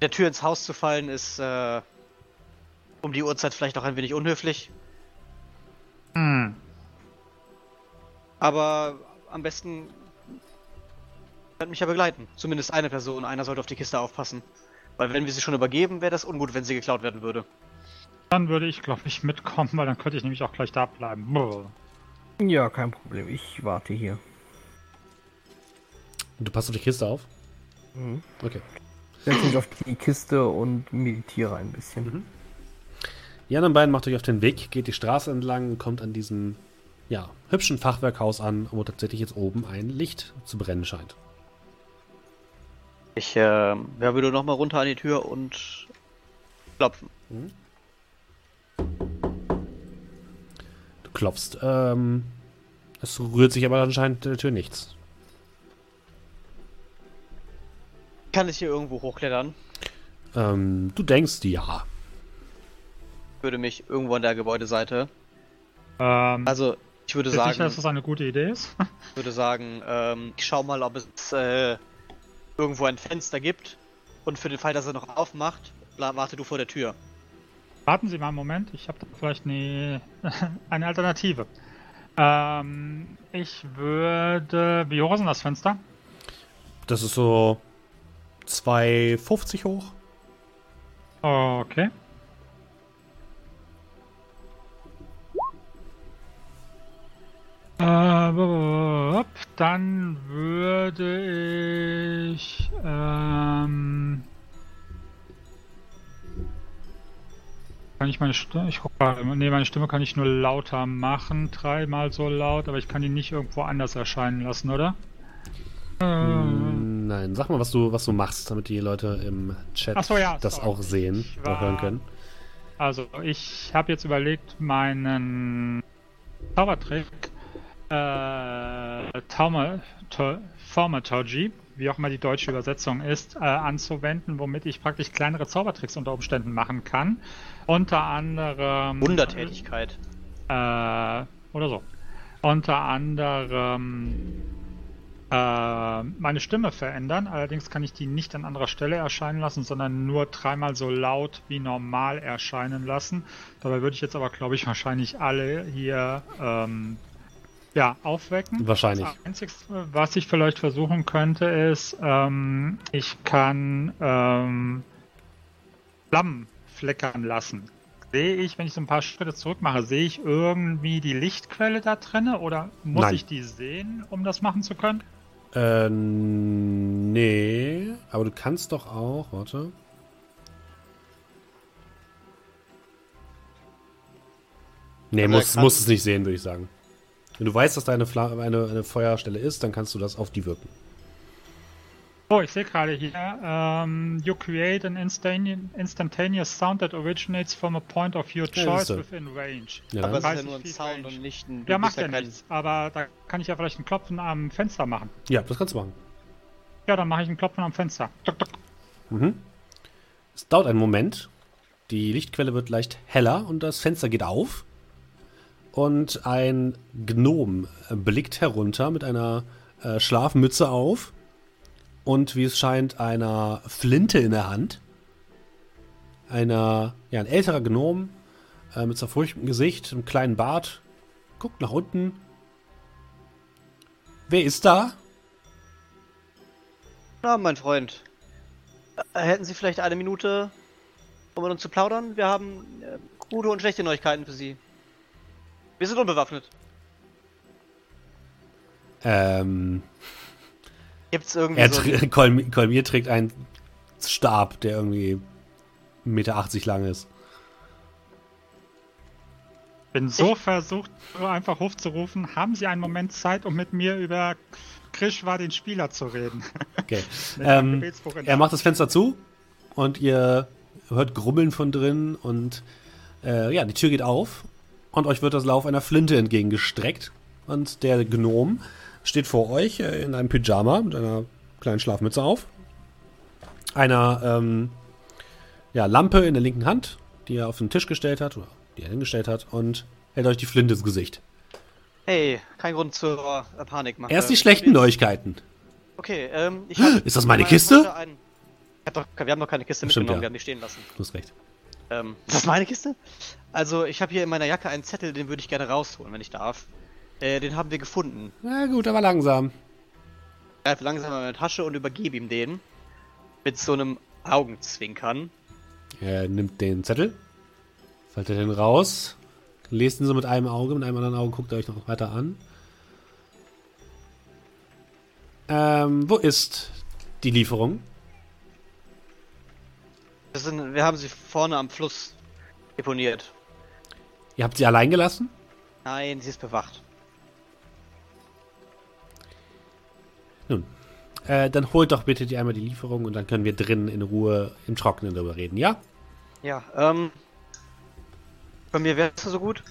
Der Tür ins Haus zu fallen ist äh, um die Uhrzeit vielleicht auch ein wenig unhöflich. Hm. Aber am besten könnt mich ja begleiten. Zumindest eine Person. Einer sollte auf die Kiste aufpassen. Weil wenn wir sie schon übergeben, wäre das ungut, wenn sie geklaut werden würde. Dann würde ich, glaube ich, mitkommen, weil dann könnte ich nämlich auch gleich da bleiben. Brr. Ja, kein Problem. Ich warte hier. Du passt auf die Kiste auf? Mhm. Okay. Setze mich auf die Kiste und meditiere ein bisschen. Mhm. Die anderen beiden macht euch auf den Weg, geht die Straße entlang und kommt an diesem ja, hübschen Fachwerkhaus an, wo tatsächlich jetzt oben ein Licht zu brennen scheint. Ich äh, ja, würde noch mal runter an die Tür und klopfen. Du klopfst. Ähm, es rührt sich aber anscheinend der Tür nichts. Kann ich hier irgendwo hochklettern? Ähm, du denkst, ja. Würde mich irgendwo an der Gebäudeseite. Ähm, Also, ich würde sagen, sicher, dass das eine gute Idee ist? würde sagen, ähm, ich schau mal, ob es äh, irgendwo ein Fenster gibt. Und für den Fall, dass er noch aufmacht, warte du vor der Tür. Warten Sie mal einen Moment, ich habe da vielleicht eine, eine Alternative. Ähm, ich würde. Wie hoch ist denn das Fenster? Das ist so 2,50 hoch. Okay. Äh, dann würde ich. Ähm, kann ich meine Stimme. Ich. Nee, meine Stimme kann ich nur lauter machen. Dreimal so laut, aber ich kann die nicht irgendwo anders erscheinen lassen, oder? Äh, Hm, Nein, sag mal, was du, was du machst, damit die Leute im Chat so, ja, das sorry. auch sehen war- hören können. Also, ich habe jetzt überlegt, meinen Zaubertrick äh, Thaumaturgy, wie auch immer die deutsche Übersetzung ist, äh, anzuwenden, womit ich praktisch kleinere Zaubertricks unter Umständen machen kann. Unter anderem. Wundertätigkeit. Äh, oder so. Unter anderem äh, meine Stimme verändern. Allerdings kann ich die nicht an anderer Stelle erscheinen lassen, sondern nur dreimal so laut wie normal erscheinen lassen. Dabei würde ich jetzt aber, glaube ich, wahrscheinlich alle hier ähm, ja, aufwecken. Wahrscheinlich. Das Einzige, was ich vielleicht versuchen könnte, ist, ähm, ich kann ähm, Flammen fleckern lassen. Sehe ich, wenn ich so ein paar Schritte zurück mache, sehe ich irgendwie die Lichtquelle da drinne oder muss Nein. ich die sehen, um das machen zu können? Äh, nee, aber du kannst doch auch, warte. Nee, musst, kann- musst es nicht sehen, würde ich sagen. Wenn du weißt, dass da eine, Fla eine, eine Feuerstelle ist, dann kannst du das auf die wirken. Oh, ich sehe gerade hier, ähm, you create an instantane- instantaneous sound that originates from a point of your Ja, choice siehste. within range. Ja, Aber es ist ja 30 nur ein Sound range. und nicht ein. Ja, du macht bist ja kein- nichts, aber da kann ich ja vielleicht ein Klopfen am Fenster machen. ja, das kannst du machen. Ja, dann mache ich ein Klopfen am Fenster. Tuk, tuk. Mhm. Es dauert einen Moment. Die Lichtquelle wird leicht heller und das Fenster geht auf. Und ein Gnom blickt herunter mit einer äh, Schlafmütze auf. Und wie es scheint, einer Flinte in der Hand. Einer, ja, ein älterer Gnom äh, mit zerfurchtem Gesicht, einem kleinen Bart. Guckt nach unten. Wer ist da? Na, mein Freund. Äh, Hätten Sie vielleicht eine Minute, um mit uns zu plaudern? Wir haben äh, gute und schlechte Neuigkeiten für Sie. Wir sind unbewaffnet. Ähm, Gibt's irgendwie Er so. tr- Kolm Kolmir trägt einen Stab, der irgendwie 1,80 Meter lang ist. Bin so versucht, so einfach hochzurufen. Haben Sie einen Moment Zeit, um mit mir über Krishwa, den Spieler, zu reden? Okay. Ähm, er macht das Fenster zu und ihr hört Grummeln von drin und äh, ja, die Tür geht auf und euch wird das Lauf einer Flinte entgegengestreckt und der Gnom steht vor euch äh, in einem Pyjama mit einer kleinen Schlafmütze auf, einer ähm, ja, Lampe in der linken Hand, die er auf den Tisch gestellt hat, oder die er hingestellt hat, und hält euch die Flinte ins Gesicht. Hey, kein Grund zur äh, Panik machen. Erst die schlechten Neuigkeiten. Okay, ähm, ich hab Ist das meine in meiner Kiste? Tasche Ein... Ich hab doch, wir haben noch keine Kiste Stimmt, mitgenommen, ja. wir haben die stehen lassen. Du hast recht. Ähm, ist das meine Kiste? Also, ich habe hier in meiner Jacke einen Zettel, den würde ich gerne rausholen, wenn ich darf. Äh, den haben wir gefunden. Na gut, aber langsam. Ich greife langsam in meine Tasche und übergebe ihm den. Mit so einem Augenzwinkern. Er nimmt den Zettel, faltet den raus, lest ihn so mit einem Auge, mit einem anderen Auge guckt er euch noch weiter an. Ähm, wo ist die Lieferung? Wir, sind, wir haben sie vorne am Fluss deponiert. Ihr habt sie allein gelassen? Nein, sie ist bewacht. Nun, äh, dann holt doch bitte die einmal die Lieferung und dann können wir drinnen in Ruhe im Trockenen darüber reden, ja? Ja, ähm. Bei mir wärst du so gut?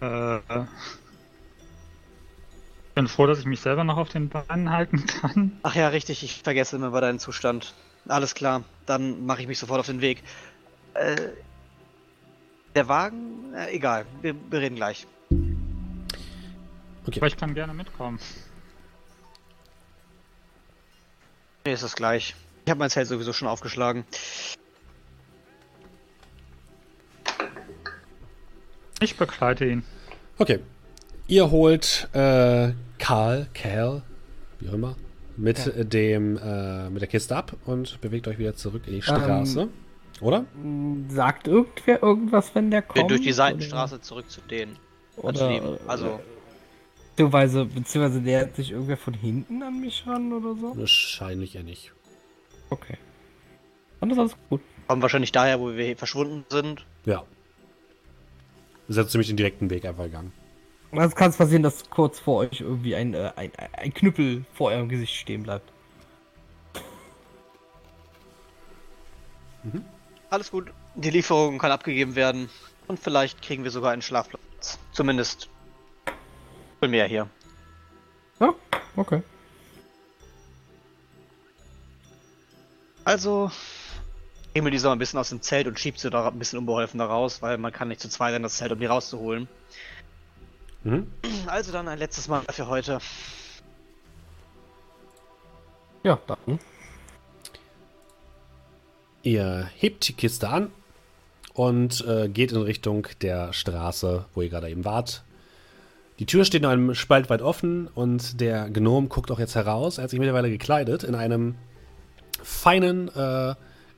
Äh, bin froh, dass ich mich selber noch auf den Beinen halten kann. Ach ja, richtig, ich vergesse immer bei deinem Zustand. Alles klar, dann mache ich mich sofort auf den Weg. Äh, der Wagen? Äh, egal, wir, wir reden gleich. Aber ich kann gerne mitkommen. Mir ist das gleich. Ich habe mein Zelt sowieso schon aufgeschlagen. Ich begleite ihn. Okay. Ihr holt äh, Karl, Cal, wie auch immer, mit äh, dem äh, mit der Kiste ab und bewegt euch wieder zurück in die Straße. Oder? Sagt irgendwer irgendwas, wenn der kommt? durch die Seitenstraße zurück zu denen. Oder, ihm. oder, Also, beziehungsweise, beziehungsweise nähert sich irgendwer von hinten an mich ran oder so? Wahrscheinlich eher nicht. Okay. Dann ist alles gut. kommen wahrscheinlich daher, wo wir verschwunden sind. Ja. Ihr seid ziemlich den direkten Weg einfach gegangen. Es kann passieren, dass kurz vor euch irgendwie ein, äh, ein, ein Knüppel vor eurem Gesicht stehen bleibt. Alles gut. Die Lieferung kann abgegeben werden. Und vielleicht kriegen wir sogar einen Schlafplatz. Zumindest für mehr hier. Ja, okay. Also, Emil die so ein bisschen aus dem Zelt und schiebt sie da ein bisschen unbeholfen da raus, weil man kann nicht zu zweit in das Zelt, um die rauszuholen. Mhm. Also dann ein letztes Mal für heute. Ja, dann. Ihr hebt die Kiste an und äh, geht in Richtung der Straße, wo ihr gerade eben wart. Die Tür steht noch einem Spalt weit offen und der Gnom guckt auch jetzt heraus. Er hat sich mittlerweile gekleidet in einem feinen äh,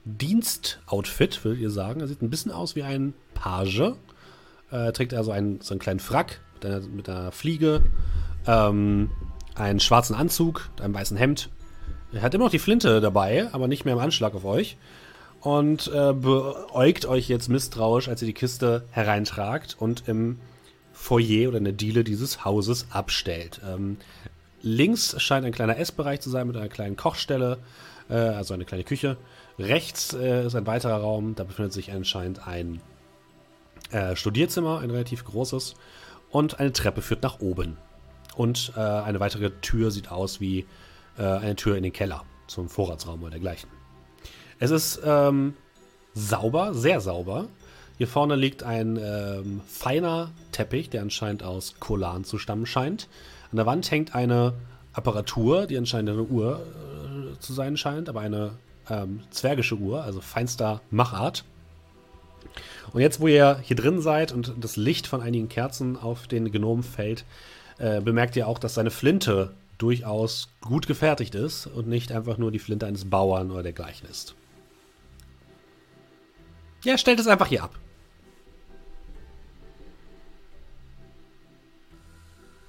Dienstoutfit, würdet ihr sagen. Er sieht ein bisschen aus wie ein Page. Äh, trägt also einen, so einen kleinen Frack mit einer, mit einer Fliege, ähm, einen schwarzen Anzug, einem weißen Hemd. Er hat immer noch die Flinte dabei, aber nicht mehr im Anschlag auf euch. Und äh, beäugt euch jetzt misstrauisch, als ihr die Kiste hereintragt und im Foyer oder in der Diele dieses Hauses abstellt. Ähm, links scheint ein kleiner Essbereich zu sein mit einer kleinen Kochstelle, äh, also eine kleine Küche. Rechts äh, ist ein weiterer Raum, da befindet sich anscheinend ein äh, Studierzimmer, ein relativ großes. Und eine Treppe führt nach oben. Und äh, eine weitere Tür sieht aus wie äh, eine Tür in den Keller, zum Vorratsraum oder dergleichen. Es ist ähm, sauber, sehr sauber. Hier vorne liegt ein ähm, feiner Teppich, der anscheinend aus Kolan zu stammen scheint. An der Wand hängt eine Apparatur, die anscheinend eine Uhr äh, zu sein scheint, aber eine ähm, zwergische Uhr, also feinster Machart. Und jetzt, wo ihr hier drin seid und das Licht von einigen Kerzen auf den Gnomen fällt, äh, bemerkt ihr auch, dass seine Flinte durchaus gut gefertigt ist und nicht einfach nur die Flinte eines Bauern oder dergleichen ist. Ja, stellt es einfach hier ab.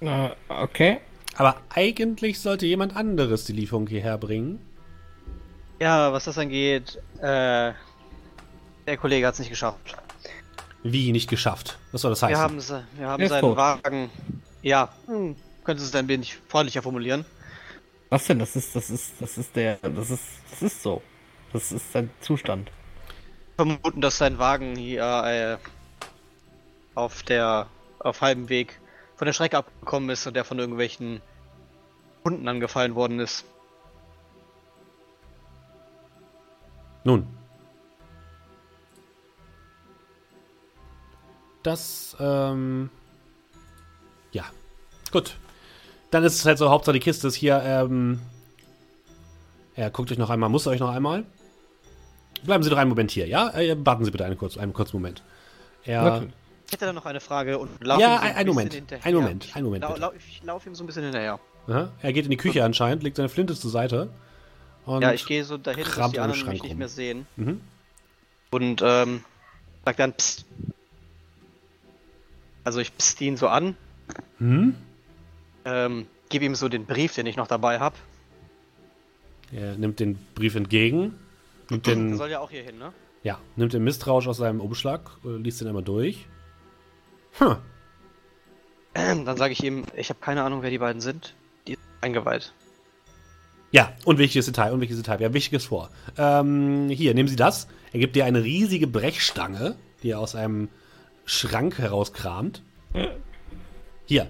Äh, okay. Aber eigentlich sollte jemand anderes die Lieferung hierher bringen. Ja, was das angeht, äh, der Kollege hat es nicht geschafft. Wie nicht geschafft? Was soll das heißen? Wir haben, se- wir haben ist seinen tot. Wagen. Ja, hm, könnte es ein wenig freundlicher formulieren. Was denn? Das ist, das ist, das ist der, das ist, das ist so. Das ist sein Zustand. Vermuten, dass sein Wagen hier äh, auf der auf halbem Weg von der Strecke abgekommen ist und der von irgendwelchen Hunden angefallen worden ist. Nun. Das, ähm. Ja. Gut. Dann ist es halt so, Hauptsache die Kiste ist hier, ähm. Ja, guckt euch noch einmal, muss euch noch einmal. Bleiben Sie doch einen Moment hier, ja? Äh, warten Sie bitte einen, kurz, einen kurzen Moment. Er. Natürlich. Ich hätte da noch eine Frage und lauf Ja, ihm so ein- ein bisschen Moment, hinterher. ein Moment, ein Moment, bitte. ich laufe ihm so ein bisschen hinterher. Aha, er geht in die Küche anscheinend, legt seine Flinte zur Seite. Und ja, ich gehe so dahin, dass die anderen mich nicht mehr sehen. Mhm. Und ähm, sag dann, psst. Also ich psst ihn so an, Hm? ähm, gebe ihm so den Brief, den ich noch dabei habe. Er nimmt den Brief entgegen, nimmt Der den, soll ja auch hier hin, ne? ja, nimmt den Misstrauisch aus seinem Umschlag, äh, liest den einmal durch. Hm, Dann sage ich ihm, ich habe keine Ahnung, wer die beiden sind. Die sind eingeweiht. Ja, und wichtiges Detail, und wichtiges Detail. Wir haben Wichtiges vor. Ähm, hier, nehmen Sie das. Er gibt dir eine riesige Brechstange, die er aus einem Schrank herauskramt. Hier.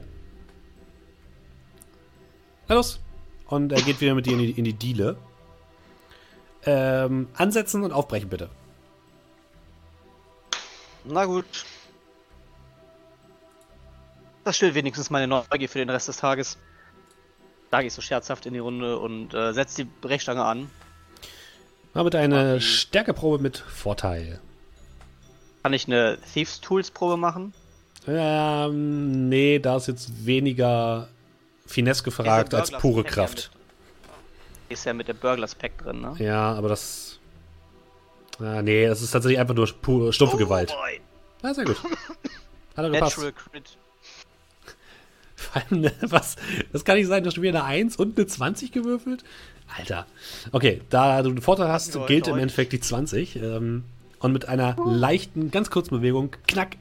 Na los. Und er geht wieder mit dir in die, in die Diele. Ähm, ansetzen und aufbrechen, bitte. Na gut. Das stillt wenigstens meine Neugier für den Rest des Tages. Sage ich so scherzhaft in die Runde und äh, setzt die Brechstange an. Mal bitte eine Okay. Stärkeprobe mit Vorteil. Kann ich eine Thieves Tools Probe machen? Ähm, nee, da ist jetzt weniger Finesse gefragt als pure Pack Kraft. Ja mit, ist ja mit der Burglars Pack drin, ne? Ja, aber das. Ah, nee, das ist tatsächlich einfach nur pure, stumpfe Oh Gewalt. boy. Ah, sehr gut. Hat er gepasst. Natural Crit. Vor allem, ne, was? Das kann nicht sein, du hast schon wieder eine 1 und eine 20 gewürfelt? Alter. Okay, da du einen Vorteil hast, Ja, gilt im Deutsch. Endeffekt die 20. Ähm, und mit einer leichten, ganz kurzen Bewegung, knack,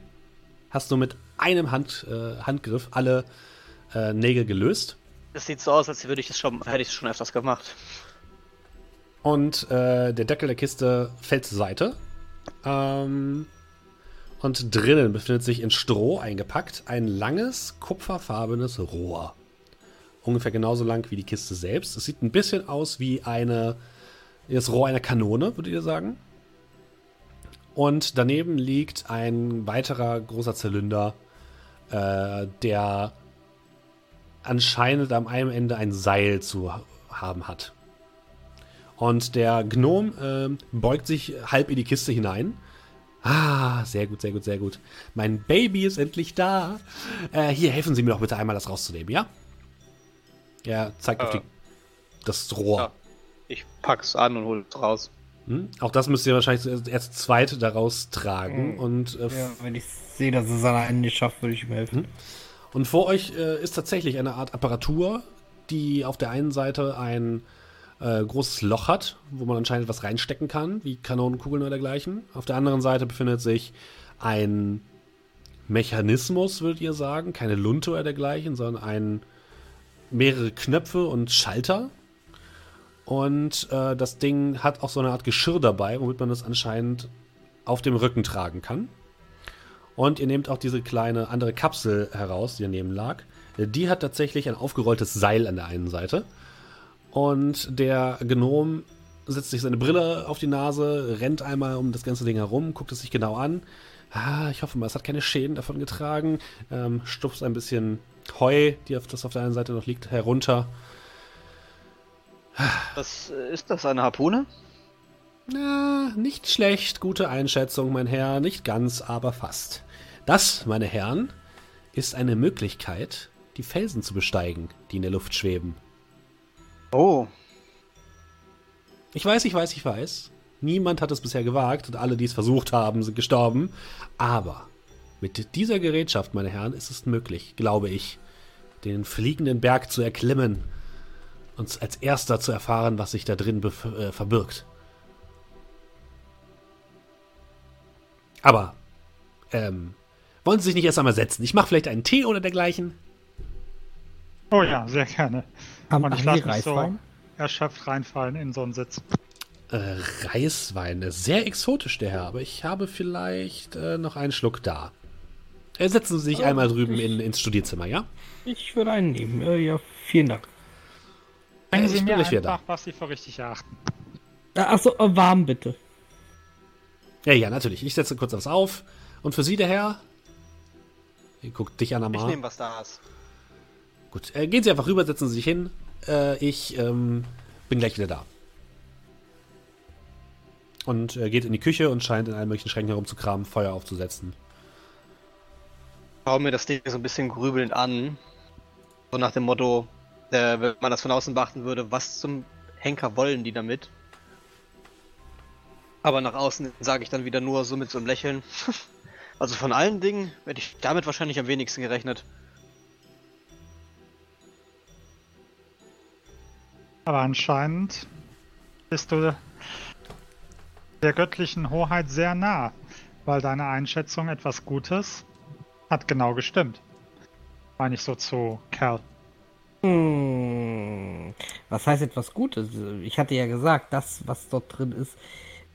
hast du mit einem Hand, äh, Handgriff alle äh, Nägel gelöst. Das sieht so aus, als würde ich das schon, hätte ich es schon öfters gemacht. Und äh, der Deckel der Kiste fällt zur Seite. Ähm, und drinnen befindet sich in Stroh eingepackt ein langes, kupferfarbenes Rohr. Ungefähr genauso lang wie die Kiste selbst. Es sieht ein bisschen aus wie eine, das Rohr einer Kanone, würdet ihr sagen. Und daneben liegt ein weiterer großer Zylinder, äh, der anscheinend am einen Ende ein Seil zu ha- haben hat. Und der Gnom ähm, beugt sich halb in die Kiste hinein. Ah, sehr gut, sehr gut, sehr gut. Mein Baby ist endlich da. Äh, hier, helfen Sie mir doch bitte einmal, das rauszunehmen, ja? Er zeigt auf Äh, die, das Rohr. ja. Ich pack's an und hol es raus. Hm? Auch das müsst ihr wahrscheinlich erst zweit daraus tragen. Mhm. Und, äh, Ja, wenn ich sehe, dass es alleine nicht schafft, würde ich ihm helfen. und vor euch äh, ist tatsächlich eine Art Apparatur, die auf der einen Seite ein äh, großes Loch hat, wo man anscheinend was reinstecken kann, wie Kanonenkugeln oder dergleichen. Auf der anderen Seite befindet sich ein Mechanismus, würdet ihr sagen, keine Lunte oder dergleichen, sondern ein mehrere Knöpfe und Schalter. Und äh, das Ding hat auch so eine Art Geschirr dabei, womit man das anscheinend auf dem Rücken tragen kann. Und ihr nehmt auch diese kleine andere Kapsel heraus, die daneben lag. Die hat tatsächlich ein aufgerolltes Seil an der einen Seite. Und der Gnom setzt sich seine Brille auf die Nase, rennt einmal um das ganze Ding herum, guckt es sich genau an. Ah, ich hoffe mal, es hat keine Schäden davon getragen. Ähm, stupst ein bisschen Heu, die auf, das auf der einen Seite noch liegt, herunter. Was äh, ist das, eine Harpune? Na, nicht schlecht, gute Einschätzung, mein Herr, nicht ganz, aber fast. Das, meine Herren, ist eine Möglichkeit, die Felsen zu besteigen, die in der Luft schweben. Oh. Ich weiß, ich weiß, ich weiß. Niemand hat es bisher gewagt und alle, die es versucht haben, sind gestorben. Aber mit dieser Gerätschaft, meine Herren, ist es möglich, glaube ich, den fliegenden Berg zu erklimmen und als erster zu erfahren, was sich da drin äh, verbirgt. Aber, ähm, wollen Sie sich nicht erst einmal setzen? Ich mache vielleicht einen Tee oder dergleichen. Oh ja, sehr gerne. Haben, Und ich lasse mich so erschöpft reinfallen in so einen Sitz. Äh, Reiswein, äh, sehr exotisch der Herr, aber ich habe vielleicht äh, noch einen Schluck da. Äh, setzen Sie sich einmal drüben ich- in, ins Studierzimmer, ja? Ich würde einen nehmen. Äh, ja, vielen Dank. Bringen Äh, Sie ich mir bin gleich wieder einfach, was Sie für richtig erachten. Achso, äh, warm bitte. Ja, ja, natürlich. Ich setze kurz was auf. Und für Sie, der Herr? Ihr guckt dich an, Ich Amar. nehme, was da ist. Gut, äh, gehen Sie einfach rüber, setzen Sie sich hin. Äh, ich ähm, bin gleich wieder da. Und äh, geht in die Küche und scheint in allen möglichen Schränken herumzukramen, Feuer aufzusetzen. Schau mir das Ding so ein bisschen grübelnd an. So nach dem Motto, äh, wenn man das von außen beachten würde, was zum Henker wollen die damit? Aber nach außen sage ich dann wieder nur so mit so einem Lächeln. Also von allen Dingen hätte ich damit wahrscheinlich am wenigsten gerechnet. Aber anscheinend bist du der göttlichen Hoheit sehr nah, weil deine Einschätzung etwas Gutes hat genau gestimmt. Meine ich so zu Kerl. Hm, was heißt etwas Gutes? Ich hatte ja gesagt, das, was dort drin ist,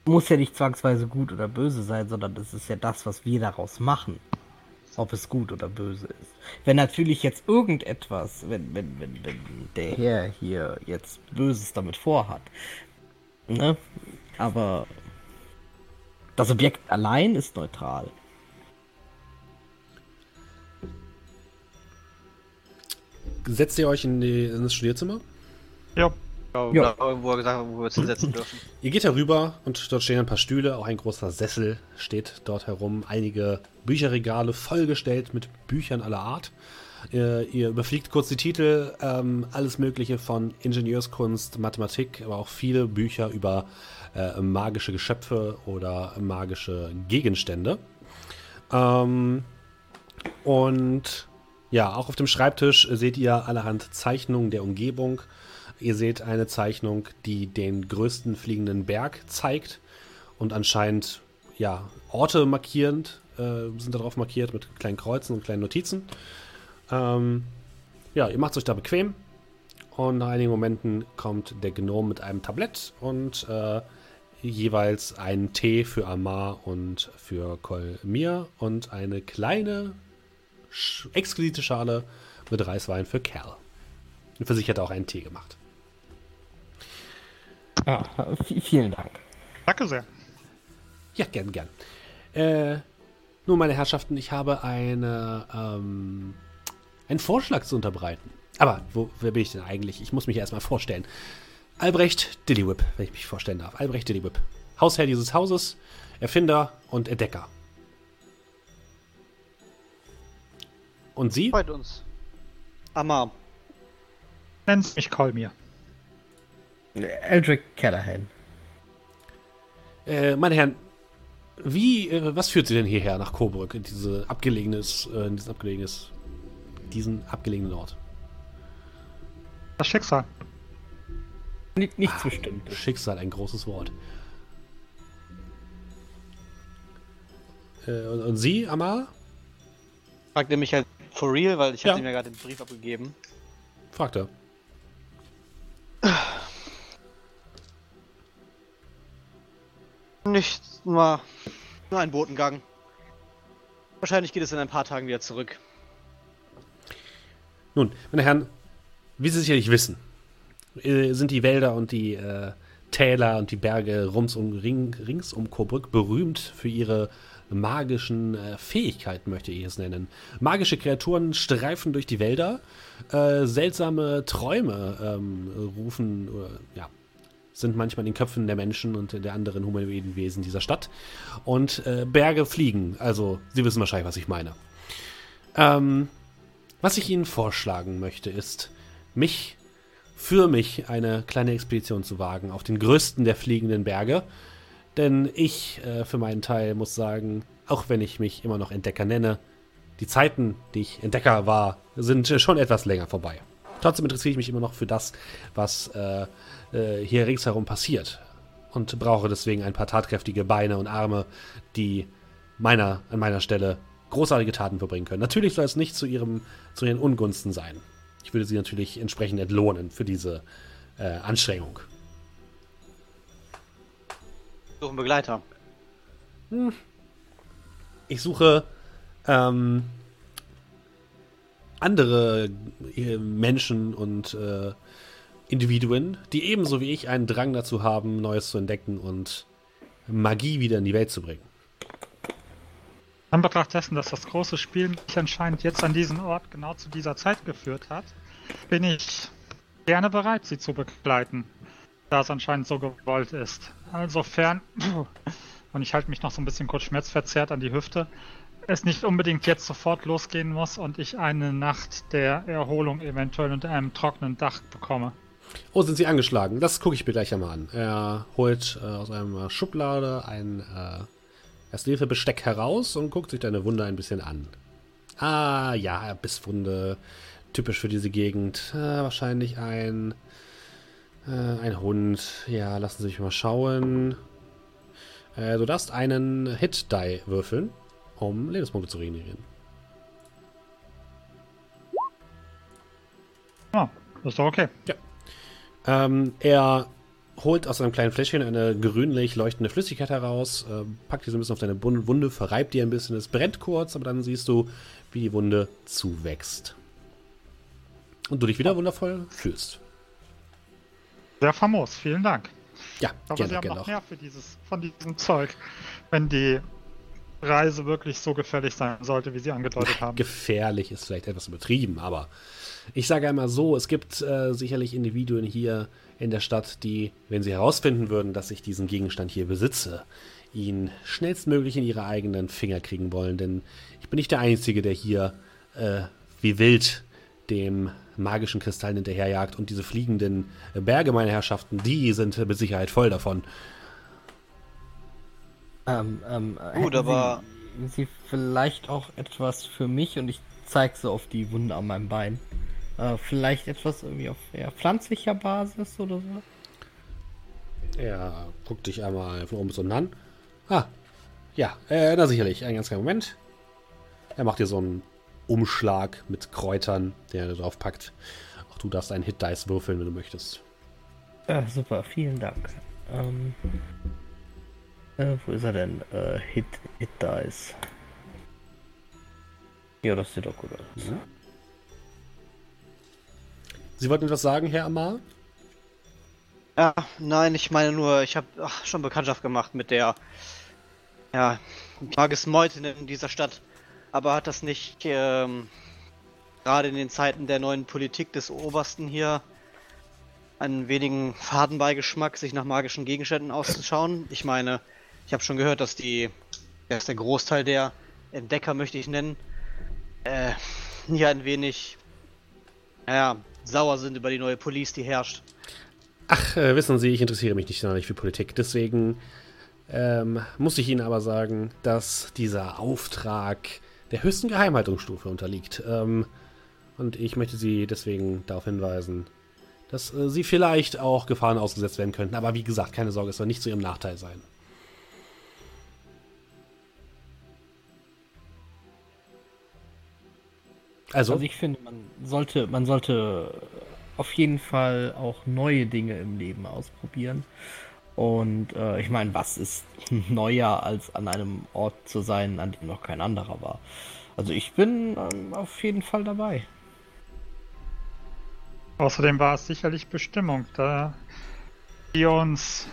muss ja nicht zwangsweise gut oder böse sein, sondern es ist ja das, was wir daraus machen. Ob es gut oder böse ist. Wenn natürlich jetzt irgendetwas, wenn, wenn, wenn, wenn der Herr hier jetzt Böses damit vorhat, ne? Aber das Objekt allein ist neutral. Setzt ihr euch in, die, in das Studierzimmer? Jo, Ja. Ja. Oder irgendwo gesagt, wo wir uns hinsetzen dürfen. Ihr geht herüber und dort stehen ein paar Stühle, auch ein großer Sessel steht dort herum, einige Bücherregale vollgestellt mit Büchern aller Art. Ihr, ihr überfliegt kurz die Titel, ähm, alles Mögliche von Ingenieurskunst, Mathematik, aber auch viele Bücher über äh, magische Geschöpfe oder magische Gegenstände. Ähm, und ja, auch auf dem Schreibtisch seht ihr allerhand Zeichnungen der Umgebung. Ihr seht eine Zeichnung, die den größten fliegenden Berg zeigt und anscheinend ja Orte markierend äh, sind darauf markiert mit kleinen Kreuzen und kleinen Notizen. Ähm, ja, ihr macht euch da bequem und nach einigen Momenten kommt der Gnome mit einem Tablett und äh, jeweils einen Tee für Amar und für Kolmir und eine kleine exquisite Schale mit Reiswein für Kerl. Für sich hat er auch einen Tee gemacht. Ah, v- vielen Dank. danke sehr. Ja, gern, gern. Äh, nun, meine Herrschaften, ich habe eine, ähm, einen Vorschlag zu unterbreiten. Aber wo, wer bin ich denn eigentlich? Ich muss mich erstmal vorstellen. Albrecht Dillywhip, wenn ich mich vorstellen darf. Albrecht Dillywhip. Hausherr dieses Hauses, Erfinder und Entdecker. Und Sie? Freut uns. Amar, Nenn's mich Kolmir. Eldrick Callahan. Äh, meine Herren, wie, äh, was führt Sie denn hierher nach Coburg, in diese abgelegenes, äh, in diesen abgelegenes, diesen abgelegenen Ort? Das Schicksal. Nicht, nichts Bestimmtes. Schicksal, ein großes Wort. Äh, und, und Sie, Amar? fragt er mich halt for real, weil ich Ja. habe ihm ja gerade den Brief abgegeben. Fragt er. Nicht nur, nur ein Botengang. Wahrscheinlich geht es in ein paar Tagen wieder zurück. Nun, meine Herren, wie Sie sicherlich wissen, äh, sind die Wälder und die äh, Täler und die Berge rums um, ring, rings um Coburg berühmt für ihre magischen äh, Fähigkeiten, möchte ich es nennen. Magische Kreaturen streifen durch die Wälder, äh, seltsame Träume ähm, rufen, äh, ja, sind manchmal in den Köpfen der Menschen und der anderen humanoiden Wesen dieser Stadt. Und äh, Berge fliegen, also Sie wissen wahrscheinlich, was ich meine. Ähm, was ich Ihnen vorschlagen möchte, ist, mich für mich eine kleine Expedition zu wagen auf den größten der fliegenden Berge. Denn ich äh, für meinen Teil muss sagen, auch wenn ich mich immer noch Entdecker nenne, die Zeiten, die ich Entdecker war, sind schon etwas länger vorbei. Trotzdem interessiere ich mich immer noch für das, was äh, äh, hier ringsherum passiert. Und brauche deswegen ein paar tatkräftige Beine und Arme, die meiner, an meiner Stelle großartige Taten verbringen können. Natürlich soll es nicht zu, ihrem, zu ihren Ungunsten sein. Ich würde sie natürlich entsprechend entlohnen für diese äh, Anstrengung. Suchen Begleiter. Ich suche ähm, andere äh, Menschen und äh, Individuen, die ebenso wie ich einen Drang dazu haben, Neues zu entdecken und Magie wieder in die Welt zu bringen. In Betracht dessen, dass das große Spiel mich anscheinend jetzt an diesen Ort genau zu dieser Zeit geführt hat, bin ich gerne bereit, sie zu begleiten, da es anscheinend so gewollt ist. Insofern, und ich halte mich noch so ein bisschen kurz schmerzverzerrt an die Hüfte, es nicht unbedingt jetzt sofort losgehen muss und ich eine Nacht der Erholung eventuell unter einem trockenen Dach bekomme. Oh, sind sie angeschlagen? Das gucke ich mir gleich einmal an. Er holt äh, aus einer Schublade ein äh, Ersthilfe-Besteck heraus und guckt sich deine Wunde ein bisschen an. Ah, ja, Bisswunde. Typisch für diese Gegend. Äh, wahrscheinlich ein, äh, ein Hund. Ja, lassen Sie mich mal schauen. Äh, du darfst einen Hit-Die würfeln, um Lebenspunkte zu regenerieren. Ah, das ist doch okay. Ja. Ähm, er holt aus einem kleinen Fläschchen eine grünlich leuchtende Flüssigkeit heraus, äh, packt die so ein bisschen auf deine Wunde, verreibt die ein bisschen. Es brennt kurz, aber dann siehst du, wie die Wunde zuwächst. Und du dich wieder wundervoll fühlst. Sehr famos, vielen Dank. Ja, Aber gerne, Sie haben gerne noch mehr für dieses, von diesem Zeug, wenn die Reise wirklich so gefährlich sein sollte, wie Sie angedeutet haben. Gefährlich ist vielleicht etwas übertrieben, aber ich sage einmal so, es gibt äh, sicherlich Individuen hier in der Stadt, die, wenn sie herausfinden würden, dass ich diesen Gegenstand hier besitze, ihn schnellstmöglich in ihre eigenen Finger kriegen wollen. Denn ich bin nicht der Einzige, der hier äh, wie wild dem magischen Kristall hinterherjagt und diese fliegenden Berge, meine Herrschaften, die sind mit Sicherheit voll davon. Ähm, ähm, Gut, aber- Sie, Sie vielleicht auch etwas für mich und ich zeige so auf die Wunde an meinem Bein. Äh, vielleicht etwas irgendwie auf eher pflanzlicher Basis oder so. Er guckt dich einmal von oben bis unten an. Ah, ja, äh, na sicherlich, einen ganz kleinen Moment. Er macht dir so einen Umschlag mit Kräutern, den er drauf packt. Auch du darfst einen Hit-Dice würfeln, wenn du möchtest. Ja, super, vielen Dank. Ähm, äh, wo ist er denn? Äh, Hit, Hit Dice. Ja, das sieht doch gut aus. Sie wollten etwas sagen, Herr Amar? Ja, nein, ich meine nur, ich habe schon Bekanntschaft gemacht mit der, ja, Magismeutin in dieser Stadt. Aber hat das nicht ähm, gerade in den Zeiten der neuen Politik des Obersten hier einen wenigen Fadenbeigeschmack, sich nach magischen Gegenständen auszuschauen? Ich meine, ich habe schon gehört, dass die, dass der Großteil der Entdecker, möchte ich nennen, äh, hier ein wenig, naja, sauer sind über die neue Police, die herrscht. Ach, äh, wissen Sie, ich interessiere mich nicht sonderlich für Politik. Deswegen ähm, muss ich Ihnen aber sagen, dass dieser Auftrag der höchsten Geheimhaltungsstufe unterliegt. Ähm, und ich möchte Sie deswegen darauf hinweisen, dass äh, Sie vielleicht auch Gefahren ausgesetzt werden könnten. Aber wie gesagt, keine Sorge, es soll nicht zu Ihrem Nachteil sein. Also, Also ich finde, man sollte, man sollte auf jeden Fall auch neue Dinge im Leben ausprobieren. Und äh, ich meine, was ist neuer, als an einem Ort zu sein, an dem noch kein anderer war? Also ich bin ähm, auf jeden Fall dabei. Außerdem war es sicherlich Bestimmung, da die uns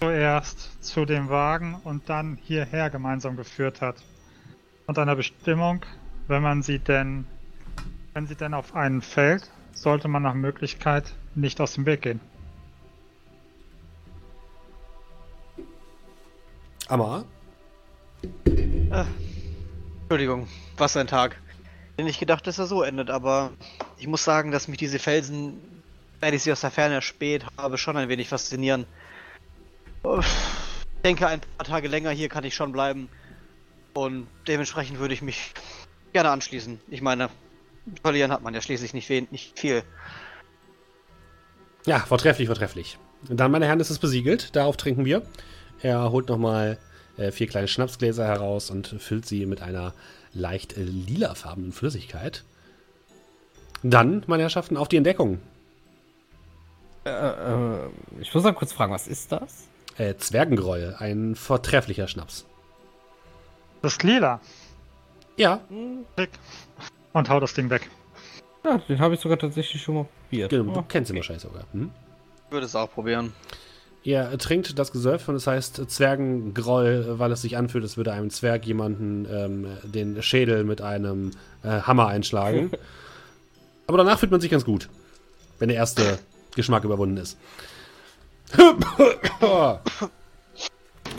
zuerst zu dem Wagen und dann hierher gemeinsam geführt hat. Und einer Bestimmung, wenn man sie denn, wenn sie denn auf einen fällt, sollte man nach Möglichkeit nicht aus dem Weg gehen. Amar, Entschuldigung, was ein Tag. Hätte nicht gedacht, dass er so endet, aber ich muss sagen, dass mich diese Felsen, wenn ich sie aus der Ferne erspäht habe, schon ein wenig faszinieren. Ich denke, ein paar Tage länger hier kann ich schon bleiben. Und dementsprechend würde ich mich gerne anschließen. Ich meine, verlieren hat man ja schließlich nicht, wen- nicht viel. Ja, vortrefflich, vortrefflich. Dann, meine Herren, ist es besiegelt. Darauf trinken wir. Er holt nochmal äh, vier kleine Schnapsgläser heraus und füllt sie mit einer leicht äh, lilafarbenen Flüssigkeit. Dann, meine Herrschaften, auf die Entdeckung. Äh, äh, ich muss mal kurz fragen, was ist das? Äh, Zwergengräuel, ein vortrefflicher Schnaps. Das ist lila. Ja, Klick. Und hau das Ding weg. Ja, den habe ich sogar tatsächlich schon mal probiert. Genau, du Oh, kennst ihn wahrscheinlich sogar. Hm? Ich würde es auch probieren. Ihr trinkt das Gesöff und es heißt Zwergengroll, weil es sich anfühlt, als würde einem Zwerg jemanden ähm, den Schädel mit einem äh, Hammer einschlagen. Aber danach fühlt man sich ganz gut, wenn der erste Geschmack überwunden ist.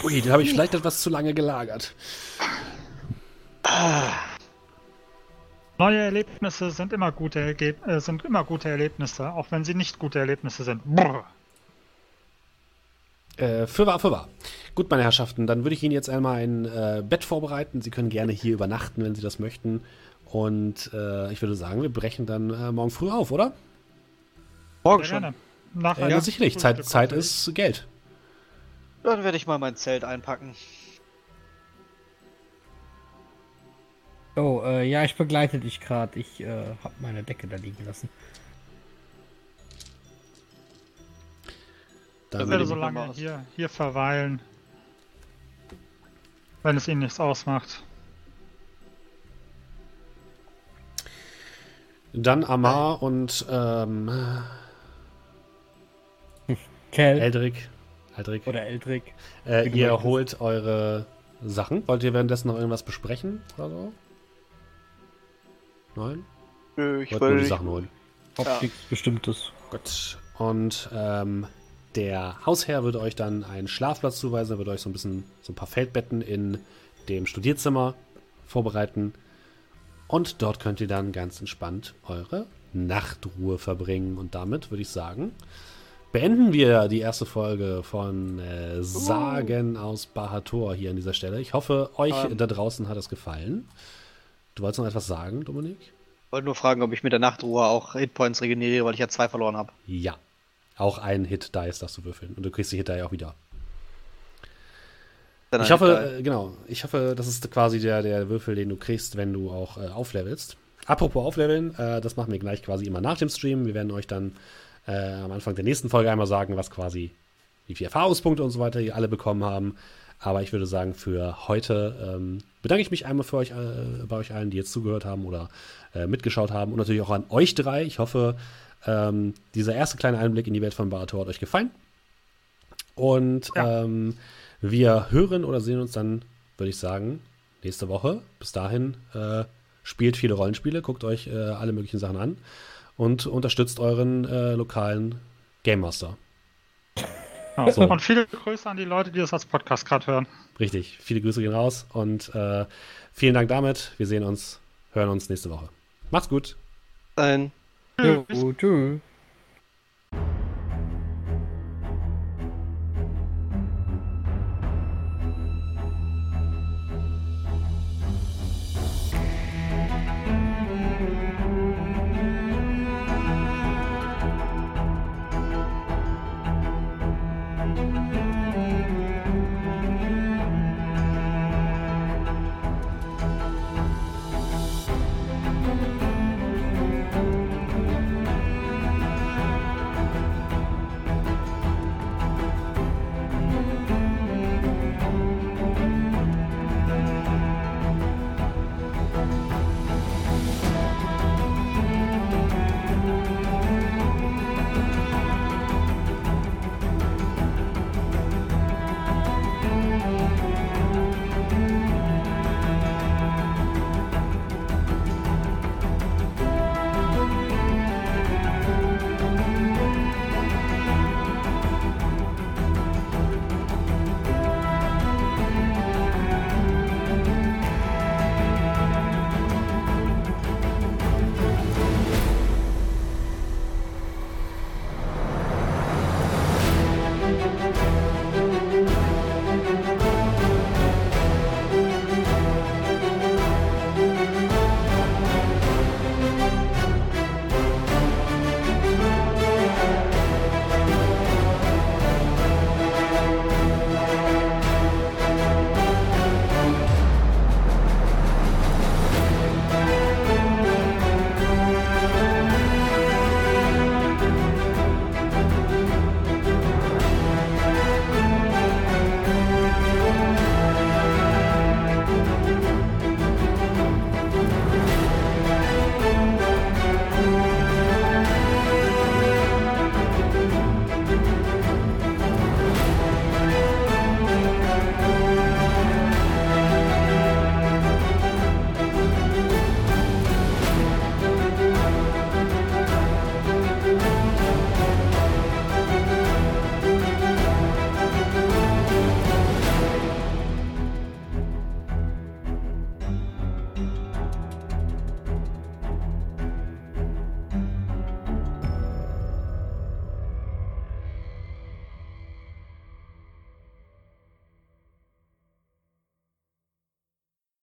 Ui, den habe ich vielleicht etwas zu lange gelagert. Neue Erlebnisse sind immer gute, Ergeb äh, sind immer gute Erlebnisse, auch wenn sie nicht gute Erlebnisse sind. Brr. Äh, für wahr, für wahr. Gut, meine Herrschaften, dann würde ich Ihnen jetzt einmal ein äh, Bett vorbereiten. Sie können gerne hier übernachten, wenn Sie das möchten. Und äh, ich würde sagen, wir brechen dann äh, morgen früh auf, oder? Morgen schon. gerne. Nach Äh, ja, sicherlich. Zeit, Zeit ist Geld. Dann werde ich mal mein Zelt einpacken. Oh, äh, ja, ich begleite dich gerade. Ich äh, habe meine Decke da liegen lassen. Dann Ich werde ich so lange hier, hier verweilen. Wenn es Ihnen nichts ausmacht. Dann Amar und ähm, Kel Eldrick. Eldrick. oder Eldrick. Äh, ihr holt eure Sachen. Wollt ihr währenddessen noch irgendwas besprechen oder so? Nein? Nö, ich Wollt nur die will. Sachen holen. Hab Ja. nichts Bestimmtes. Gut. Und ähm, der Hausherr würde euch dann einen Schlafplatz zuweisen. Er würde euch so ein bisschen so ein paar Feldbetten in dem Studierzimmer vorbereiten. Und dort könnt ihr dann ganz entspannt eure Nachtruhe verbringen. Und damit würde ich sagen, beenden wir die erste Folge von äh, Sagen aus Bahator hier an dieser Stelle. Ich hoffe, euch Ähm. da draußen hat es gefallen. Du wolltest noch etwas sagen, Dominik? Ich wollte nur fragen, ob ich mit der Nachtruhe auch Hitpoints regeneriere, weil ich ja zwei verloren habe. Ja. Auch ein Hit-Dice darfst du würfeln. Und du kriegst die Hit-Die auch wieder. Dann Ich hoffe, äh, genau, ich hoffe, das ist quasi der, der Würfel, den du kriegst, wenn du auch äh, auflevelst. Apropos aufleveln, äh, das machen wir gleich quasi immer nach dem Stream. Wir werden euch dann äh, am Anfang der nächsten Folge einmal sagen, was quasi, wie viele Erfahrungspunkte und so weiter ihr alle bekommen haben. Aber ich würde sagen, für heute ähm, bedanke ich mich einmal für euch, äh, bei euch allen, die jetzt zugehört haben oder äh, mitgeschaut haben. Und natürlich auch an euch drei. Ich hoffe, ähm, dieser erste kleine Einblick in die Welt von Barator hat euch gefallen. Und Ja. ähm, wir hören oder sehen uns dann, würde ich sagen, nächste Woche. Bis dahin äh, spielt viele Rollenspiele, guckt euch äh, alle möglichen Sachen an und unterstützt euren äh, lokalen Game Master. Ja. So. Und viele Grüße an die Leute, die das als Podcast gerade hören. Richtig, viele Grüße gehen raus und äh, vielen Dank damit. Wir sehen uns, hören uns nächste Woche. Macht's gut. Ein Jo, tschüss.